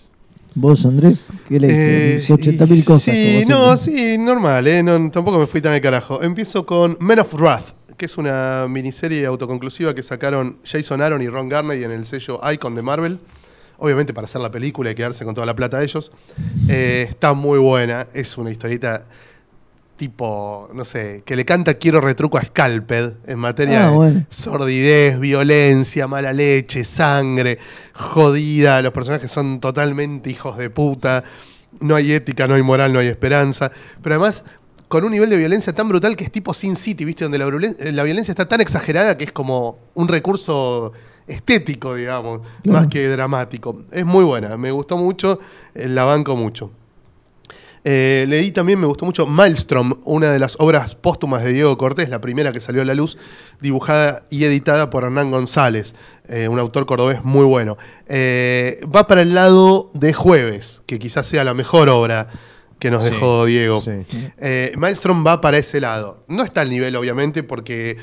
Vos, Andrés, ¿qué leíste? Eh, 80.000 cosas. Sí, no, sí, normal, ¿eh? No, tampoco me fui tan al carajo. Empiezo con Men of Wrath, que es una miniserie autoconclusiva que sacaron Jason Aaron y Ron Garney en el sello Icon de Marvel. obviamente para hacer la película y quedarse con toda la plata de ellos. Eh, está muy buena, es una historieta tipo, no sé, que le canta Quiero retruco a Scalped en materia Ah, de sordidez, violencia, mala leche, sangre, jodida, los personajes son totalmente hijos de puta, no hay ética, no hay moral, no hay esperanza, pero además con un nivel de violencia tan brutal que es tipo Sin City, ¿viste? Donde la, eh, la violencia está tan exagerada que es como un recurso estético, digamos, Claro. más que dramático. Es muy buena, me gustó mucho, eh, la banco mucho. Eh, leí también, me gustó mucho Maelstrom, una de las obras póstumas de Diego Cortés, la primera que salió a la luz, dibujada y editada por Hernán González, eh, un autor cordobés muy bueno. Eh, va para el lado de Jueves, que quizás sea la mejor obra que nos Sí, dejó Diego. sí. Eh, Maelstrom va para ese lado. No está al nivel, obviamente, porque,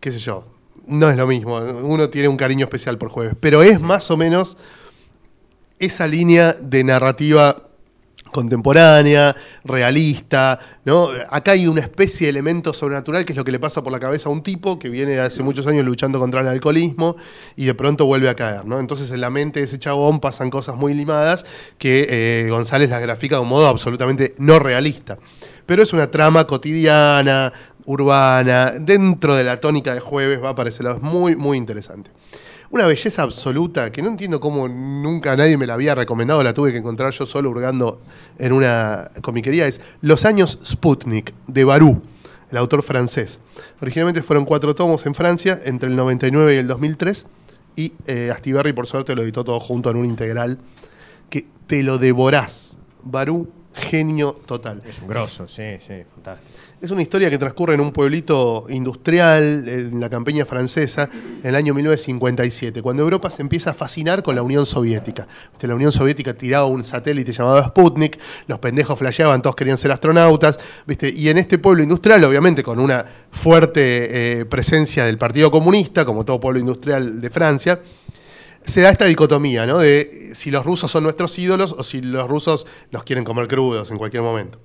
qué sé yo, no es lo mismo. Uno tiene un cariño especial por Jueves, pero es más o menos esa línea de narrativa contemporánea, realista, ¿no? Acá hay una especie de elemento sobrenatural que es lo que le pasa por la cabeza a un tipo que viene hace muchos años luchando contra el alcoholismo y de pronto vuelve a caer, ¿no? Entonces en la mente de ese chabón pasan cosas muy limadas que eh, González las grafica de un modo absolutamente no realista. Pero es una trama cotidiana, urbana, dentro de la tónica de jueves, va para ese lado, es muy, muy interesante. Una belleza absoluta que no entiendo cómo nunca nadie me la había recomendado, la tuve que encontrar yo solo hurgando en una comiquería, es Los años Sputnik, de Barú, el autor francés. Originalmente fueron cuatro tomos en Francia, entre el 99 y el 2003, y eh, Astiberri, por suerte, lo editó todo junto en un integral, que te lo devorás. Barú, genio total. Es un grosso, sí, sí, fantástico. Es una historia que transcurre en un pueblito industrial en la campiña francesa en el año 1957, cuando Europa se empieza a fascinar con la Unión Soviética. La Unión Soviética tiraba un satélite llamado Sputnik, los pendejos flasheaban, todos querían ser astronautas, ¿viste? y en este pueblo industrial, obviamente con una fuerte eh, presencia del Partido Comunista, como todo pueblo industrial de Francia, se da esta dicotomía, ¿no? De si los rusos son nuestros ídolos o si los rusos nos quieren comer crudos en cualquier momento.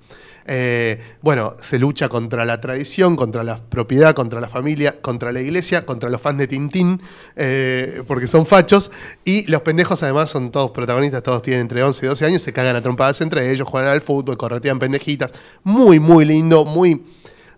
Eh, bueno, se lucha contra la tradición, contra la propiedad, contra la familia, contra la iglesia, contra los fans de Tintín, eh, porque son fachos, y los pendejos además son todos protagonistas, todos tienen entre 11 y 12 años, se cagan a trompadas entre ellos, juegan al fútbol, corretean pendejitas. Muy, muy lindo, muy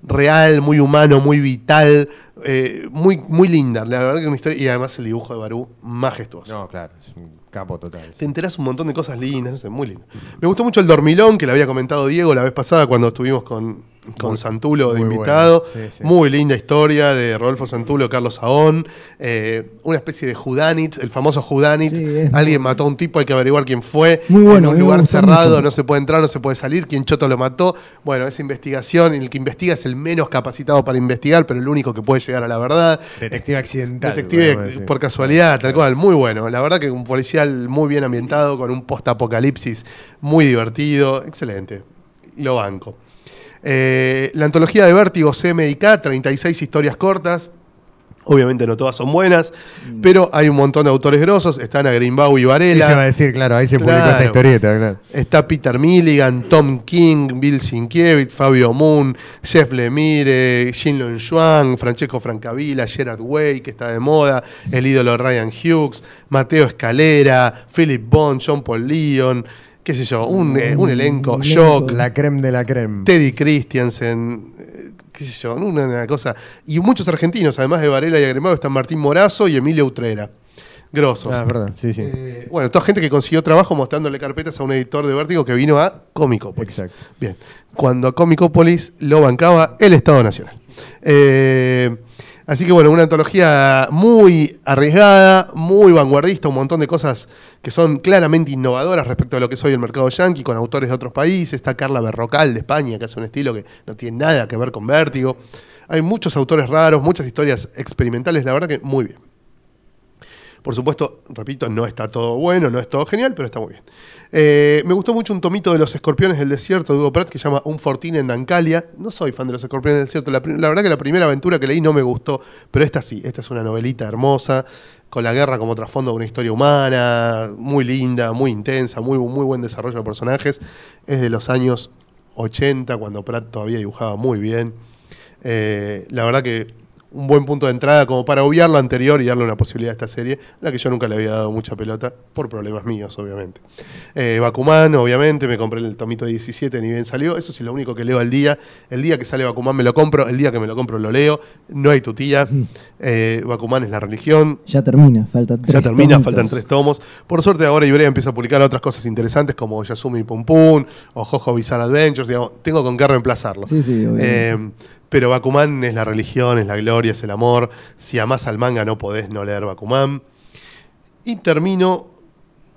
real, muy humano, muy vital, eh, muy, muy linda. La verdad que una historia, y además el dibujo de Barú, majestuoso. No, claro, es un capo total. Te enterás un montón de cosas lindas, no sé, muy lindo. Me gustó mucho el dormilón, que le había comentado Diego la vez pasada cuando estuvimos con, con Muy- Santulo de invitado. bueno, sí, sí. Muy linda historia de Rodolfo Santulo, Carlos Saón. eh, una especie de Judanit, el famoso Judanit. Sí, Alguien mató a un tipo, hay que averiguar quién fue. Muy bueno, en un lugar cerrado, mucho. no se puede entrar, no se puede salir. Quién choto lo mató. Bueno, esa investigación, el que investiga es el menos capacitado para investigar, pero el único que puede llegar a la verdad. Detective accidental. Detective por casualidad, tal cual, muy bueno. La verdad que un policial muy bien ambientado, con un post-apocalipsis muy divertido, excelente. Lo banco. Eh, la antología de Vértigo CMYK, 36 historias cortas. Obviamente no todas son buenas, Mm. pero hay un montón de autores grosos. Están a Greenbaum y Eso va a Varela. decir, claro, ahí se publicó Claro. esa historieta, claro. Está Peter Milligan, Tom King, Bill Sienkiewicz, Fabio Moon, Jeff Lemire, Jin Lon Xuan, Francesco Francavilla, Gerard Way, que está de moda, el ídolo Ryan Hughes, Mateo Escalera, Philip Bond, John Paul Leon, qué sé yo, un, eh, un elenco, Un Shock, elenco. La creme de la creme. Teddy Christiansen, eh, qué sé yo, una, una cosa. Y muchos argentinos, además de Varela y Agremado, están Martín Morazo y Emilio Utrera. Grosos. Ah, verdad, sí, sí. Eh, bueno, toda gente que consiguió trabajo mostrándole carpetas a un editor de Vértigo que vino a Comicópolis. Exacto. Bien. Cuando a Comicópolis lo bancaba el Estado Nacional. Eh, así que bueno, una antología muy arriesgada, muy vanguardista, un montón de cosas que son claramente innovadoras respecto a lo que es hoy el mercado yankee, con autores de otros países. Está Carla Berrocal de España, que hace un estilo que no tiene nada que ver con Vértigo. Hay muchos autores raros, muchas historias experimentales, la verdad que muy bien. Por supuesto, repito, no está todo bueno, no es todo genial, pero está muy bien. Eh, me gustó mucho un tomito de los escorpiones del desierto de Hugo Pratt que se llama Un Fortín en Dancalia. No soy fan de los escorpiones del desierto. La, verdad que la primera aventura que leí no me gustó, pero esta sí. Esta es una novelita hermosa, con la guerra como trasfondo de una historia humana, muy linda, muy intensa, muy, muy buen desarrollo de personajes. Es de los años 80, cuando Pratt todavía dibujaba muy bien. Eh, la verdad que un buen punto de entrada como para obviar lo anterior y darle una posibilidad a esta serie, la que yo nunca le había dado mucha pelota, por problemas míos, obviamente. Eh, Bakuman, obviamente, me compré el tomito 17, ni bien salió, eso sí, lo único que leo al día, el día que sale Bakuman me lo compro, el día que me lo compro lo leo, no hay tutía, eh, Bakuman es la religión, Ya termina, faltan tres ya termina, tomitos. faltan tres tomos. Por suerte ahora Ibrea empieza a publicar otras cosas interesantes como Yasumi Pum Pum o Jojo Bizarre Adventures. Digamos, tengo con qué reemplazarlo. Sí, sí, obviamente. Eh, pero Bakuman es la religión, es la gloria, es el amor. Si amás al manga no podés no leer Bakuman. Y termino...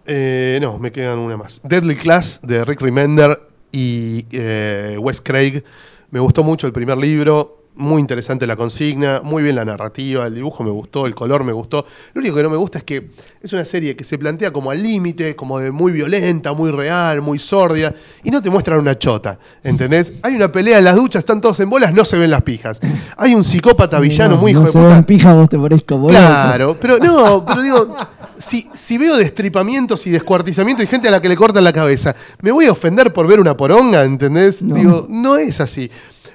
eh, no, me quedan una más. Deadly Class de Rick Remender y eh, Wes Craig. Me gustó mucho el primer libro. Muy interesante la consigna, muy bien la narrativa, el dibujo me gustó, el color me gustó. Lo único que no me gusta es que es una serie que se plantea como al límite, como de muy violenta, muy real, muy sordia, y no te muestran una chota, ¿entendés? Hay una pelea en las duchas, están todos en bolas, no se ven las pijas. Hay un psicópata villano no, muy hijo no de se puta. ven vos te ponés como loco. Claro, pero no, pero digo, si, si veo destripamientos y descuartizamientos y gente a la que le cortan la cabeza, ¿me voy a ofender por ver una poronga? ¿Entendés? No. Digo, no es así.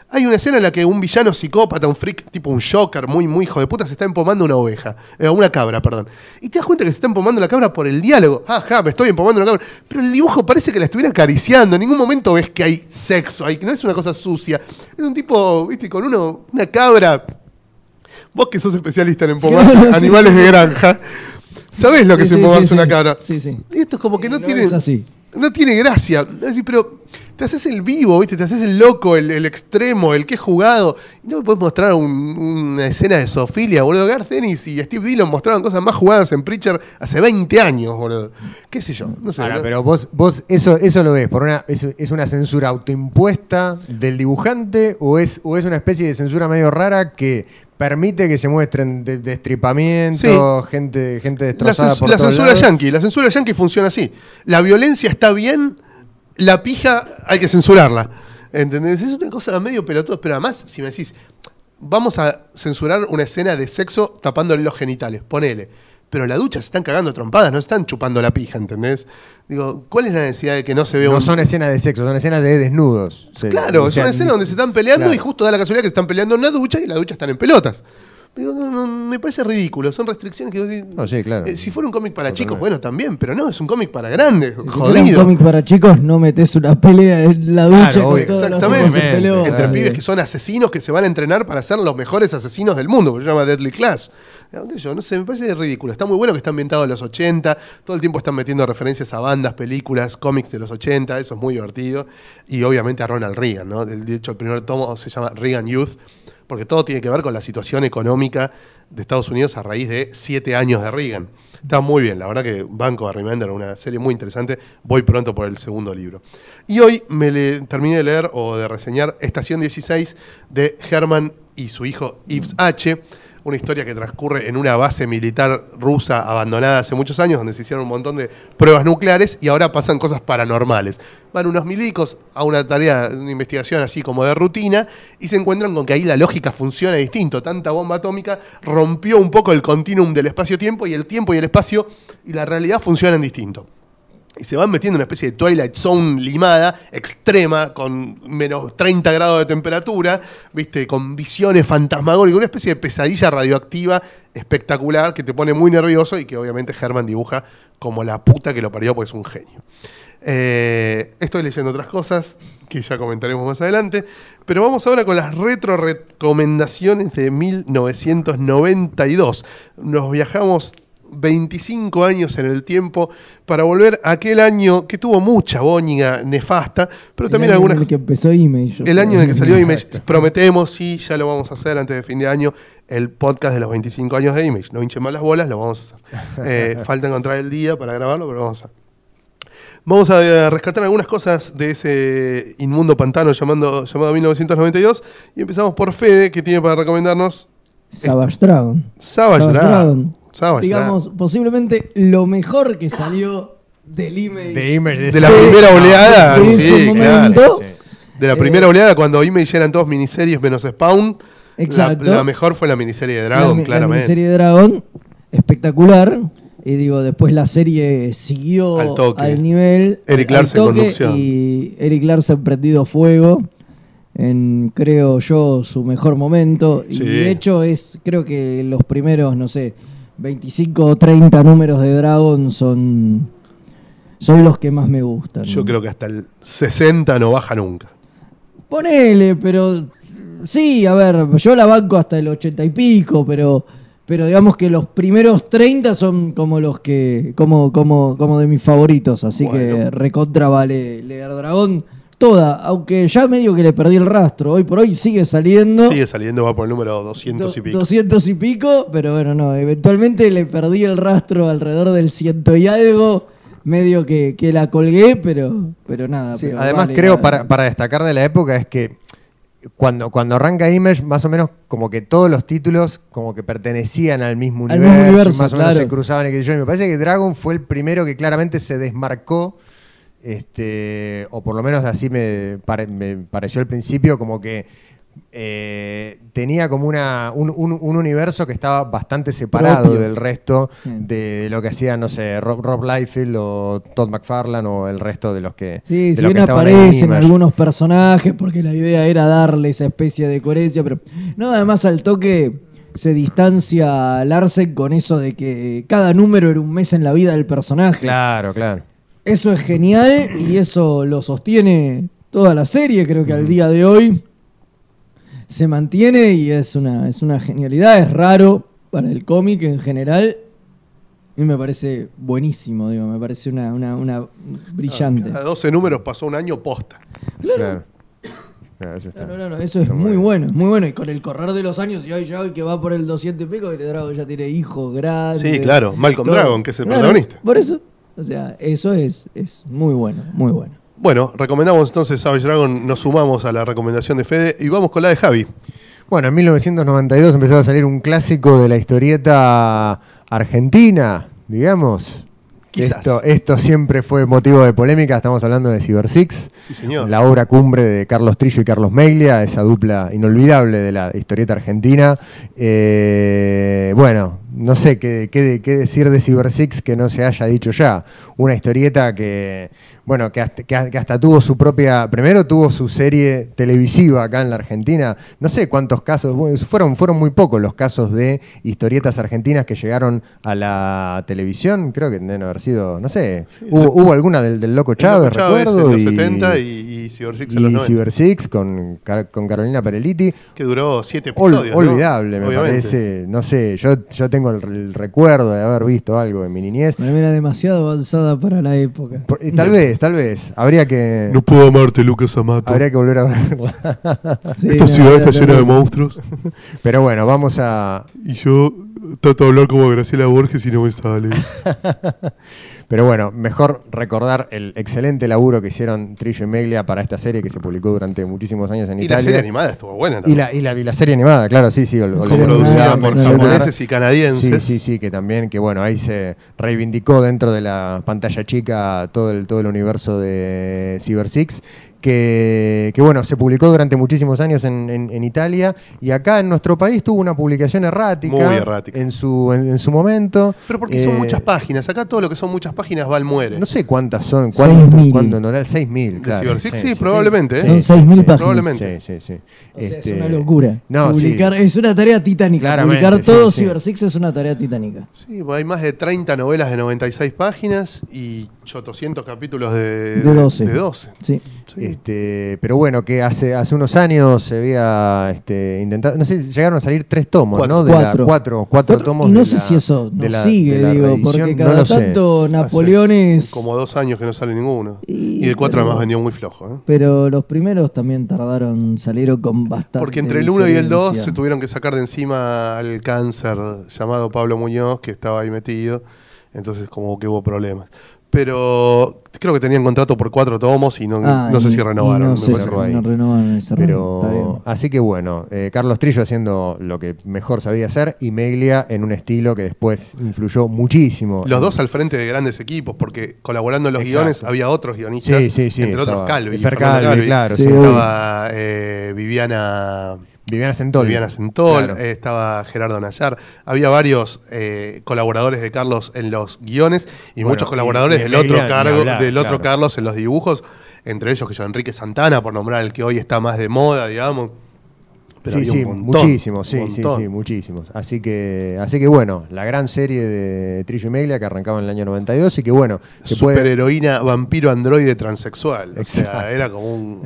Hay una escena en la que un villano psicópata, un freak, tipo un shocker, muy, muy hijo de puta, se está empomando una oveja. eh, una cabra, perdón. Y te das cuenta que se está empomando la cabra por el diálogo. Ajá, me estoy empomando una cabra. Pero el dibujo parece que la estuviera acariciando. En ningún momento ves que hay sexo ahí, que no es una cosa sucia. Es un tipo, viste, con uno, una cabra Vos que sos especialista en empomar sí. animales de granja, ¿sabés lo que Sí, es empomarse sí, una cabra? Sí, sí. Y esto es como que no, No tiene. es así. No tiene gracia. Pero te haces el vivo, ¿viste? Te haces el loco, el, el extremo, el que es jugado. No me puedes mostrar un- una escena de zoofilia, boludo. Garth Ennis y Steve Dillon mostraron cosas más jugadas en Preacher hace 20 años, boludo. ¿Qué sé yo? No sé. Ahora, ¿no? pero vos, vos eso, eso lo ves, por una, es, es una censura autoimpuesta del dibujante o es, o es una especie de censura medio rara que permite que se muestren de- destripamiento, gente, gente La, destrozada cens- por la todos censura lados. yankee, la censura yankee funciona así. La violencia está bien, la pija hay que censurarla. ¿Entendés? Es una cosa medio pelotuda, pero además, si me decís, vamos a censurar una escena de sexo tapándole los genitales, ponele. Pero en la ducha se están cagando trompadas, no están chupando la pija, ¿entendés? Digo, ¿cuál es la necesidad de que no se vea No un- son escenas de sexo, son escenas de desnudos. Claro, o es sea, una escena donde se están peleando claro. y justo da la casualidad que se están peleando en una ducha y en la ducha están en pelotas. Digo, no, no, me parece ridículo, son restricciones que No, sí, claro. eh, si fuera un cómic para chicos, bueno, también, pero no, es un cómic para grandes, Si jodido. un cómic para chicos, no metes una pelea en la ducha Claro, con todos los Exactamente, pelota. entre Claro. pibes que son asesinos que se van a entrenar para ser los mejores asesinos del mundo, porque se llama Deadly Class. Yo, no sé, me parece ridículo. Está muy bueno que está ambientado en los 80, todo el tiempo están metiendo referencias a bandas, películas, cómics de los 80, eso es muy divertido. Y obviamente a Ronald Reagan, ¿no? De hecho, el primer tomo se llama Reagan Youth, porque todo tiene que ver con la situación económica de Estados Unidos a raíz de siete años de Reagan. Está muy bien, la verdad que Banco de Remender, una serie muy interesante. Voy pronto por el segundo libro. Y hoy me terminé de leer o de reseñar Estación 16 de Herman y su hijo Yves H. Una historia que transcurre en una base militar rusa abandonada hace muchos años, donde se hicieron un montón de pruebas nucleares y ahora pasan cosas paranormales. Van unos milicos a una tarea, una investigación así como de rutina, y se encuentran con que ahí la lógica funciona distinto. Tanta bomba atómica rompió un poco el continuum del espacio-tiempo y el tiempo y el espacio y la realidad funcionan distinto. Y se van metiendo en una especie de Twilight Zone limada, extrema, con menos 30 grados de temperatura, ¿viste? con visiones fantasmagóricas, una especie de pesadilla radioactiva espectacular que te pone muy nervioso y que obviamente Herman dibuja como la puta que lo parió porque es un genio. Eh, estoy leyendo otras cosas que ya comentaremos más adelante, pero vamos ahora con las retro recomendaciones de 1992. Nos viajamos 25 años en el tiempo para volver a aquel año que tuvo mucha boñiga nefasta, pero también el año algunas en el que empezó Image. el año en el que salió Image, prometemos, sí, ya lo vamos a hacer antes de fin de año, el podcast de los 25 años de Image. No hinchen más las bolas, lo vamos a hacer. Eh, falta encontrar el día para grabarlo, pero lo vamos a hacer. Vamos a eh, rescatar algunas cosas de ese inmundo pantano llamando, llamado 1992 y empezamos por Fede, que tiene para recomendarnos Savage Dragon. Savage Dragon. Digamos, posiblemente lo mejor que salió del Image. De Image de De la primera oleada, en sí, claro. De la Eh, primera oleada, cuando Image eran todos miniseries menos Spawn, la, Exacto. la mejor fue la miniserie de Dragon, mi- La claramente. miniserie de Dragon, espectacular. Y digo, después la serie siguió Al toque. al nivel. Eric al Larsen toque, conducción. Y Eric Larsen prendido fuego. en, creo yo, su mejor momento. Sí. Y de hecho es, creo que los primeros, no sé, 25 o 30 números de Dragon son, son los que más me gustan. Yo creo que hasta el 60 no baja nunca. Ponele, pero sí, a ver, yo la banco hasta el 80 y pico, pero pero digamos que los primeros 30 son como los que como como como de mis favoritos, así que recontra vale leer Dragón toda, aunque ya medio que le perdí el rastro, hoy por hoy sigue saliendo Sigue saliendo, va por el número 200 y pico. 200 y pico, pero bueno, no, eventualmente le perdí el rastro alrededor del ciento y algo, medio que, que la colgué, pero pero nada, Sí, pero además vale creo, para, para destacar de la época, es que cuando, cuando arranca Image, más o menos como que todos los títulos como que pertenecían al mismo Al universo, mismo universo, más o menos claro. se cruzaban y que yo. Y me parece que Dragon fue el primero que claramente se desmarcó, este, o por lo menos así me, pare- me pareció al principio, como que eh, tenía como una, un, un- un universo que estaba bastante separado Propio. del resto de lo que hacían, no sé, Rob, Rob Liefeld o Todd McFarlane o el resto de los que, Sí, de si los bien que en aparecen algunos personajes, porque la idea era darle esa especie de coherencia, pero no, además al toque se distancia Larsen con eso de que cada número era un mes en la vida del personaje. Claro, claro. Eso es genial y eso lo sostiene toda la serie, creo que al día de hoy se mantiene y es una, es una genialidad, es raro para el cómic en general y me parece buenísimo, digo, me parece una, una, una brillante. Cada 12 números pasó un año posta. Claro. Claro, eso está. No, no, no, eso es está muy bueno, es muy bueno. Y con el correr de los años, y hoy ya que va por el 200 y pico, que Dragon ya tiene hijos grandes. Sí, claro, Malcolm. Dragon, que es el Claro, protagonista. Por eso, o sea, eso es, es muy bueno, muy bueno. Bueno, recomendamos entonces Savage Dragon, nos sumamos a la recomendación de Fede y vamos con la de Javi. Bueno, en 1992 empezó a salir un clásico de la historieta argentina, digamos. Quizás. Esto, esto siempre fue motivo de polémica, estamos hablando de Cyber Six. Sí, señor. La obra cumbre de Carlos Trillo y Carlos Meglia, esa dupla inolvidable de la historieta argentina. Eh, bueno, no sé qué, qué- qué decir de Cyber Six que no se haya dicho ya. Una historieta que, bueno, que hasta, que hasta tuvo su propia. Primero tuvo su serie televisiva acá en la Argentina. No sé cuántos casos, bueno, fueron, fueron muy pocos los casos de historietas argentinas que llegaron a la televisión. Creo que deben haber sido, no sé, hubo, hubo alguna del, del Loco Chávez, El Loco Chávez recuerdo. en los y, 70 y, y Cyber Six en los y 90, Cyber Six con, con Carolina Pereliti. que duró 7 Ol- episodios. ¿no? olvidable, me Obviamente. parece. No sé, yo, yo tengo el, el recuerdo de haber visto algo en mi niñez. Mí era demasiado avanzada para la época. Por- y tal vez, tal vez. Habría que, No puedo amarte, Lucas Amato. habría que volver a verla. Sí, Esta no, ciudad está llena de monstruos Pero bueno, vamos a. y yo trato de hablar como Graciela Borges y no me sale. Pero bueno, mejor recordar el excelente laburo que hicieron Trillo y Meglia para esta serie que se publicó durante muchísimos años en y la Italia. serie animada estuvo buena Y también. la, y, la, y la serie animada, claro, sí, sí. producida por japoneses y canadienses. Sí, sí, sí, que también, que bueno, ahí se reivindicó dentro de la pantalla chica todo el, todo el universo de Cyber Six, que, que bueno, se publicó durante muchísimos años en, en- en Italia y acá en nuestro país tuvo una publicación errática, Muy errática. En, su, en, en su momento. Pero porque son Eh, muchas páginas. Acá todo lo que son muchas páginas va al muere. No sé cuántas son, cuánto, 6.000. cuánto en total, 6.000, ¿De claro. Cyber Six? Sí, probablemente, ¿eh? Son 6.000 páginas. Probablemente. Sí, sí, sí. O sea, Este, es una locura. No, Publicar, sí. Es una tarea titánica. Claramente, Publicar sí, todo sí. Cyber Six es una tarea titánica. Sí, pues hay más de 30 novelas de 96 páginas y 800 capítulos de, De 12. de 12. Sí. Sí. Este, pero bueno, que hace, hace unos años se había este, intentado, no sé, llegaron a salir tres tomos, Cuatro. ¿no? De la- Cuatro. cuatro, cuatro Cuatro- tomos. y no de sé la- si eso de no la- sigue, de la digo, porque no cada lo sé. tanto Napoleones. Como dos años que no sale ninguno. Y- Y, de 4 pero- además vendió muy flojo. ¿eh? Pero los primeros también tardaron, salieron con bastante. Porque entre el 1 y el 2 diferencia. se tuvieron que sacar de encima al cáncer llamado Pablo Muñoz, que estaba ahí metido. Entonces, como que hubo problemas. Pero creo que tenían contrato por cuatro tomos y no, Ah, no sé y- si renovaron. No, me sé si ahí. no renovaron ese Pero así que bueno, eh, Carlos Trillo haciendo lo que mejor sabía hacer y Meglia en un estilo que después influyó muchísimo. Los en- dos al frente de grandes equipos, porque colaborando en los Exacto. guiones había otros guionistas, Sí, sí, sí. entre otros Calvi. Fer Calvi, claro. Estaba eh, Viviana Viviana Sentol. Viviana Sentol, Claro. eh, estaba Gerardo Nayar. Había varios eh, colaboradores de Carlos en los guiones y Bueno, muchos colaboradores y del otro Meglia ni Cargo, hablar, del otro claro. Carlos en los dibujos. entre ellos que yo, Enrique Santana, por nombrar el que hoy está más de moda, digamos. Pero sí, había sí, un montón, muchísimos, sí, un sí, montón. sí, muchísimos. Así que, así que bueno, la gran serie de Trillo y Meglia que arrancaba en el año 92 y que bueno, se puede... Superheroína vampiro androide transexual. O sea, era como un.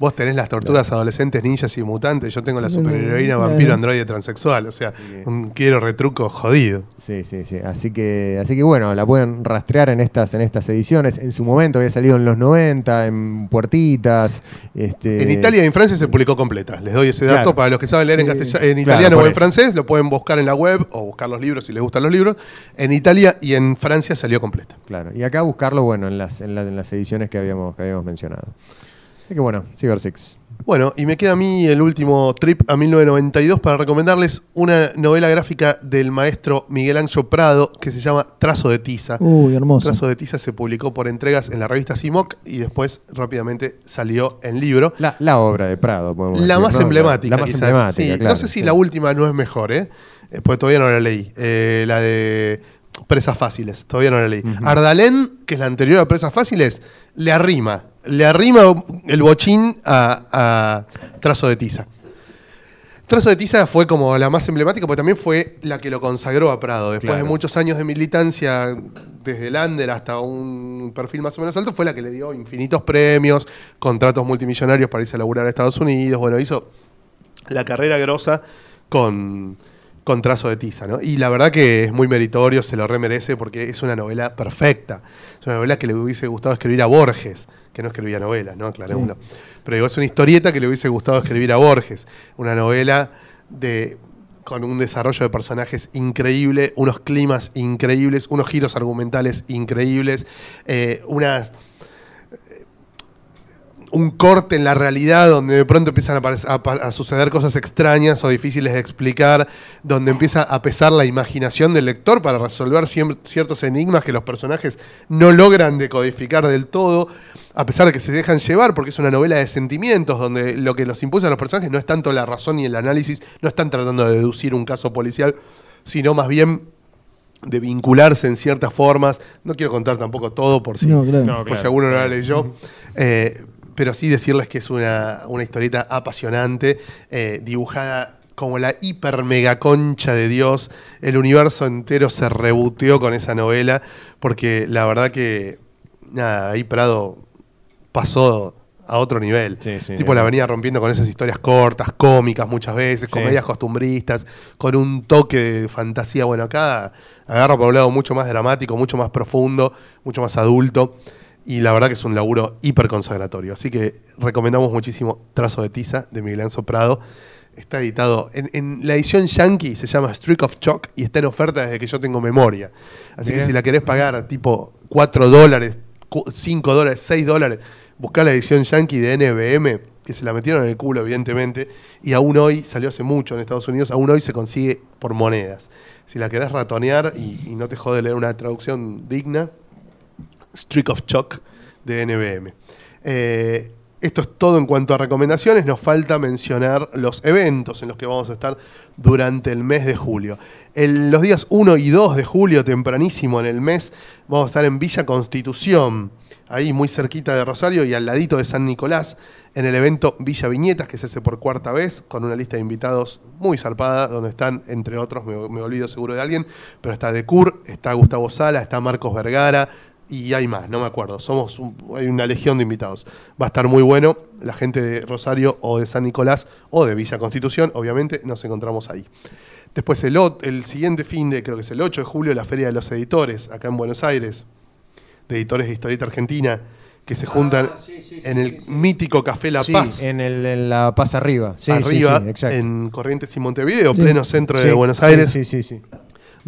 Vos tenés las tortugas adolescentes, ninjas y mutantes. Yo tengo la superheroína Claro. vampiro androide transexual. O sea, un quiero retruco jodido. Sí, sí, sí. Así que, así que bueno, la pueden rastrear en estas, en estas ediciones. En su momento había salido en los 90, en puertitas. Este, En Italia y en Francia se publicó completa. Les doy ese dato. Claro. Para los que saben leer en, castellano, italiano o en eso. francés, lo pueden buscar en la web o buscar los libros si les gustan los libros. En Italia y en Francia salió completa. Claro. Y acá buscarlo, bueno, en las, en, la- en las ediciones que habíamos, que habíamos mencionado. Así que bueno, Cyber Six. Bueno, y me queda a mí el último trip a 1992 para recomendarles una novela gráfica del maestro Miguel Ancho Prado que se llama Trazo de Tiza. Uy, hermoso. Trazo de Tiza se publicó por entregas en la revista Simoc y después rápidamente salió en libro. La, la obra de Prado, podemos La decir, más ¿no? emblemática, La más quizás. emblemática, Sí, claro, no sé si sí. la última no es mejor, ¿eh? Eh, Porque todavía no la leí. Eh, la de Presas Fáciles, todavía no la leí. Ardalén, que es la anterior a Presas Fáciles, le arrima. Le arrima el bochín a, a Trazo de Tiza. Trazo de Tiza fue como la más emblemática, porque también fue la que lo consagró a Prado. Después Claro. de muchos años de militancia, desde el under hasta un perfil más o menos alto, fue la que le dio infinitos premios, contratos multimillonarios para irse a laburar a Estados Unidos. Bueno, hizo la carrera grosa con, con trazo de tiza, ¿no? Y la verdad que es muy meritorio, se lo remerece porque es una novela perfecta. Es una novela que le hubiese gustado escribir a Borges, que no escribía novelas, ¿no? Aclarémoslo. Pero digo, es una historieta que le hubiese gustado escribir a Borges. Una novela de con un desarrollo de personajes increíble, unos climas increíbles, unos giros argumentales increíbles, eh, unas un corte en la realidad donde de pronto empiezan a, suceder cosas extrañas o difíciles de explicar, donde empieza a pesar la imaginación del lector para resolver ciertos enigmas que los personajes no logran decodificar del todo, a pesar de que se dejan llevar, porque es una novela de sentimientos, donde lo que los impulsa a los personajes no es tanto la razón y el análisis, no están tratando de deducir un caso policial, sino más bien de vincularse en ciertas formas. No quiero contar tampoco todo por si, No, claro. No, por claro. si alguno no la leyó. Eh, pero sí decirles que es una, una historieta apasionante, eh, dibujada como la hiper mega concha de Dios. El universo entero se reboteó con esa novela, porque la verdad que, nada, ahí Prado pasó a otro nivel. Sí, sí, tipo la venía rompiendo con esas historias cortas, cómicas muchas veces, Sí. comedias costumbristas, con un toque de fantasía. Bueno, acá agarra por un lado mucho más dramático, mucho más profundo, mucho más adulto. Y la verdad que es un laburo hiper consagratorio. Así que recomendamos muchísimo Trazo de Tiza de Miguel Anzo Prado. Está editado en, en la edición Yankee, se llama Streak of Chalk y está en oferta desde que yo tengo memoria. Así que si la querés pagar tipo 4 dólares, 5 dólares, 6 dólares, buscá la edición Yankee de NBM, que se la metieron en el culo, evidentemente, y aún hoy, salió hace mucho en Estados Unidos, aún hoy se consigue por monedas. Si la querés ratonear y, y no te jode leer una traducción digna, Streak of Shock de NBM. Eh, esto es todo en cuanto a recomendaciones. Nos falta mencionar los eventos en los que vamos a estar durante el mes de julio. En los días 1 y 2 de julio, tempranísimo en el mes, vamos a estar en Villa Constitución, ahí muy cerquita de Rosario y al ladito de San Nicolás, en el evento Villa Viñetas, que se hace por cuarta vez, con una lista de invitados muy zarpada, donde están, entre otros, me, me olvido seguro de alguien, pero está Decur, está Gustavo Sala, está Marcos Vergara, y hay más, no me acuerdo. Somos un- hay una legión de invitados. Va a estar muy bueno. La gente de Rosario o de San Nicolás o de Villa Constitución, obviamente, nos encontramos ahí. Después el, el siguiente fin de, creo que es el 8 de julio, la Feria de los Editores, acá en Buenos Aires, de editores de historieta argentina, que se juntan en el mítico Café La Sí, Paz, en, el, en la Paz arriba. Sí, sí, arriba, en Corrientes y Montevideo, Sí. pleno centro de Buenos sí, Aires. Sí, sí, sí.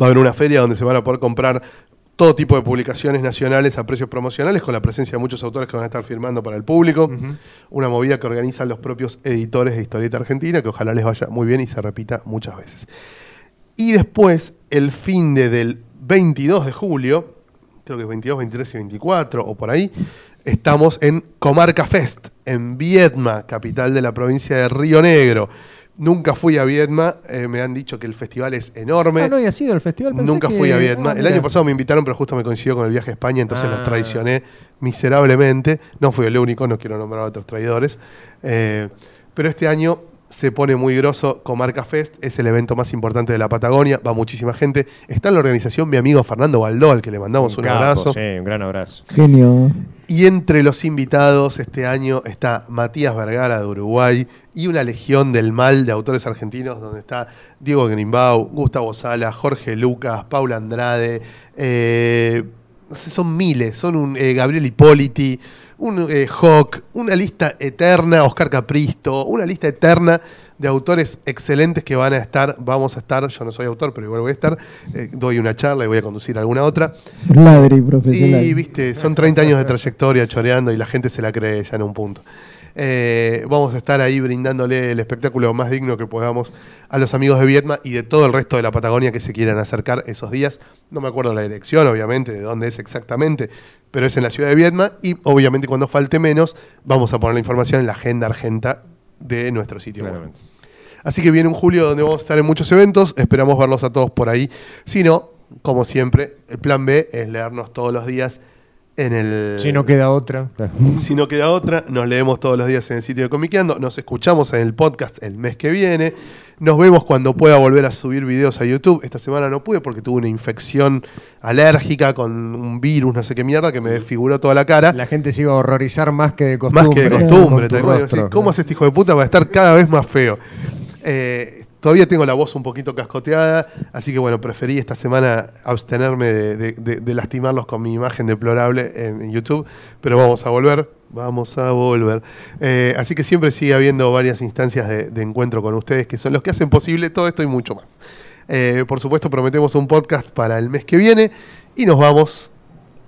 Va a haber una feria donde se van a poder comprar todo tipo de publicaciones nacionales a precios promocionales con la presencia de muchos autores que van a estar firmando para el público. Una movida que organizan los propios editores de historieta argentina, que ojalá les vaya muy bien y se repita muchas veces. Y después, el fin de del 22 de julio, creo que 22, 23 y 24 o por ahí, estamos en Comarca Fest, en Viedma, capital de la provincia de Río Negro. Nunca fui a Viedma, eh, me han dicho que el festival es enorme. Ah, no había sido el festival. pensé Nunca que- fui a Viedma. Ah, el año pasado me invitaron, pero justo me coincidió con el viaje a España, entonces Ah. los traicioné miserablemente. No fui el único, no quiero nombrar a otros traidores. Eh, pero este año se pone muy grosso Comarca Fest, es el evento más importante de la Patagonia, va muchísima gente. Está en la organización mi amigo Fernando Baldó, al que le mandamos un, capo, abrazo. Sí, un gran abrazo. Genio. Y entre los invitados este año está Matías Vergara de Uruguay y una legión del mal de autores argentinos donde está Diego Grimbau, Gustavo Sala, Jorge Lucas, Paula Andrade, eh, no sé, son miles, son un, eh, Gabriel Hipóliti, un eh, Hawk, una lista eterna, Oscar Capristo, una lista eterna de autores excelentes que van a estar, vamos a estar, yo no soy autor, pero igual voy a estar, eh, doy una charla y voy a conducir alguna otra. Ladri profesional. Y viste, son 30 años de trayectoria choreando y la gente se la cree ya en un punto. Eh, vamos a estar ahí brindándole el espectáculo más digno que podamos a los amigos de Vietma y de todo el resto de la Patagonia que se quieran acercar esos días. No me acuerdo la dirección, obviamente, de dónde es exactamente, pero es en la ciudad de Vietma y obviamente cuando falte menos vamos a poner la información en la agenda argenta de nuestro sitio web. Así que viene un julio donde vamos a estar en muchos eventos, esperamos verlos a todos por ahí. Si no, como siempre, el plan B es leernos todos los días en el... Si no queda otra. claro. Si no queda otra, nos leemos todos los días en el sitio de Comiqueando, nos escuchamos en el podcast el mes que viene, nos vemos cuando pueda volver a subir videos a YouTube. Esta semana no pude porque tuve una infección alérgica con un virus, no sé qué mierda, que me desfiguró toda la cara. La gente se iba a horrorizar más que de Más costumbre. que de costumbre. con. ¿Cómo hace este hijo de puta para estar cada vez más feo? Eh, todavía tengo la voz un poquito cascoteada, así que bueno, preferí esta semana abstenerme de, de- de- de lastimarlos con mi imagen deplorable en, en YouTube, pero vamos a volver, vamos a volver. Eh, así que siempre sigue habiendo varias instancias de, de encuentro con ustedes que son los que hacen posible todo esto y mucho más. Eh, por supuesto, prometemos un podcast para el mes que viene y nos vamos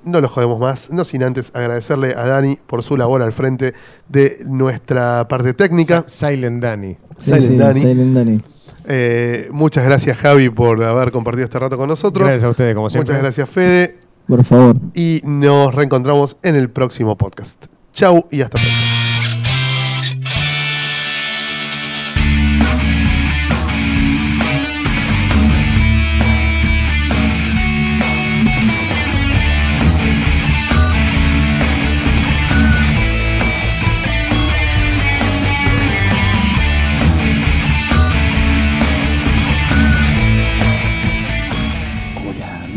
no lo jodemos más, no sin antes agradecerle a Dani por su labor al frente de nuestra parte técnica. Silent. Sí, Silent sí, Danny. Silent Danny. Eh, muchas gracias Javi por haber compartido este rato con nosotros. Gracias a ustedes, como siempre. Muchas gracias Fede Por favor. y nos reencontramos en el próximo podcast. Chau y hasta pronto.